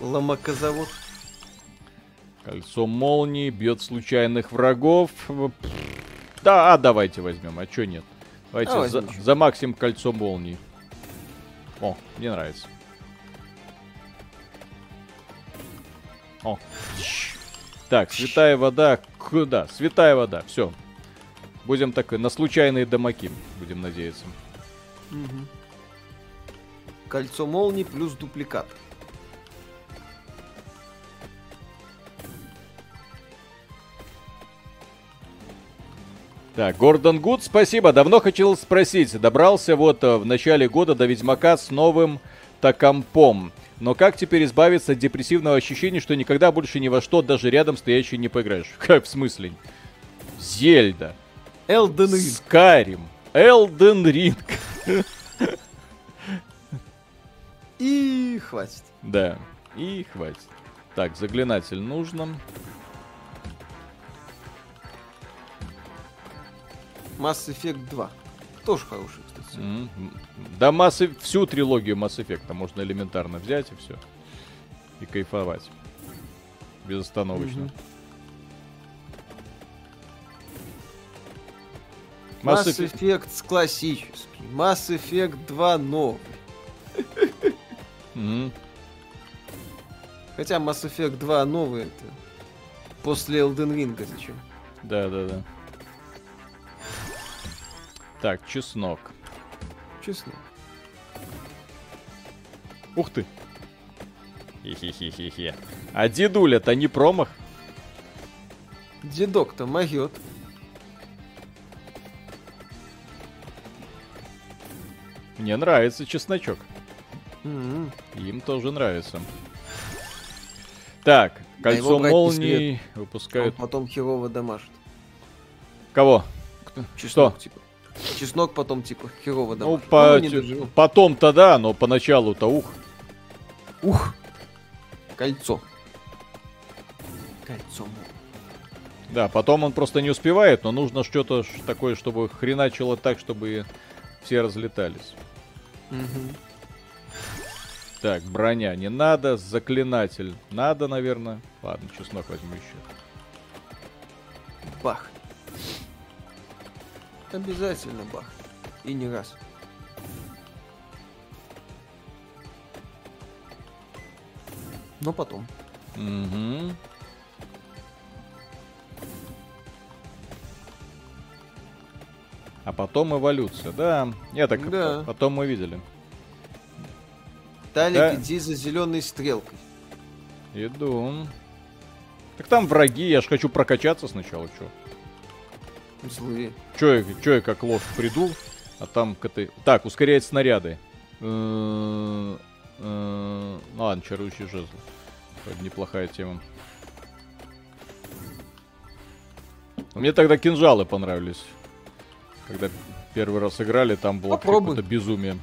Ломакозавод. Кольцо молнии бьет случайных врагов. Да, а давайте возьмем, а чё нет? Давайте А, за, за максим кольцо молнии. О, мне нравится. О. Так, святая вода. Куда? Святая вода. Все. Будем так на случайные дамаки, будем надеяться. Мгм. Кольцо молнии плюс дупликат. Так, Гордон Гуд, спасибо. Давно хотел спросить. Добрался вот э, в начале года до Ведьмака с новым Токампом. Но как теперь избавиться от депрессивного ощущения, что никогда больше ни во что, даже рядом стоящий, не поиграешь? Как в смысле? Зельда, Элден Ринг. Скарим, Элден Ринг. И хватит. Да, и хватит. Так, заклинатель нужно. Mass Effect 2. Тоже хороший, кстати. М, м. Да массы, всю трилогию Mass Effect можно элементарно взять и все. И кайфовать. Безостановочно. Мгм. Mass Mass Effect- Effect с классический. Mass Effect 2 новый. Мгм. Хотя Mass Effect 2 новый это после Elden Ring зачем? Да, да, да. Так, чеснок. Честно. Ух ты. Хе-хе-хе-хе-хе. А дедуля-то не промах? Дедок-то могет. Мне нравится чесночок. М-м. Им тоже нравится. Так, кольцо его брать не молний Он выпускают. потом херово дамажит. Кого? Чеснок, типа. Чеснок потом, типа, херово Ну, дамажит. по... Ну, потом-то да, но поначалу-то ух. Ух! Кольцо. Кольцо. Да, потом он просто не успевает, но нужно что-то такое, чтобы хреначило так, чтобы все разлетались. Мгм. Так, броня не надо, заклинатель надо, наверное. Ладно, чеснок возьму еще. Бах. Обязательно бах. И не раз. Но потом. Угу. А потом эволюция, да. Я так Да. потом мы видели. Талик, Да. иди за зеленой стрелкой. Иду. Так там враги, я ж хочу прокачаться сначала, чё? Злые. Чё я, чё я как лох приду, а там к этой... Так, ускоряет снаряды. Э, э, ладно, чарующий жезл. Неплохая тема. Мне тогда кинжалы понравились. Когда первый раз играли, там было какое-то безумие.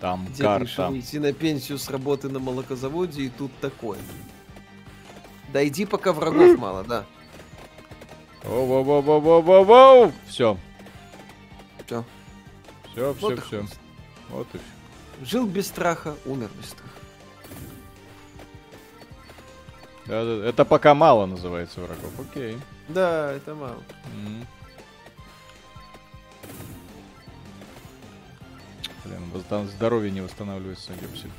Там Дед карта. решил идти на пенсию с работы на молокозаводе, и тут такое. Да иди, пока врагов мало, да. Воу-воу-воу-воу-воу-воу! Все. Всё. Все, все, Вот все. Вот и все. Жил без страха, умер без страха. Это пока мало называется врагов. Окей. Да, это мало. М. Блин, восстан- здоровье не восстанавливается, ёпсель.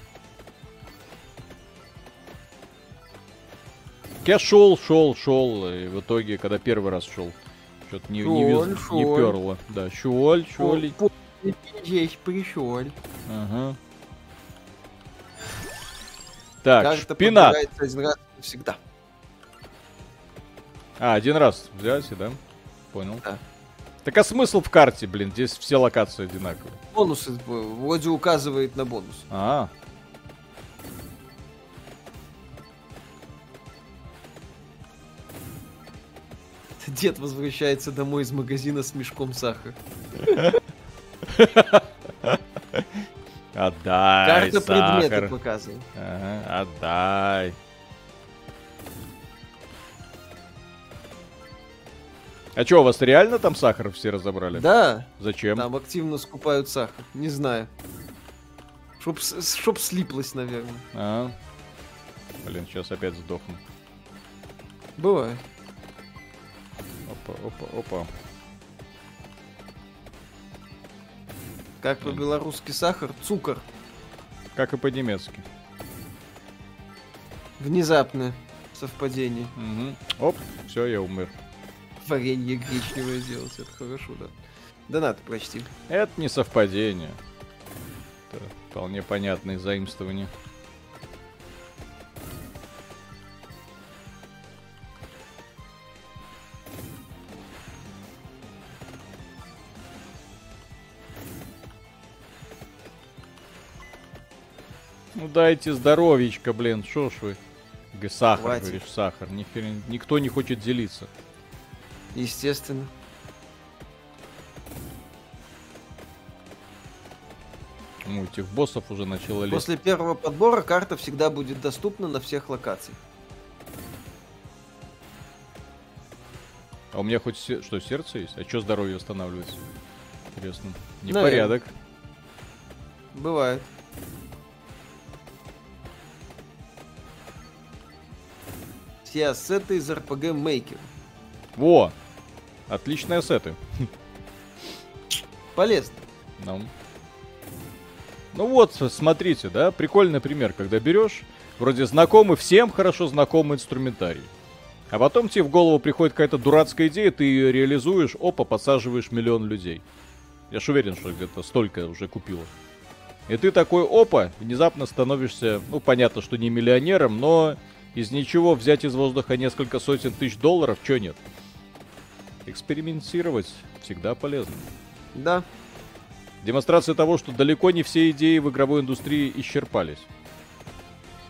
Я шел, шел, шел, и в итоге, когда первый раз шел, что-то не, не, вез- не перло. Да, щоль, щоль. Здесь пришел. Ага. Так, Карта шпинат. один раз всегда. А, один раз взять, и да? Понял. Да. Так а смысл в карте, блин? Здесь все локации одинаковые. Бонусы вроде указывает на бонус. А, Дед возвращается домой из магазина с мешком сахара. отдай Карта предмета сахар. показывает. Ага, отдай. А что, у вас реально там сахар все разобрали? Да, Зачем? там активно скупают сахар. Не знаю. Чтоб, чтоб слиплось, наверное. А? Блин, сейчас опять сдохну. Бывает. Опа, опа, опа. Как по-белорусски сахар, цукор. Как и по-немецки. Внезапное совпадение. Мгм. Оп, все, я умер. Варенье гречневое делать, это хорошо, да. Донаты прочти. Это не совпадение. Это вполне понятные заимствования. Ну дайте здоровичка, блин, шо ж вы? Сахар, Хватит. говоришь, сахар. Ни хрен- никто не хочет делиться. Естественно. Ну, этих боссов уже начало лезть. После первого подбора карта всегда будет доступна на всех локациях. А у меня хоть се- что, сердце есть? А что здоровье восстанавливается? Интересно. Наверное. Непорядок. Бывает. Все ассеты из RPG Maker. Во! Отличные ассеты. Полезно. Ну. Ну вот, смотрите, да, прикольный пример, когда берешь, вроде знакомый, всем хорошо знакомый инструментарий. А потом тебе в голову приходит какая-то дурацкая идея, ты ее реализуешь, опа, подсаживаешь миллион людей. Я ж уверен, что где-то столько уже купило. И ты такой, опа, внезапно становишься, ну, понятно, что не миллионером, но из ничего взять из воздуха несколько сотен тысяч долларов, чё нет? Экспериментировать всегда полезно. Да. Демонстрация того, что далеко не все идеи в игровой индустрии исчерпались.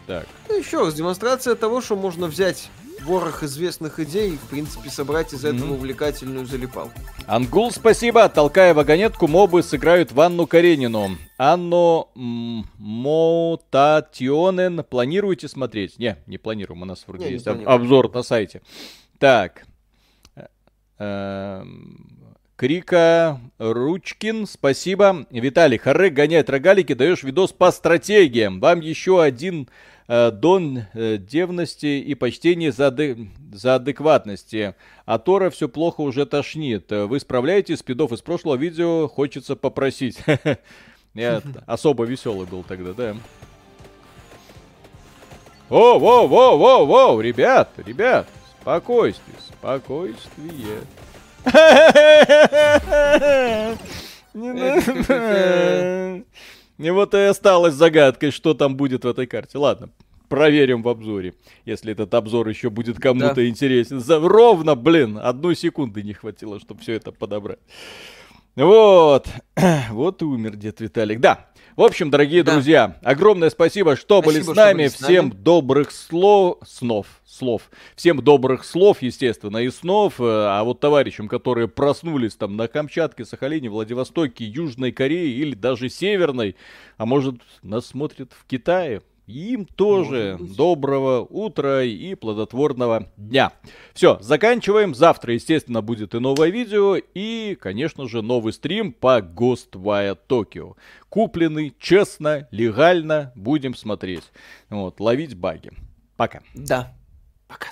Так. Ну, еще раз, демонстрация того, что можно взять ворох известных идей и, в принципе, собрать из этого mm-hmm. увлекательную залипалку. Ангул, спасибо. Толкая вагонетку, мобы сыграют в Анну Каренину. Анну Мотатионен. Планируете смотреть? Не, не планируем. У нас вроде не, есть не обзор на сайте. Так. Эм, Крика Ручкин, спасибо. Виталий, Харек гоняет рогалики, даешь видос по стратегиям. Вам еще один Э, дон э, девности и почтение за, ады... за адекватности. А Тора все плохо уже тошнит. Вы справляетесь, спидов из прошлого видео хочется попросить. Я особо веселый был тогда, да. О, во, во, во, во, ребят, ребят, спокойствие, спокойствие. И вот и осталось загадкой, что там будет в этой карте. Ладно, проверим в обзоре, если этот обзор еще будет кому-то да. интересен. За ровно, блин, одной секунды не хватило, чтобы все это подобрать. Вот, вот и умер дед Виталик. Да, в общем, дорогие да. друзья, огромное спасибо, что спасибо, были с нами. Были с нами. Всем добрых слов, снов, слов. Всем добрых слов, естественно, и снов. Э, а вот товарищам, которые проснулись там на Камчатке, Сахалине, Владивостоке, Южной Корее или даже Северной, а может нас смотрят в Китае, им тоже доброго утра и плодотворного дня. Все, заканчиваем. Завтра, естественно, будет и новое видео, и, конечно же, новый стрим по Ghostwire Tokyo. Купленный, честно, легально, будем смотреть. Вот, ловить баги. Пока. Да, пока.